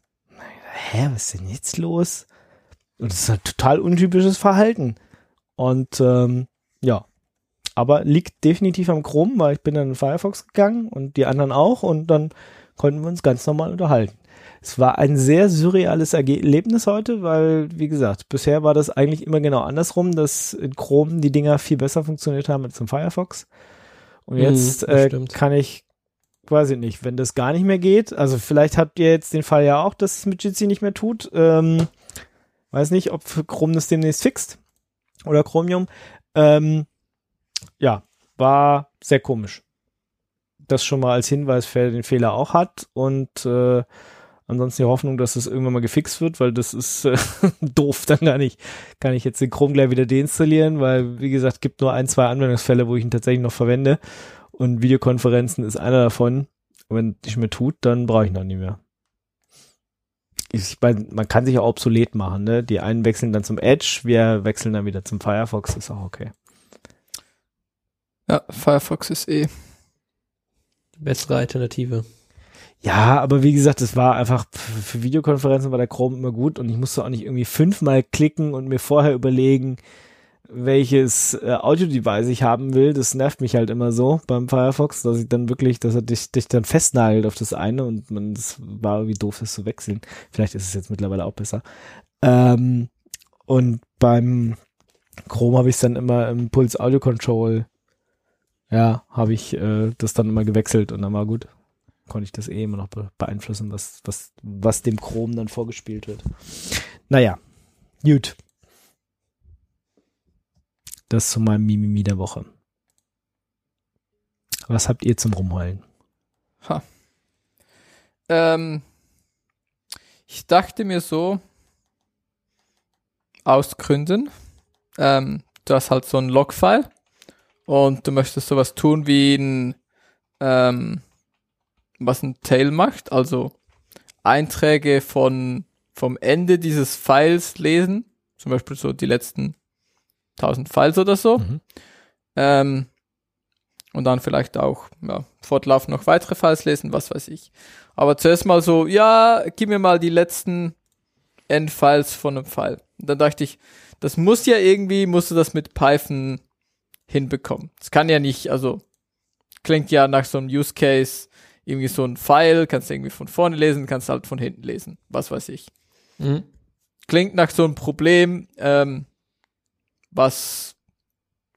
Hä, was ist denn jetzt los? Und das ist halt total untypisches Verhalten. Und ähm, ja, aber liegt definitiv am Chrome, weil ich bin dann in Firefox gegangen und die anderen auch und dann konnten wir uns ganz normal unterhalten. Es war ein sehr surreales Erlebnis heute, weil, wie gesagt, bisher war das eigentlich immer genau andersrum, dass in Chrome die Dinger viel besser funktioniert haben als im Firefox. Und Mhm, jetzt das äh, kann ich, weiß ich nicht, wenn das gar nicht mehr geht, also vielleicht habt ihr jetzt den Fall ja auch, dass es mit Jitsi nicht mehr tut. Ähm, weiß nicht, ob Chrome das demnächst fixt oder Chromium. Ähm, ja, war sehr komisch. Das schon mal als Hinweis, wer den Fehler auch hat. Und äh, Ansonsten die Hoffnung, dass das irgendwann mal gefixt wird, weil das ist äh, doof. Dann kann ich, kann ich jetzt den Chrome gleich wieder deinstallieren, weil, wie gesagt, gibt nur ein, zwei Anwendungsfälle, wo ich ihn tatsächlich noch verwende. Und Videokonferenzen ist einer davon. wenn es nicht mehr tut, dann brauche ich noch nie mehr. Ich mein, man kann sich ja obsolet machen, ne? Die einen wechseln dann zum Edge, wir wechseln dann wieder zum Firefox, ist auch okay. Ja, Firefox ist eh. Bessere Alternative. Ja, aber wie gesagt, es war einfach für Videokonferenzen war der Chrome immer gut und ich musste auch nicht irgendwie fünfmal klicken und mir vorher überlegen, welches äh, Audio-Device ich haben will. Das nervt mich halt immer so beim Firefox, dass ich dann wirklich, dass er dich, dich dann festnagelt auf das eine und man, das war irgendwie doof, das zu wechseln. Vielleicht ist es jetzt mittlerweile auch besser. Ähm, und beim Chrome habe ich es dann immer im Pulse Audio Control, ja, habe ich äh, das dann immer gewechselt und dann war gut. Konnte ich das eh immer noch be beeinflussen, was, was, was dem Chrome dann vorgespielt wird. Naja, gut. Das zu meinem Mimimi der Woche. Was habt ihr zum Rumheulen? Ha. Ähm, ich dachte mir so, aus Gründen, ähm, du hast halt so ein Logfile und du möchtest sowas tun wie ein, ähm, was ein Tail macht, also Einträge von, vom Ende dieses Files lesen, zum Beispiel so die letzten 1000 Files oder so. Mhm. Ähm, und dann vielleicht auch ja, fortlaufend noch weitere Files lesen, was weiß ich. Aber zuerst mal so, ja, gib mir mal die letzten Endfiles von einem File. Und dann dachte ich, das muss ja irgendwie, musst du das mit Python hinbekommen. Das kann ja nicht, also klingt ja nach so einem Use Case, irgendwie so ein File, kannst du irgendwie von vorne lesen, kannst halt von hinten lesen, was weiß ich. Mhm. Klingt nach so einem Problem, ähm, was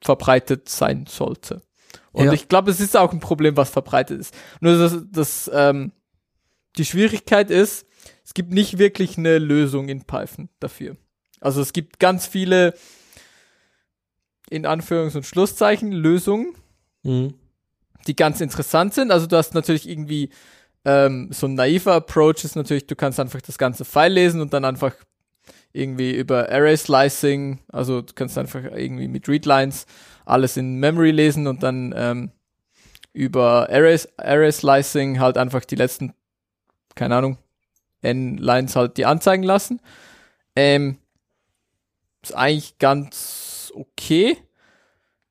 verbreitet sein sollte. Und Ja. ich glaube, es ist auch ein Problem, was verbreitet ist. Nur dass, dass ähm, die Schwierigkeit ist, es gibt nicht wirklich eine Lösung in Python dafür. Also es gibt ganz viele in Anführungs- und Schlusszeichen Lösungen, Mhm. Die ganz interessant sind. Also du hast natürlich irgendwie ähm, so ein naiver Approach ist natürlich, du kannst einfach das ganze File lesen und dann einfach irgendwie über Array Slicing, also du kannst einfach irgendwie mit Readlines alles in Memory lesen und dann ähm, über Array, Array Slicing halt einfach die letzten, keine Ahnung, n Lines halt die anzeigen lassen. Ähm, ist eigentlich ganz okay.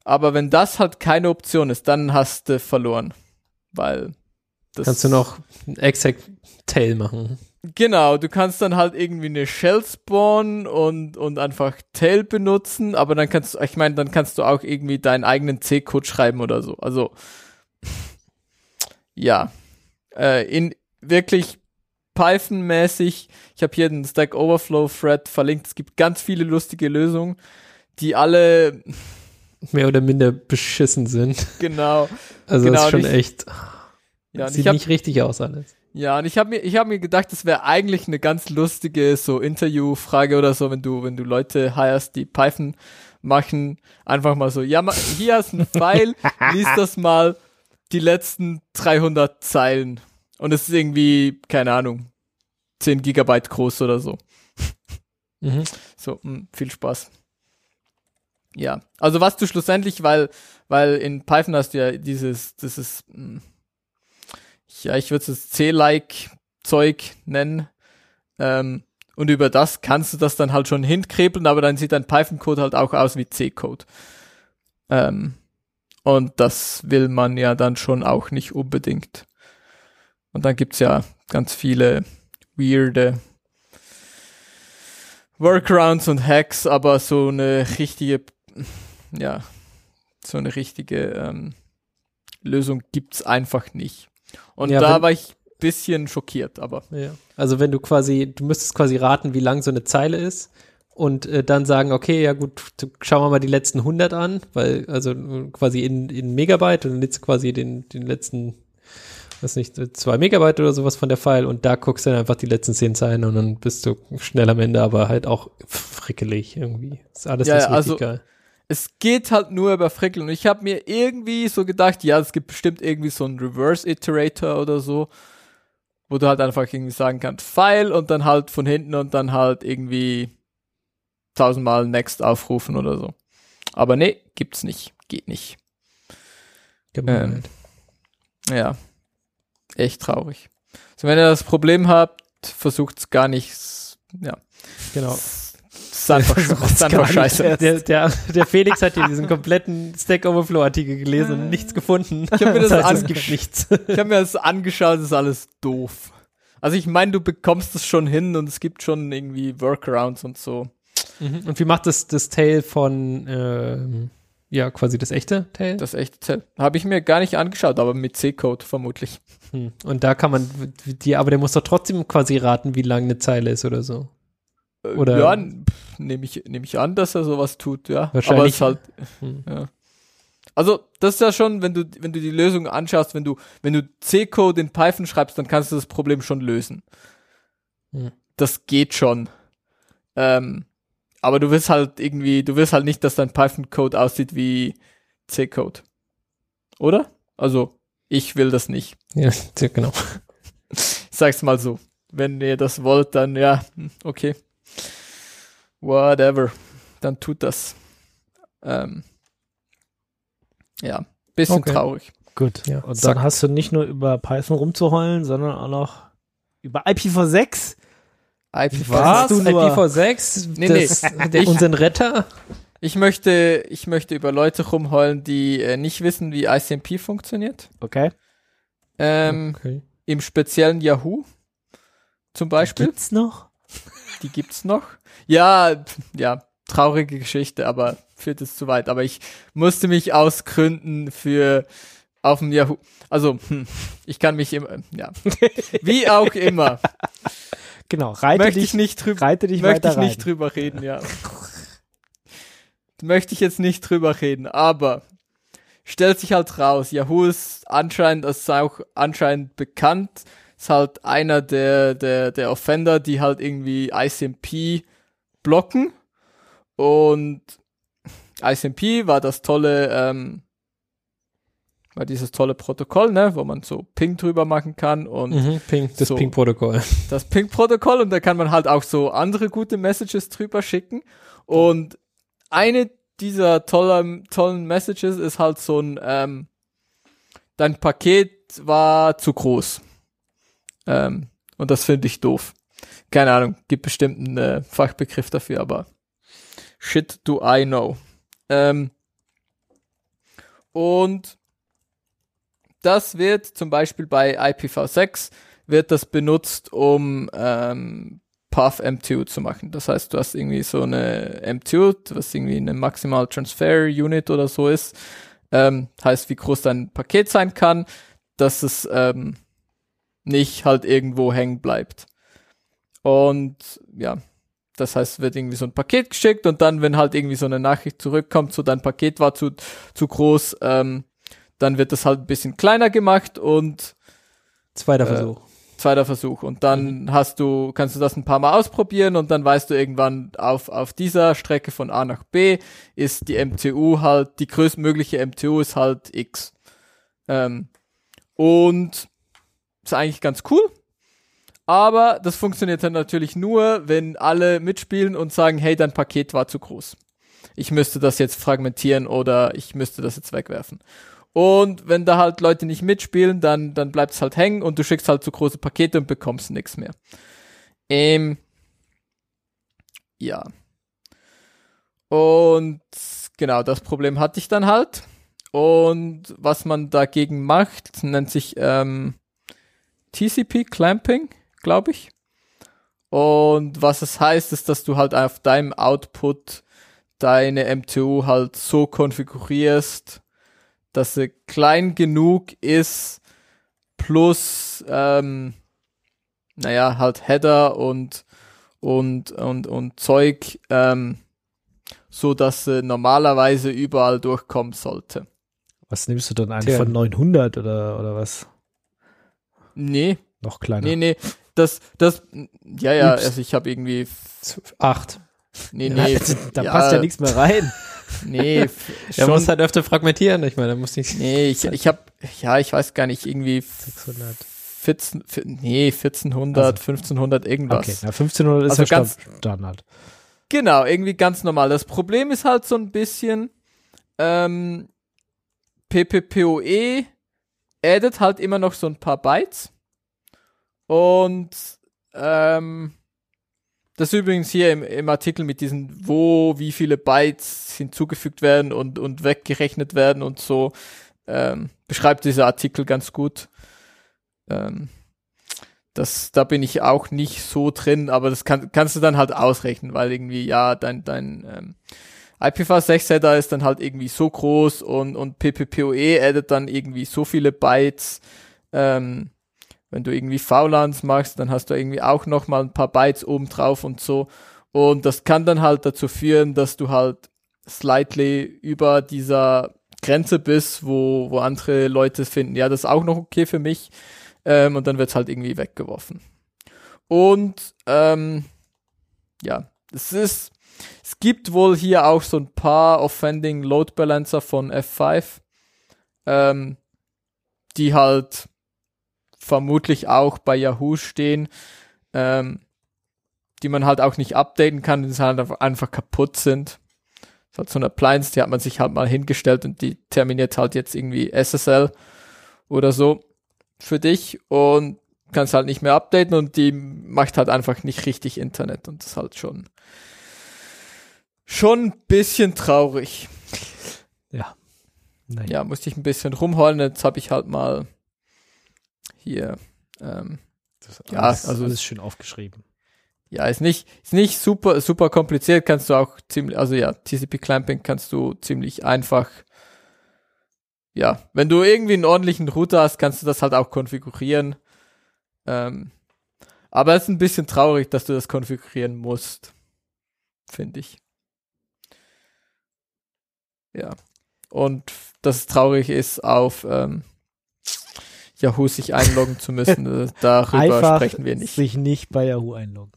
Aber wenn das halt keine Option ist, dann hast du verloren. Weil das Kannst du noch Exact Tail machen. Genau, du kannst dann halt irgendwie eine Shell spawnen und, und einfach Tail benutzen, aber dann kannst du, ich meine, dann kannst du auch irgendwie deinen eigenen C-Code schreiben oder so. Also, ja, äh, in wirklich Python-mäßig, ich habe hier den Stack Overflow-Thread verlinkt, es gibt ganz viele lustige Lösungen, die alle, Mehr oder minder beschissen sind. genau, Also Genau, das ist schon nicht- echt, ja, sieht ich hab, nicht richtig aus alles. Ja, und ich habe mir, ich habe mir gedacht, das wäre eigentlich eine ganz lustige so Interviewfrage oder so, wenn du, wenn du Leute hirest, die Python machen, einfach mal so, ja, hier hast ein File, lies das mal die letzten 300 Zeilen und es ist irgendwie, keine Ahnung, 10 Gigabyte groß oder so. Mhm. So, mh, viel Spaß. Ja, also was du schlussendlich, weil, weil in Python hast du ja dieses, dieses, mh, ja, ich würde es C-like Zeug nennen. Ähm, und über das kannst du das dann halt schon hinkrebeln, aber dann sieht dein Python-Code halt auch aus wie C-Code. Ähm, und das will man ja dann schon auch nicht unbedingt. Und dann gibt's ja ganz viele weirde Workarounds und Hacks, aber so eine richtige, ja, so eine richtige ähm, Lösung gibt's einfach nicht. Und Ja, da war ich bisschen schockiert, aber Ja. Also wenn du quasi, du müsstest quasi raten, wie lang so eine Zeile ist und äh, dann sagen, okay, ja gut, du- schauen wir mal die letzten 100 an, weil also äh, quasi in, in Megabyte und dann jetzt quasi den, den letzten, weiß nicht, zwei Megabyte oder sowas von der File und da guckst du dann einfach die letzten 10 Zeilen und dann bist du schnell am Ende, aber halt auch frickelig irgendwie. Ist alles Ja, nicht also- geil. Es geht halt nur über Frickeln. Und ich habe mir irgendwie so gedacht, ja, es gibt bestimmt irgendwie so einen Reverse Iterator oder so. wo du halt einfach irgendwie sagen kannst, File und dann halt von hinten und dann halt irgendwie tausendmal Next aufrufen oder so. Aber nee, gibt's nicht. Geht nicht. Ähm, ja. Echt traurig. Also wenn ihr das Problem habt, versucht's gar nicht. Ja. Genau. Das ist einfach, das ist einfach scheiße. Der, der, der Felix hat hier diesen kompletten Stack Overflow Artikel gelesen und nichts gefunden. Ich habe mir das, heißt, es gibt nichts. ich hab mir das angeschaut, das ist alles doof. Also ich meine, du bekommst es schon hin und es gibt schon irgendwie Workarounds und so. Mhm. Und wie macht das das Tail von ähm, ja quasi das echte Tail? Das echte habe ich mir gar nicht angeschaut, aber mit C-Code vermutlich. Hm. Und da kann man die, aber der muss doch trotzdem quasi raten, wie lang eine Zeile ist oder so. Äh, Oder- ja, nehme ich, nehm ich an, dass er sowas tut, ja. Wahrscheinlich. Aber es halt, Hm. ja. Also, das ist ja schon, wenn du, wenn du die Lösung anschaust, wenn du, wenn du C-Code in Python schreibst, dann kannst du das Problem schon lösen. Hm. Das geht schon. Ähm, aber du willst halt irgendwie, du willst halt nicht, dass dein Python-Code aussieht wie C-Code. Oder? Also, ich will das nicht. Ja, ja, genau. Ich sag's mal so. Wenn ihr das wollt, dann ja, hm, okay. Whatever. Dann tut das. Ähm, ja, bisschen Okay. traurig. Gut. Ja, Und zack. dann hast du nicht nur über Python rumzuheulen, sondern auch noch über IPv6. IPv6. Was? du nur? IPv6, Nee, das, Ich- unseren Retter. Ich möchte, ich möchte über Leute rumheulen, die äh, nicht wissen, wie ICMP funktioniert. Okay. Ähm, Okay. Im speziellen Yahoo zum Beispiel. Gibt's noch? Die gibt's noch. Ja, ja, traurige Geschichte, aber führt es zu weit. Aber ich musste mich ausgründen für auf dem Yahoo. Also, hm, ich kann mich immer, ja. Wie auch immer. Genau. Reite möchte dich, ich nicht drüber, reite dich möchte ich nicht rein. drüber reden, ja. möchte ich jetzt nicht drüber reden, aber stellt sich halt raus, Yahoo ist anscheinend, das ist auch anscheinend bekannt, ist halt einer der, der, der Offender, die halt irgendwie ICMP blocken und ICMP war das tolle, ähm, war dieses tolle Protokoll, ne, wo man so Ping drüber machen kann und Mhm, Ping, das So. Ping-Protokoll. das Ping-Protokoll und da kann man halt auch so andere gute Messages drüber schicken. Und eine dieser tollen, tollen Messages ist halt so ein, ähm, dein Paket war zu groß. Ähm, und das finde ich doof. Keine Ahnung, gibt bestimmt einen äh, Fachbegriff dafür, aber shit do I know. Ähm, und das wird zum Beispiel bei IPv6 wird das benutzt, um ähm, Path MTU zu machen. Das heißt, du hast irgendwie so eine MTU, was irgendwie eine Maximal Transfer Unit oder so ist. Ähm, heißt, wie groß dein Paket sein kann, dass es ähm, nicht halt irgendwo hängen bleibt. Und ja, das heißt, wird irgendwie so ein Paket geschickt und dann, wenn halt irgendwie so eine Nachricht zurückkommt, so dein Paket war zu, zu groß, ähm, dann wird das halt ein bisschen kleiner gemacht und Zweiter Äh, Versuch. zweiter Versuch. Und dann hast du, kannst du das ein paar Mal ausprobieren und dann weißt du irgendwann auf, auf dieser Strecke von A nach B ist die MTU halt, die größtmögliche MTU ist halt X. Ähm, und ist eigentlich ganz cool. Aber das funktioniert dann natürlich nur, wenn alle mitspielen und sagen, hey, dein Paket war zu groß. Ich müsste das jetzt fragmentieren oder ich müsste das jetzt wegwerfen. Und wenn da halt Leute nicht mitspielen, dann, dann bleibt es halt hängen und du schickst halt zu große Pakete und bekommst nichts mehr. Ähm, ja. Und genau, das Problem hatte ich dann halt. Und was man dagegen macht, nennt sich ähm, TCP Clamping, glaube ich. Und was es heißt, ist, dass du halt auf deinem Output deine MTU halt so konfigurierst, dass sie klein genug ist, plus, ähm, naja, halt Header und, und, und, und Zeug, ähm, so dass sie normalerweise überall durchkommen sollte. Was nimmst du dann Tja. von 900 oder, oder was? Nee, Noch kleiner. nee, nee, das, das, ja, ja, Ups. also ich habe irgendwie, Acht. nee, Ja, nee, da passt ja nichts mehr rein. nee, Er muss halt öfter fragmentieren. Ich meine, da muss nicht. nee, ich, ich habe, ja, ich weiß gar nicht, irgendwie 600. 14, vier- nee, 1400, 1500 irgendwas. Okay, na 1500 ist Also ja ganz- Standard. Genau, irgendwie ganz normal. Das Problem ist halt so ein bisschen, ähm, PPPoE addet halt immer noch so ein paar Bytes. Und ähm, das übrigens hier im, im Artikel mit diesen, wo wie viele Bytes hinzugefügt werden und, und weggerechnet werden und so, ähm, beschreibt dieser Artikel ganz gut. Ähm, das, da bin ich auch nicht so drin, aber das kann, kannst du dann halt ausrechnen, weil irgendwie, ja, dein, dein ähm, IPv6-Header ist dann halt irgendwie so groß und, und PPPoE addet dann irgendwie so viele Bytes. Ähm, wenn du irgendwie VLANs machst, dann hast du irgendwie auch noch mal ein paar Bytes oben drauf und so. Und das kann dann halt dazu führen, dass du halt slightly über dieser Grenze bist, wo, wo andere Leute finden, ja, das ist auch noch okay für mich. Ähm, und dann wird's halt irgendwie weggeworfen. Und ähm, ja, es ist, es gibt wohl hier auch so ein paar Offending Load Balancer von F5, ähm, die halt vermutlich auch bei Yahoo stehen, ähm, die man halt auch nicht updaten kann, die halt einfach- kaputt sind. Das ist halt so eine Appliance, die hat man sich halt mal hingestellt und die terminiert halt jetzt irgendwie SSL oder so für dich und kannst halt nicht mehr updaten und die macht halt einfach nicht richtig Internet und das ist halt schon schon ein bisschen traurig. Nein. Ja, musste ich ein bisschen rumholen, jetzt habe ich halt mal hier ähm, Das ist Ja, alles, also- alles schön aufgeschrieben. ja, ist nicht, ist nicht super, super kompliziert, kannst du auch ziemlich, also ja, TCP Clamping kannst du ziemlich einfach, ja, wenn du irgendwie einen ordentlichen Router hast, kannst du das halt auch konfigurieren. Ähm, aber es ist ein bisschen traurig, dass du das konfigurieren musst, finde ich. Ja. Und dass es traurig ist, auf ähm, Yahoo sich einloggen zu müssen, äh, darüber Einfach sprechen wir nicht. sich nicht bei Yahoo einloggen.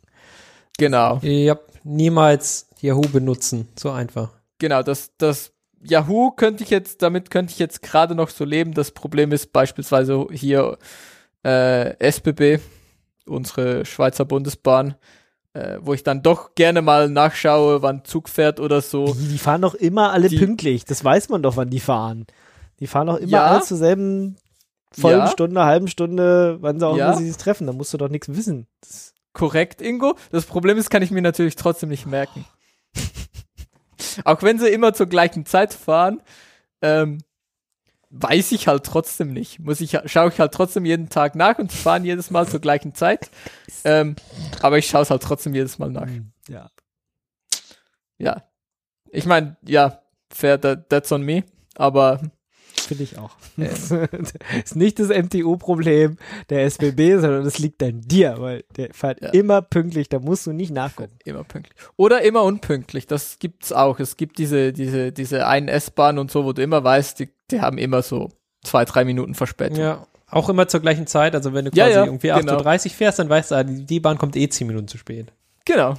Genau. Ja, niemals Yahoo benutzen. So einfach. Genau, das, das Yahoo könnte ich jetzt, damit könnte ich jetzt gerade noch so leben. Das Problem ist beispielsweise hier äh, SBB, unsere Schweizer Bundesbahn, äh, wo ich dann doch gerne mal nachschaue, wann Zug fährt oder so. Die, die fahren doch immer alle Die- pünktlich. Das weiß man doch, wann die fahren. Die fahren doch immer Ja. alle zur selben vollen Ja. Stunde, halben Stunde, wann sie auch Ja. immer sie sich treffen. Da musst du doch nichts wissen. Das, Korrekt, Ingo. Das Problem ist, kann ich mir natürlich trotzdem nicht merken. Auch wenn sie immer zur gleichen Zeit fahren, ähm, weiß ich halt trotzdem nicht. Muss ich, schaue ich halt trotzdem jeden Tag nach und fahren jedes Mal zur gleichen Zeit. Ähm, aber ich schaue es halt trotzdem jedes Mal nach. ja. Ja. Ich meine, ja, fair, that, that's on me. Aber Finde ich auch. ist nicht das MTU-Problem der SBB, sondern das liegt an dir, weil der fährt Ja. immer pünktlich, da musst du nicht nachgucken. immer pünktlich. Oder immer unpünktlich. Das gibt's auch. Es gibt diese, diese, diese einen S-Bahn und so, wo du immer weißt, die, die haben immer so zwei, drei Minuten Verspätung. Ja. Auch immer zur gleichen Zeit. Also wenn du Ja, quasi ja, irgendwie genau. 8.30 Uhr fährst, dann weißt du, ah, die, die Bahn kommt eh 10 Minuten zu spät. Genau.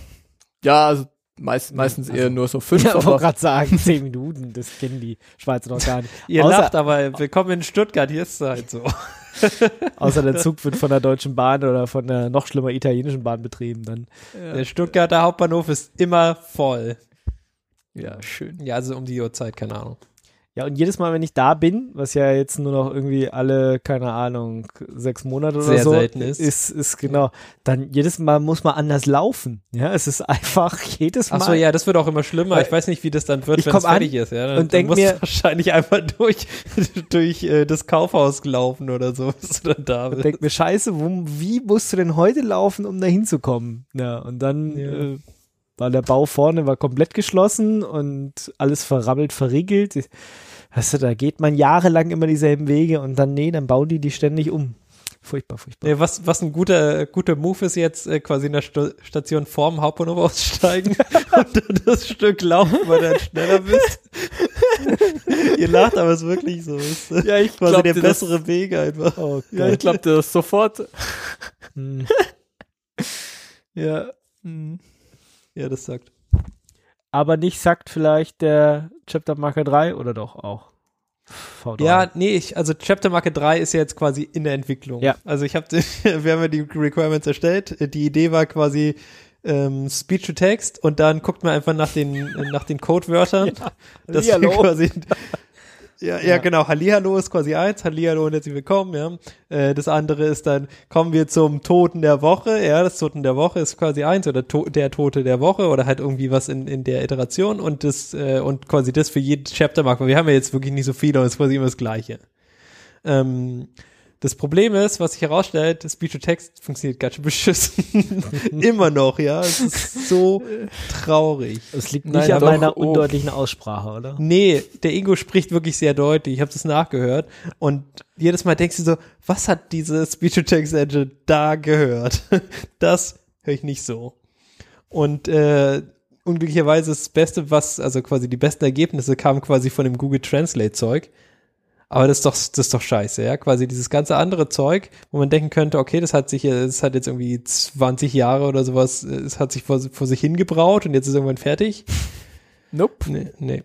Ja, also meist, meistens eher nur so fünf, Ja, ich wollte aber gerade sagen, zehn Minuten, das kennen die Schweizer noch gar nicht. Ihr Außer- lacht, aber willkommen in Stuttgart, hier ist es halt so. Außer der Zug wird von der Deutschen Bahn oder von der noch schlimmer italienischen Bahn betrieben, dann Der Stuttgarter Hauptbahnhof ist immer voll. ja, schön. Ja, also um die Uhrzeit, keine Ahnung. Ja, und jedes Mal, wenn ich da bin, was ja jetzt nur noch irgendwie alle, keine Ahnung, sechs Monate oder Sehr so selten ist. ist, ist genau, dann jedes Mal muss man anders laufen. Ja, es ist einfach jedes Mal. Achso, ja, das wird auch immer schlimmer. Ich weiß nicht, wie das dann wird, wenn es fertig ist. Ja, dann, und dann denk mir- wahrscheinlich einfach durch, durch äh, das Kaufhaus gelaufen oder so, bis du dann da und bist. denk mir, scheiße, wo, wie musst du denn heute laufen, um da hinzukommen? Ja, und dann Ja. äh, war der Bau vorne war komplett geschlossen und alles verrammelt, verriegelt. Weißt du, da geht man jahrelang immer dieselben Wege und dann, nee, dann bauen die die ständig um. Furchtbar, furchtbar. Ja, was, was ein guter, guter Move ist jetzt, äh, quasi in der Sto Station vorm Hauptbahnhof aussteigen und dann das Stück laufen, weil du dann schneller bist. Ihr lacht, aber es ist wirklich so. Ist Ja, ich quasi der dir das- bessere Weg einfach. Oh, Ja, ich glaube dir das sofort. Hm. Ja. hm. Ja, das sagt. Aber nicht sagt vielleicht der Chapter Marker 3 oder doch auch? V3. Ja, nee, ich, also Chapter Marke 3 ist ja jetzt quasi in der Entwicklung. Ja. Also ich habe, wir haben ja die Requirements erstellt. Die Idee war quasi ähm, Speech to Text und dann guckt man einfach nach den nach den Codewörtern. das wir Hallihallo. quasi ja, ja, Ja. genau. Hallihallo ist quasi eins, Hallihallo und herzlich willkommen, ja. Äh, das andere ist dann, kommen wir zum Toten der Woche, ja, das Toten der Woche ist quasi eins oder to der Tote der Woche oder halt irgendwie was in, in der Iteration und das, äh, und quasi das für jeden Chapter weil wir haben ja jetzt wirklich nicht so viele und es ist quasi immer das Gleiche. Ähm, das Problem ist, was sich herausstellt, Speech to Text funktioniert ganz schön beschissen. immer noch, ja. Es ist so traurig. Es liegt Nein, nicht an doch, meiner oh. undeutlichen Aussprache, oder? Nee, der Ingo spricht wirklich sehr deutlich. Ich habe das nachgehört. Und jedes Mal denkst du so, was hat diese Speech-to-Text-Engine da gehört? Das höre ich nicht so. Und äh, unglücklicherweise ist das Beste, was, also quasi die besten Ergebnisse kamen quasi von dem Google Translate-Zeug. Aber das ist doch, das ist doch scheiße, ja. Quasi dieses ganze andere Zeug, wo man denken könnte, okay, das hat sich, das hat jetzt irgendwie 20 Jahre oder sowas, äh, es hat sich vor, vor sich hingebraut und jetzt ist irgendwann fertig. Nope. Nee, nee.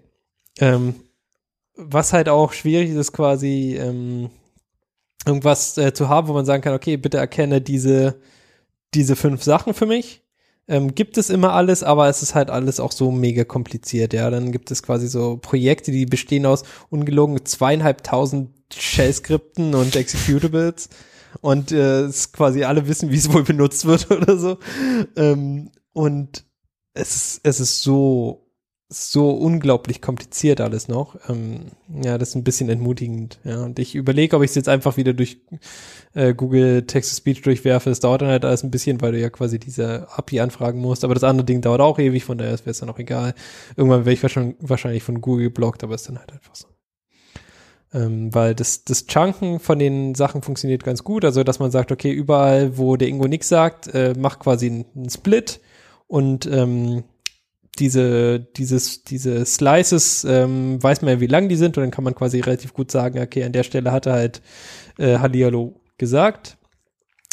Ähm, was halt auch schwierig ist, ist quasi ähm, irgendwas äh, zu haben, wo man sagen kann, okay, bitte erkenne diese, diese fünf Sachen für mich. Ähm, gibt es immer alles, aber es ist halt alles auch so mega kompliziert, ja. Dann gibt es quasi so Projekte, die bestehen aus ungelogen zweieinhalbtausend Shell-Skripten und Executables und äh, es quasi alle wissen, wie es wohl benutzt wird oder so. Ähm, und es, es ist so so unglaublich kompliziert alles noch. Ähm, ja, das ist ein bisschen entmutigend. Ja, und ich überlege, ob ich es jetzt einfach wieder durch äh, Google Text-to-Speech durchwerfe. Das dauert dann halt alles ein bisschen, weil du ja quasi diese API anfragen musst. Aber das andere Ding dauert auch ewig, von daher wäre es dann auch egal. Irgendwann wäre ich wahrscheinlich, von Google geblockt, aber ist dann halt einfach so. Ähm, weil das, das Chunken von den Sachen funktioniert ganz gut. Also, dass man sagt, okay, überall, wo der Ingo nix sagt, äh, mach quasi einen, einen Split und ähm, diese, dieses, diese Slices ähm, weiß man ja, wie lang die sind und dann kann man quasi relativ gut sagen, okay, an der Stelle hat er halt äh, Hallihallo gesagt.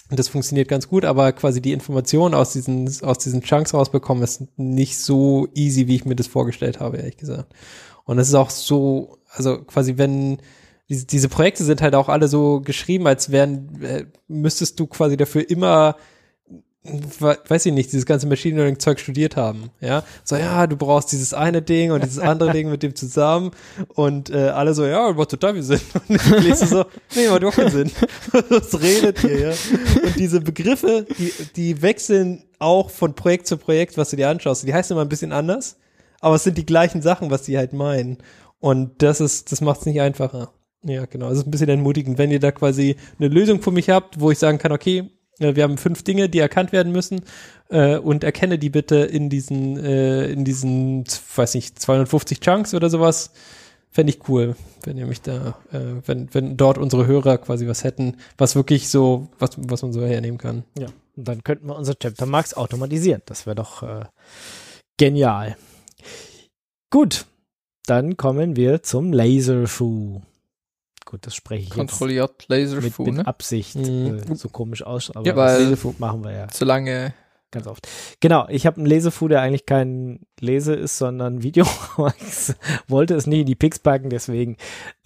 Und das funktioniert ganz gut, aber quasi die Information aus diesen, aus diesen Chunks rausbekommen ist nicht so easy, wie ich mir das vorgestellt habe, ehrlich gesagt. Und es ist auch so, also quasi wenn, diese, diese Projekte sind halt auch alle so geschrieben, als wären, äh, müsstest du quasi dafür immer weiß ich nicht, dieses ganze Machine Learning Zeug studiert haben, ja, so ja, du brauchst dieses eine Ding und dieses andere Ding mit dem zusammen und äh, alle so, ja, macht total viel Sinn. Und ich lese so, nee, macht überhaupt keinen Sinn, was redet ihr, ja, und diese Begriffe, die, die wechseln auch von Projekt zu Projekt, was du dir anschaust, die heißen immer ein bisschen anders, aber es sind die gleichen Sachen, was die halt meinen. Und das ist, das macht es nicht einfacher. Ja, genau. Es ist ein bisschen entmutigend, wenn ihr da quasi eine Lösung für mich habt, wo ich sagen kann, okay, wir haben fünf Dinge, die erkannt werden müssen äh, und erkenne die bitte in diesen, äh, in diesen, weiß nicht, 250 Chunks oder sowas. Fände ich cool, wenn ihr mich da, äh, wenn, wenn dort unsere Hörer quasi was hätten, was wirklich so, was, was man so hernehmen kann. Ja. Und dann könnten wir unsere Chapter Marks automatisieren. Das wäre doch äh, genial. Gut. Dann kommen wir zum Laserschuh. Gut, das spreche ich Kontrolliert jetzt Laserfu, mit, mit ne? Absicht Mhm. äh, so komisch aus, aber Ja, weil- das machen wir ja Solange ganz oft. Genau, ich habe einen Lesefu, der eigentlich kein Lese ist, sondern Video. ich wollte es nie in die Pix packen, deswegen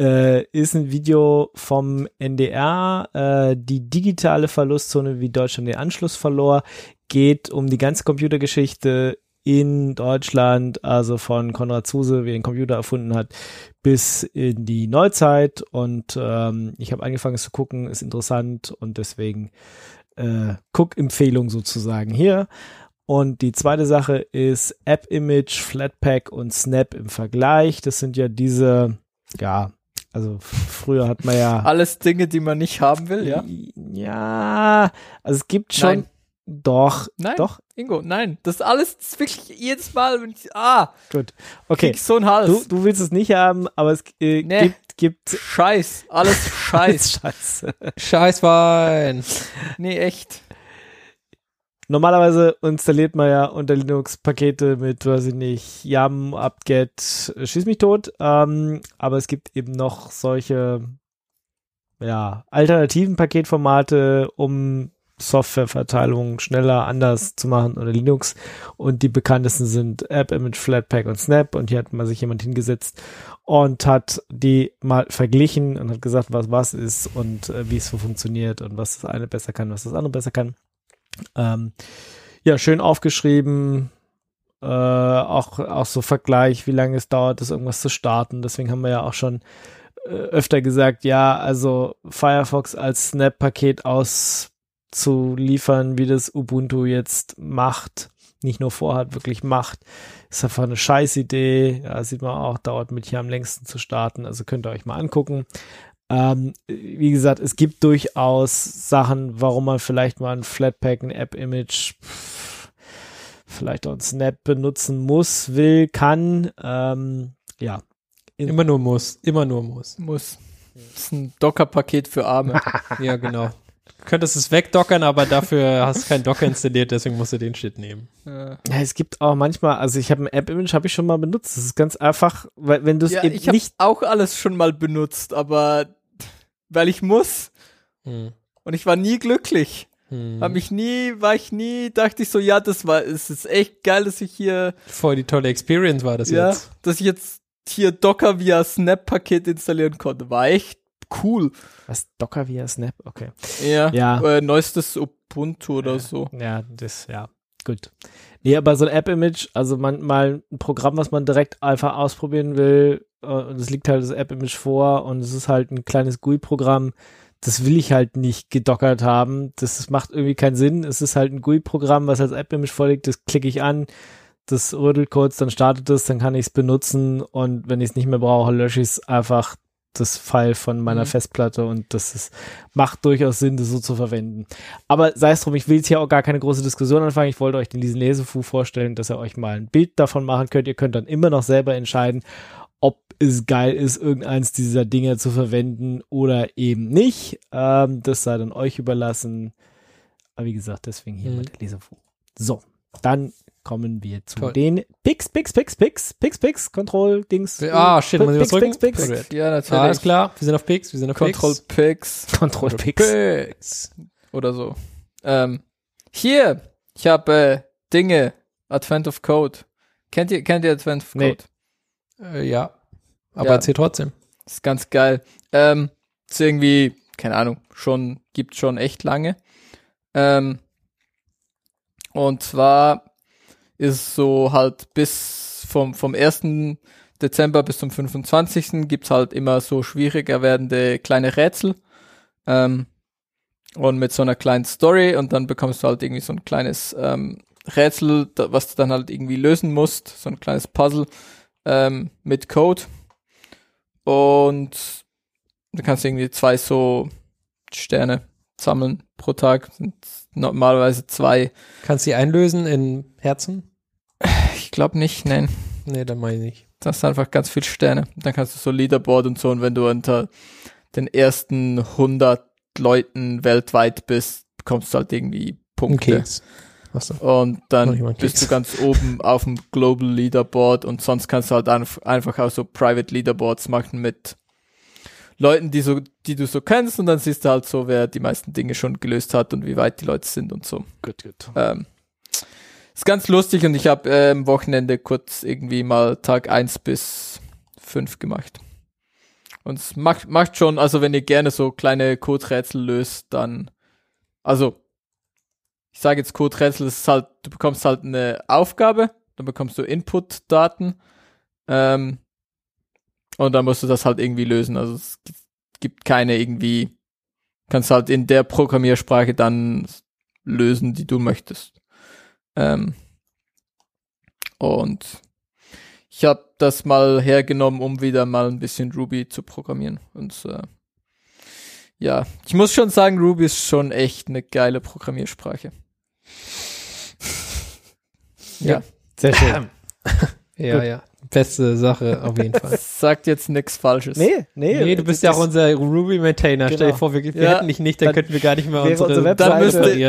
äh, ist ein Video vom NDR, äh, die digitale Verlustzone, wie Deutschland den Anschluss verlor, geht um die ganze Computergeschichte in Deutschland, also von Konrad Zuse, wie er den Computer erfunden hat, bis in die Neuzeit. Und ähm, ich habe angefangen es zu gucken, ist interessant und deswegen äh, Cook-Empfehlung sozusagen hier. Und die zweite Sache ist App-Image, Flatpak und Snap im Vergleich. Das sind ja diese, ja, also früher hat man ja. alles Dinge, die man nicht haben will, ja? Ja, also es gibt schon. Nein. Doch, Nein. doch, Ingo, nein. Das ist alles das ist wirklich jedes Mal, wenn ich, ah, gut. Okay, so einen Hals. du, du willst es nicht haben, aber es äh, Nee. gibt, gibt Scheiß, alles Scheiß. Scheiße. Scheißwein! nee, echt. Normalerweise installiert man ja unter Linux Pakete mit, weiß ich nicht, Yum, apt-get, äh, schieß mich tot. Ähm, aber es gibt eben noch solche, ja, alternativen Paketformate, um Softwareverteilung schneller, anders zu machen oder Linux. Und die bekanntesten sind App, Image, Flatpak und Snap. Und hier hat mal sich jemand hingesetzt und hat die mal verglichen und hat gesagt, was was ist und äh, wie es so funktioniert und was das eine besser kann, was das andere besser kann. Ähm, ja, schön aufgeschrieben, äh, auch, auch so Vergleich, wie lange es dauert, das irgendwas zu starten. Deswegen haben wir ja auch schon äh, öfter gesagt, ja, also Firefox als Snap-Paket auszuliefern, wie das Ubuntu jetzt macht, nicht nur vorhat, wirklich macht, ist einfach eine Scheißidee. Ja, sieht man auch, dauert mit hier am längsten zu starten. Also könnt ihr euch mal angucken. Ähm, wie gesagt, es gibt durchaus Sachen, warum man vielleicht mal ein Flatpak, ein App-Image, vielleicht auch ein Snap benutzen muss, will, kann. Ähm, ja. Immer nur muss, immer nur muss. Muss. Das ist ein Docker-Paket für Arme. Ja, genau. Du könntest es wegdockern, aber dafür hast du keinen Docker installiert, deswegen musst du den Shit nehmen. Ja, es gibt auch manchmal, also ich habe ein App-Image, habe ich schon mal benutzt. Das ist ganz einfach, weil wenn du es ja, eben ich habe nicht auch alles schon mal benutzt, aber weil ich muss Hm. und ich war nie glücklich. Hm. Hab mich nie, war ich nie, dachte ich so, ja, das war, es ist echt geil, dass ich hier, Voll die tolle Experience war das ja, jetzt. dass ich jetzt hier Docker via Snap-Paket installieren konnte. War echt cool. was Docker via Snap, okay. Ja. Ja. Äh, neuestes Ubuntu oder Ja. so. Ja, das, ja, gut. Nee, aber so ein App-Image, also man, mal ein Programm, was man direkt einfach ausprobieren will, äh, und es liegt halt das App-Image vor und es ist halt ein kleines GUI-Programm, das will ich halt nicht gedockert haben. Das macht irgendwie keinen Sinn. Es ist halt ein GUI-Programm, was als App-Image vorliegt, das klicke ich an, das rüttelt kurz, dann startet es, dann kann ich es benutzen und wenn ich es nicht mehr brauche, lösche ich es einfach das File von meiner Mhm. Festplatte und das ist, macht durchaus Sinn, das so zu verwenden. Aber sei es drum, ich will jetzt hier auch gar keine große Diskussion anfangen. Ich wollte euch den diesen Lesefu vorstellen, dass ihr euch mal ein Bild davon machen könnt. Ihr könnt dann immer noch selber entscheiden, ob es geil ist, irgendeins dieser Dinge zu verwenden oder eben nicht. Ähm, das sei dann euch überlassen. Aber wie gesagt, deswegen hier Mhm. mal der Lesefu. So, dann kommen wir zu Toll. den Pix, Pix, Pix, Pix, Pix, Pix, Control, Dings. Ah, shit, muss ich was Pix, drücken? Pix, Pix. Gut. Ja, natürlich. Alles klar, wir sind auf Pix, wir sind auf Control Pix. Pix Control Pix. Pix. oder so. Ähm, hier, ich habe äh, Dinge, Advent of Code. Kennt ihr, kennt ihr Advent of Nee. Code? Äh, ja, aber Ja. erzähl trotzdem. Das ist ganz geil. Ähm, ist irgendwie, keine Ahnung, schon, gibt schon echt lange. Ähm, und zwar ist es so halt bis vom, vom 1. Dezember bis zum 25. gibt's halt immer so schwieriger werdende kleine Rätsel. Ähm, und mit so einer kleinen Story und dann bekommst du halt irgendwie so ein kleines ähm, Rätsel, da, was du dann halt irgendwie lösen musst, so ein kleines Puzzle ähm, mit Code. Und du kannst irgendwie zwei so Sterne sammeln pro Tag. Sind normalerweise zwei. Kannst du die einlösen in Herzen? Ich glaube nicht, nein. Nee, dann meine ich nicht. Das ist einfach ganz viel Sterne. Dann kannst du so Leaderboard und so. Und wenn du unter den ersten 100 Leuten weltweit bist, bekommst du halt irgendwie Ein Punkte. Keks. Achso. Und dann bist du ganz oben auf dem Global Leaderboard und sonst kannst du halt einf- einfach auch so Private Leaderboards machen mit Leuten, die so, die du so kennst und dann siehst du halt so, wer die meisten Dinge schon gelöst hat und wie weit die Leute sind und so. Gut, gut. Ähm, ist ganz lustig und ich habe äh, am Wochenende kurz irgendwie mal Tag eins bis fünf gemacht. Und es macht, macht schon, also wenn ihr gerne so kleine Code-Rätsel löst, dann, also, ich sage jetzt Code-Rätsel, ist halt, du bekommst halt eine Aufgabe, dann bekommst du Input-Daten, ähm, und dann musst du das halt irgendwie lösen. Also es gibt keine irgendwie, kannst halt in der Programmiersprache dann lösen, die du möchtest. Ähm, und ich habe das mal hergenommen, um wieder mal ein bisschen Ruby zu programmieren. Und äh, ja, ich muss schon sagen, Ruby ist schon echt eine geile Programmiersprache. ja, Sehr schön. Ja, Gut. ja. Beste Sache auf jeden Fall. sagt jetzt nichts Falsches. Nee, nee. Nee, du bist ja auch unser Ruby-Maintainer. Stell Genau. dir vor, wir, wir Ja, hätten dich nicht, dann, dann könnten wir gar nicht mehr unsere, unsere Webseite- Dann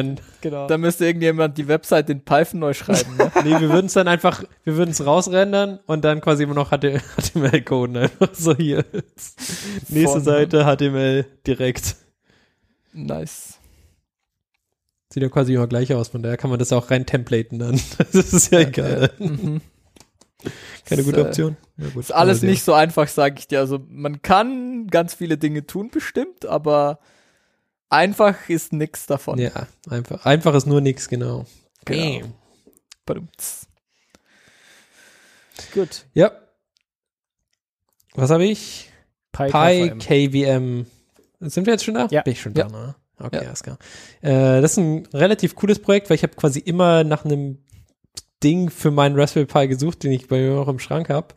müsste-. Genau. Da müsste irgendjemand die Website in Python neu schreiben. Ne? Nee, wir würden es dann einfach, wir würden es rausrendern und dann quasi immer noch HTML coden. Einfach so hier. Nächste Von- Seite HTML direkt. nice. Sieht ja quasi immer gleich aus, von daher kann man das auch rein templaten dann. Das ist ja egal. Mhm. Keine gute Option. Ja, gut, Ist alles nicht so einfach, sage ich dir. Also man kann ganz viele Dinge tun, bestimmt, aber einfach ist nix davon. Ja, einfach. Einfach ist nur nix, genau. Genau. Badumts. Gut. Ja. Was habe ich? Pi, Pi KVM. KVM. Sind wir jetzt schon da? Ja. Bin ich schon Ja. da, ne? Okay, Ja. alles klar. Äh, das ist ein relativ cooles Projekt, weil ich habe quasi immer nach einem Ding für meinen Raspberry Pi gesucht, den ich bei mir auch im Schrank habe.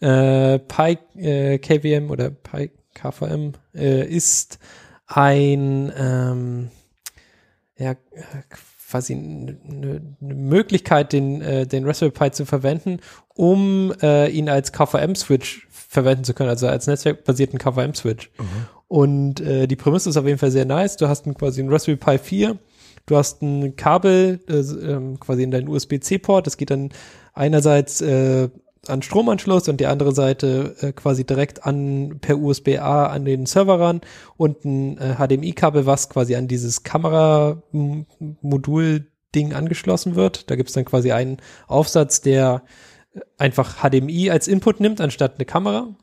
Äh, Pi äh, KVM oder Pi KVM äh, ist ein ähm, ja, quasi eine eine Möglichkeit, den, äh, den Raspberry Pi zu verwenden, um äh, ihn als KVM-Switch verwenden zu können, also als netzwerkbasierten KVM-Switch. Und äh, die Prämisse ist auf jeden Fall sehr nice. Du hast einen, quasi einen Raspberry Pi 4, du hast ein Kabel äh, ähm, quasi in deinen USB-C-Port, das geht dann einerseits äh, an Stromanschluss und die andere Seite äh, quasi direkt an per USB-A an den Server ran und ein äh, HDMI-Kabel, was quasi an dieses Kameramodul-Ding angeschlossen wird. Da gibt's dann quasi einen Aufsatz, der äh, einfach HDMI als Input nimmt, anstatt eine Kamera.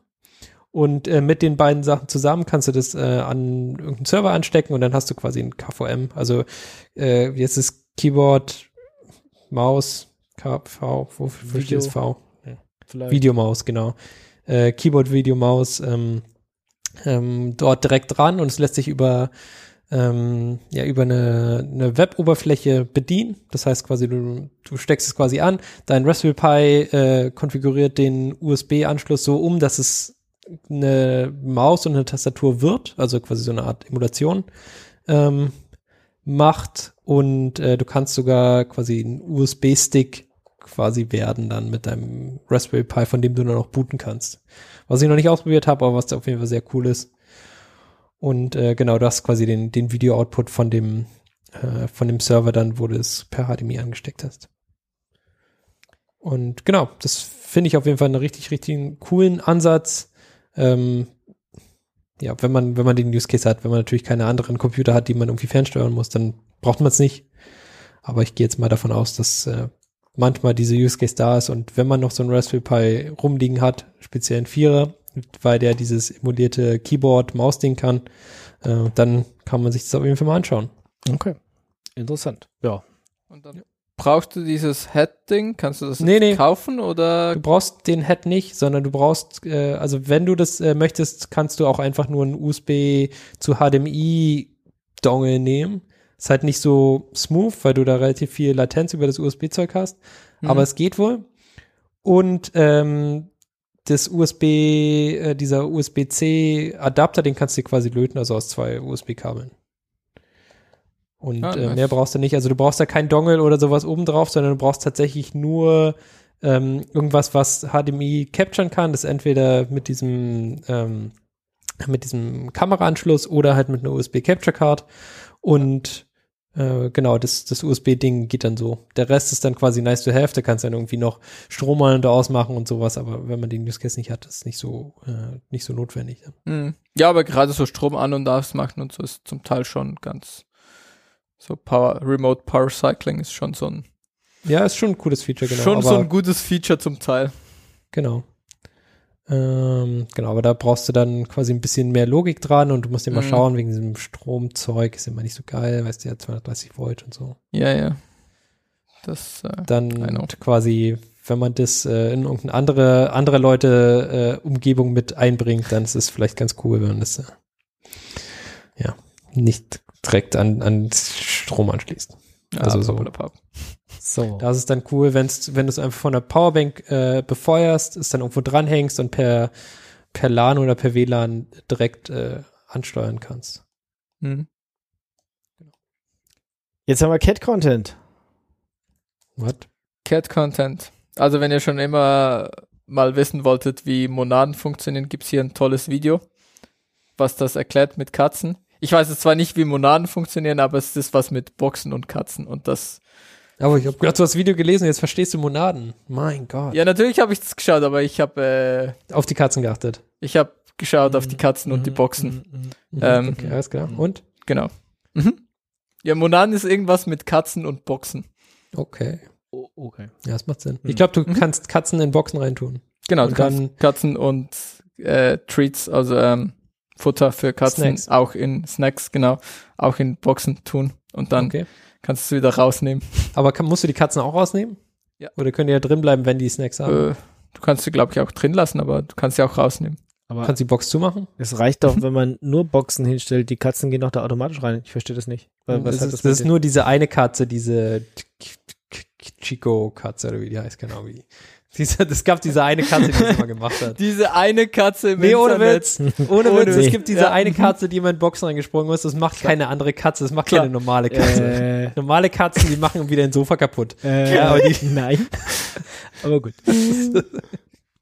Und äh, mit den beiden Sachen zusammen kannst du das äh, an irgendeinen Server anstecken und dann hast du quasi ein KVM. Also äh, jetzt ist Keyboard, Maus, KV, wofür Video. steht V? Vielleicht. Videomaus, genau. Äh, Keyboard, Videomaus, ähm, ähm, dort direkt dran und es lässt sich über ähm, ja über eine, eine Web-Oberfläche bedienen. Das heißt quasi, du, du steckst es quasi an, dein Raspberry Pi äh, konfiguriert den USB-Anschluss so um, dass es eine Maus und eine Tastatur wird, also quasi so eine Art Emulation ähm, macht und äh, du kannst sogar quasi einen USB-Stick quasi werden dann mit deinem Raspberry Pi, von dem du nur noch booten kannst. Was ich noch nicht ausprobiert habe, aber was auf jeden Fall sehr cool ist. Und äh, genau, du hast quasi den, den Video-Output von dem, äh, von dem Server dann, wo du es per HDMI angesteckt hast. Und genau, das finde ich auf jeden Fall einen richtig, richtig coolen Ansatz. Ähm, ja, wenn man, wenn man den Use Case hat, wenn man natürlich keine anderen Computer hat, die man irgendwie fernsteuern muss, dann braucht man es nicht. Aber ich gehe jetzt mal davon aus, dass äh, manchmal diese Use Case da ist und wenn man noch so ein Raspberry Pi rumliegen hat, speziell ein Vierer, weil der dieses emulierte Keyboard-Maus-Ding kann, äh, dann kann man sich das auf jeden Fall mal anschauen. Okay. Interessant. Ja. Und dann brauchst du dieses Head-Ding? Kannst du das Nee, nee. kaufen oder? Du brauchst den Head nicht, sondern du brauchst, äh, also wenn du das äh, möchtest, kannst du auch einfach nur einen USB zu HDMI-Dongle nehmen. Ist halt nicht so smooth, weil du da relativ viel Latenz über das USB-Zeug hast. Mhm. aber es geht wohl. Und ähm, das USB, äh, dieser USB-C-Adapter, den kannst du quasi löten, also aus zwei USB-Kabeln. Und Ah, äh, nice. mehr brauchst du nicht. Also du brauchst da kein Dongle oder sowas oben drauf, sondern du brauchst tatsächlich nur ähm, irgendwas, was HDMI capturen kann. Das entweder mit diesem ähm, mit diesem Kameraanschluss oder halt mit einer USB Capture Card. Und äh, genau, das, das USB-Ding geht dann so. Der Rest ist dann quasi nice to have. Da kannst du dann irgendwie noch Strommalen da ausmachen und sowas. Aber wenn man den Use Case nicht hat, ist nicht so, äh, nicht so notwendig. Mhm. Ja, aber gerade so Strom an und ausmachen und so ist zum Teil schon ganz so Power, Remote Power Cycling ist schon so ein, Ja, ist schon ein cooles Feature, genau. schon so ein gutes Feature zum Teil. Genau. Ähm, genau, aber da brauchst du dann quasi ein bisschen mehr Logik dran und du musst immer Mhm. schauen, wegen diesem Stromzeug ist immer nicht so geil, weißt du, ja, 230 Volt und so. Ja, ja. Das, äh, Dann quasi, wenn man das äh, in irgendeine andere, andere Leute äh, Umgebung mit einbringt, dann ist es vielleicht ganz cool, wenn man das äh, ja nicht direkt an, an Strom anschließt. ja, Also so. blablabla. So. Da ist es dann cool, wenn's, wenn du es einfach von der Powerbank äh, befeuerst, es dann irgendwo dranhängst und per, per LAN oder per WLAN direkt äh, ansteuern kannst. Mhm. Jetzt haben wir Cat-Content. Was? Cat Content. Also wenn ihr schon immer mal wissen wolltet, wie Monaden funktionieren, gibt's hier ein tolles Video, was das erklärt mit Katzen. Ich weiß jetzt zwar nicht, wie Monaden funktionieren, aber es ist was mit Boxen und Katzen und das. Aber ich habe gerade so das Video gelesen, jetzt verstehst du Monaden. Mein Gott. Ja, natürlich habe ich das geschaut, aber ich habe äh, Auf die Katzen geachtet. ich habe geschaut auf die Katzen und die Boxen. Mhm, Ähm, okay, alles klar. Und? Genau. Mhm. Ja, Monan ist irgendwas mit Katzen und Boxen. Okay. Oh, okay. Ja, das macht Sinn. Ich glaube, du kannst Katzen in Boxen reintun. Genau, Und du kannst dann- Katzen und äh, Treats, also ähm, Futter für Katzen, Snacks. auch in Snacks, genau, auch in Boxen tun. Und dann Okay. kannst du es wieder rausnehmen. Aber kann, musst du die Katzen auch rausnehmen? Ja. Oder können die ja drin bleiben, wenn die Snacks haben? Äh, du kannst sie, glaube ich, auch drin lassen, aber du kannst sie auch rausnehmen. Aber Kannst du die Box zumachen? es reicht doch, wenn man nur Boxen hinstellt. Die Katzen gehen doch da automatisch rein. Ich verstehe das nicht. Weil, was das ist, das das ist nur diese eine Katze, diese Chico-Katze oder wie die heißt, keine Ahnung wie. Diese, es gab diese eine Katze, die das immer gemacht hat. Diese eine Katze im Nee, ohne. Witz. Ohne Ohne Witz. Es gibt diese Ja. eine Katze, die immer in Boxen reingesprungen ist. Das macht keine andere Katze. Das macht Klar. keine normale Katze. äh, Normale Katzen, die machen wieder ein Sofa kaputt. äh, Ja, aber die- nein. aber gut.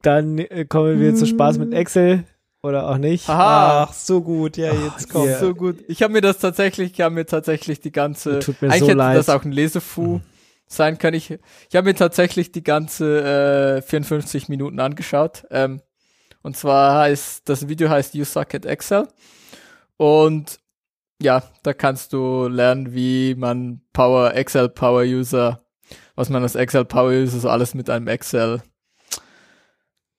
Dann äh, kommen wir zu Spaß mit Excel oder auch nicht. Aha. Ach, so gut. Ja, jetzt kommt. ja. So gut. Ich habe mir das tatsächlich, ich habe mir tatsächlich die ganze, Tut mir eigentlich so hätte leid. das auch ein Lesefu sein können. Ich, ich habe mir tatsächlich die ganze äh, 54 Minuten angeschaut. Ähm, und zwar heißt, das Video heißt You Suck at Excel. Und ja, da kannst du lernen, wie man Power, Excel Power User, was man als Excel Power User so alles mit einem Excel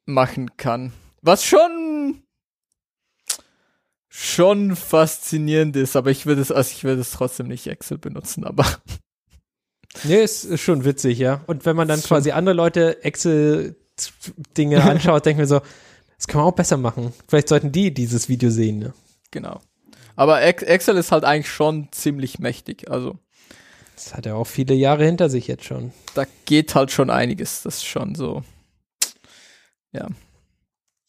machen kann. Was schon schon faszinierend ist, aber ich würde es, also ich würde es trotzdem nicht Excel benutzen, aber Nee, ist, ist schon witzig, ja. Und wenn man dann quasi andere Leute Excel-Dinge anschaut, denkt man so, das kann man auch besser machen. Vielleicht sollten die dieses Video sehen. Ne? genau. Aber Ex- Excel ist halt eigentlich schon ziemlich mächtig, also Das hat er auch viele Jahre hinter sich jetzt schon. da geht halt schon einiges, das ist schon so.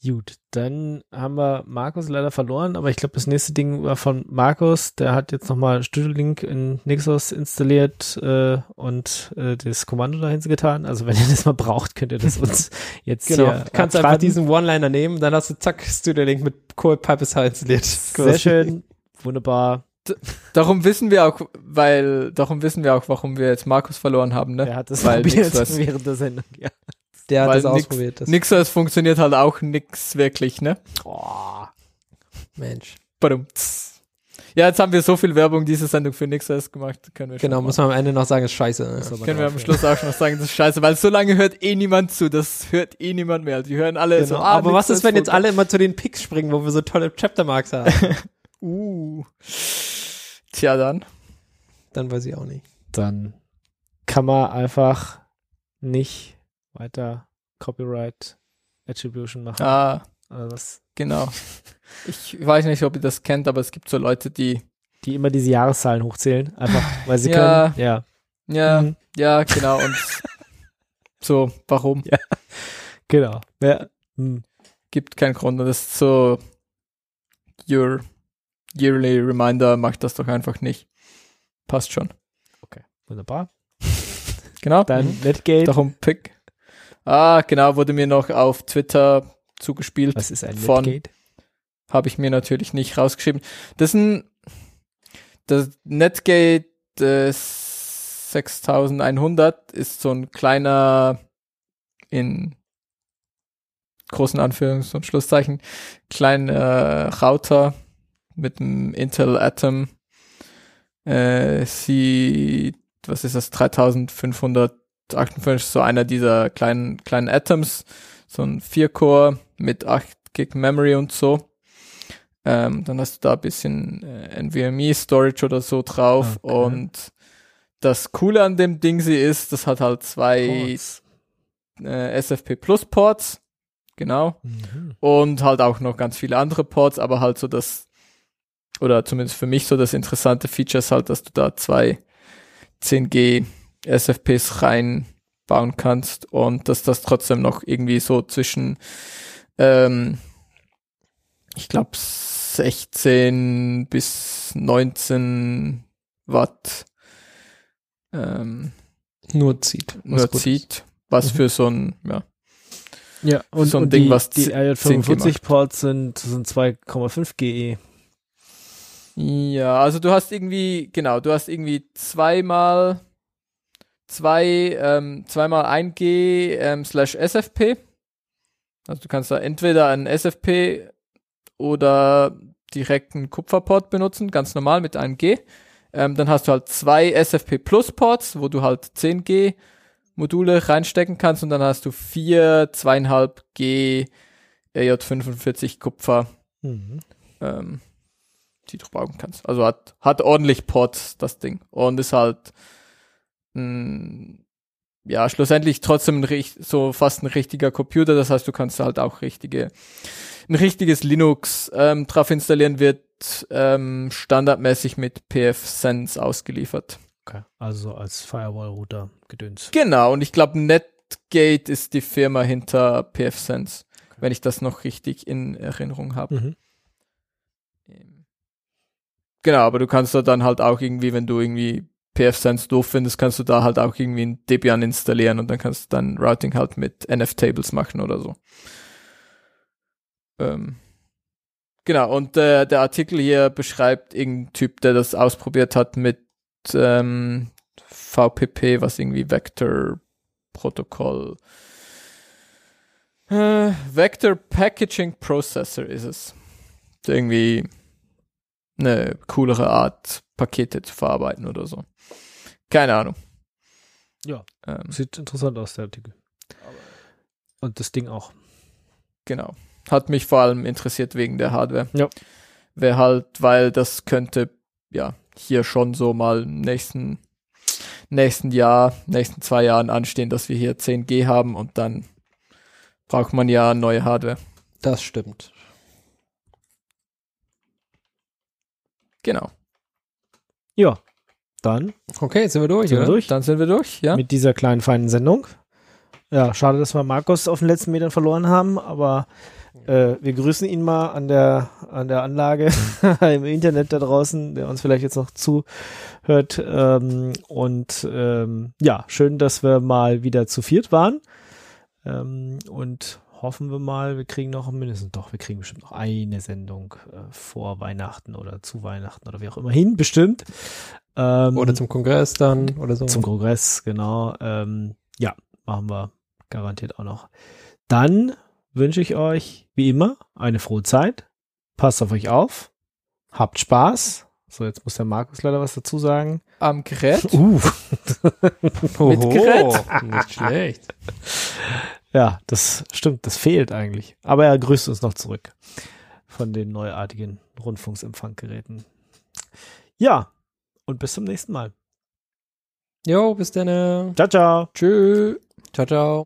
Gut, dann haben wir Markus leider verloren, aber ich glaube, das nächste Ding war von Markus. Der hat jetzt nochmal Studio Link in Nexus installiert äh, und äh, das Kommando dahin getan. Also wenn ihr das mal braucht, könnt ihr das uns jetzt Genau. hier Du kannst einfach diesen One-Liner nehmen, dann hast du zack, Studio Link mit Core Pipes installiert. Sehr schön, wunderbar. Darum wissen wir auch, weil, darum wissen wir auch, warum wir jetzt Markus verloren haben, ne? Er hat das Weil probiert während der Sendung. Ja. Der hat Weil das nix- ausprobiert. Das Nixos funktioniert halt auch nix wirklich, ne? Oh, Mensch. Badum, tss. Ja, jetzt haben wir so viel Werbung diese Sendung für Nixos gemacht, können wir schon Genau, muss man am Ende noch sagen, ist scheiße. Ne? ist Können wir am. Schluss auch noch sagen, das ist scheiße, weil so lange hört eh niemand zu, das hört eh niemand mehr. Die hören alle so, Genau. ah, Aber was ist, wenn jetzt alle immer zu den Picks springen, wo wir so tolle Chaptermarks haben? Uh. Tja, dann. Dann weiß ich auch nicht. Dann kann man einfach nicht weiter Copyright Attribution machen. Ah, Also genau. Ich weiß nicht, ob ihr das kennt, aber es gibt so Leute, die, die immer diese Jahreszahlen hochzählen, einfach weil sie Ja. können. Ja. ja, Mhm. ja, genau, und so, warum? Genau. Ja. Hm. Gibt keinen Grund. Und das ist so, your yearly reminder, macht das doch einfach nicht. Passt schon. Wunderbar. Genau. Dann Mhm. Netgate. Darum Pick. Ah, genau, wurde mir noch auf Twitter zugespielt. Was ist ein Von- Netgate? Habe ich mir natürlich nicht rausgeschrieben. Das ist ein das Netgate äh, 6100 ist so ein kleiner in großen Anführungs- und Schlusszeichen kleiner Router mit einem Intel Atom äh, sie was ist das 3558 so einer dieser kleinen kleinen Atoms so ein 4-Core mit 8 Gig Memory und so ähm, dann hast du da ein bisschen äh, NVMe Storage oder so drauf Okay. und das Coole an dem Ding sie ist, das hat halt zwei äh, SFP Plus Ports, genau, Mhm. und halt auch noch ganz viele andere Ports, aber halt so das, oder zumindest für mich so das interessante Feature ist halt, dass du da zwei 10G SFPs reinbauen kannst und dass das trotzdem noch irgendwie so zwischen, ähm, ich glaube 16 bis 19 Watt ähm, Nur zieht. was nur zieht, was Mhm. für so ein, ja, Ja, und, so ein und Ding, die, was die 10 RJ45 macht. Ports sind, sind 2,5 GE. Ja, also du hast irgendwie, genau, du hast irgendwie zweimal, zwei, ähm, zweimal 1G ähm, slash SFP. Also du kannst da entweder einen SFP oder direkt einen Kupferport benutzen, ganz normal mit einem G. Ähm, dann hast du halt zwei SFP Plus Ports, wo du halt 10G Module reinstecken kannst und dann hast du vier 2,5G RJ45 Kupfer, Mhm. ähm, die du brauchen kannst. Also hat, hat ordentlich Ports, das Ding. Und ist halt, mh, ja, schlussendlich trotzdem ein, so fast ein richtiger Computer. Das heißt, du kannst halt auch richtige, ein richtiges Linux ähm, drauf installieren, wird ähm, standardmäßig mit PF-Sense ausgeliefert. Okay. Also als Firewall-Router gedöns. Genau, und ich glaube, Netgate ist die Firma hinter PF-Sense, wenn ich das noch richtig in Erinnerung habe. Mhm. Ähm, Genau, aber du kannst da dann halt auch irgendwie, wenn du irgendwie PF-Sense doof findest, kannst du da halt auch irgendwie ein Debian installieren und dann kannst du dann Routing halt mit NF-Tables machen oder so. Ähm, genau, und äh, der Artikel hier beschreibt irgendeinen Typ, der das ausprobiert hat mit ähm, VPP, was irgendwie Vector Protokoll äh, Vector Packaging Processor ist es. Irgendwie eine coolere Art, Pakete zu verarbeiten oder so. Keine Ahnung. Ja. Ähm, Sieht interessant aus, der Artikel. Und das Ding auch. genau. Hat mich vor allem interessiert wegen der Hardware. Ja. Wäre halt, weil das könnte, ja, hier schon so mal im nächsten, nächsten Jahr, nächsten zwei Jahren anstehen, dass wir hier 10G haben und dann braucht man ja neue Hardware. Das stimmt. Genau. Ja. Dann Okay, sind wir durch, sind wir durch Dann sind wir durch, ja? mit dieser kleinen, feinen Sendung. Ja, schade, dass wir Markus auf den letzten Metern verloren haben, aber äh, wir grüßen ihn mal an der, an der Anlage im Internet da draußen, der uns vielleicht jetzt noch zuhört. Ähm, und ähm, ja, schön, dass wir mal wieder zu viert waren. Ähm, und hoffen wir mal, wir kriegen noch mindestens, doch, wir kriegen bestimmt noch eine Sendung äh, vor Weihnachten oder zu Weihnachten oder wie auch immer hin, bestimmt. Ähm, Oder zum Kongress dann oder so. zum Kongress, genau. Ähm, ja, machen wir garantiert auch noch. Dann wünsche ich euch, wie immer, eine frohe Zeit. Passt auf euch auf. Habt Spaß. So, jetzt muss der Markus leider was dazu sagen. Am Gerät. Uh. mit Gerät. Nicht schlecht. Ja, das stimmt, das fehlt eigentlich. Aber er grüßt uns noch zurück von den neuartigen Rundfunksempfanggeräten. Ja, und bis zum nächsten Mal. Jo, bis dann. Ciao, ciao. Tschüss. Ciao, ciao.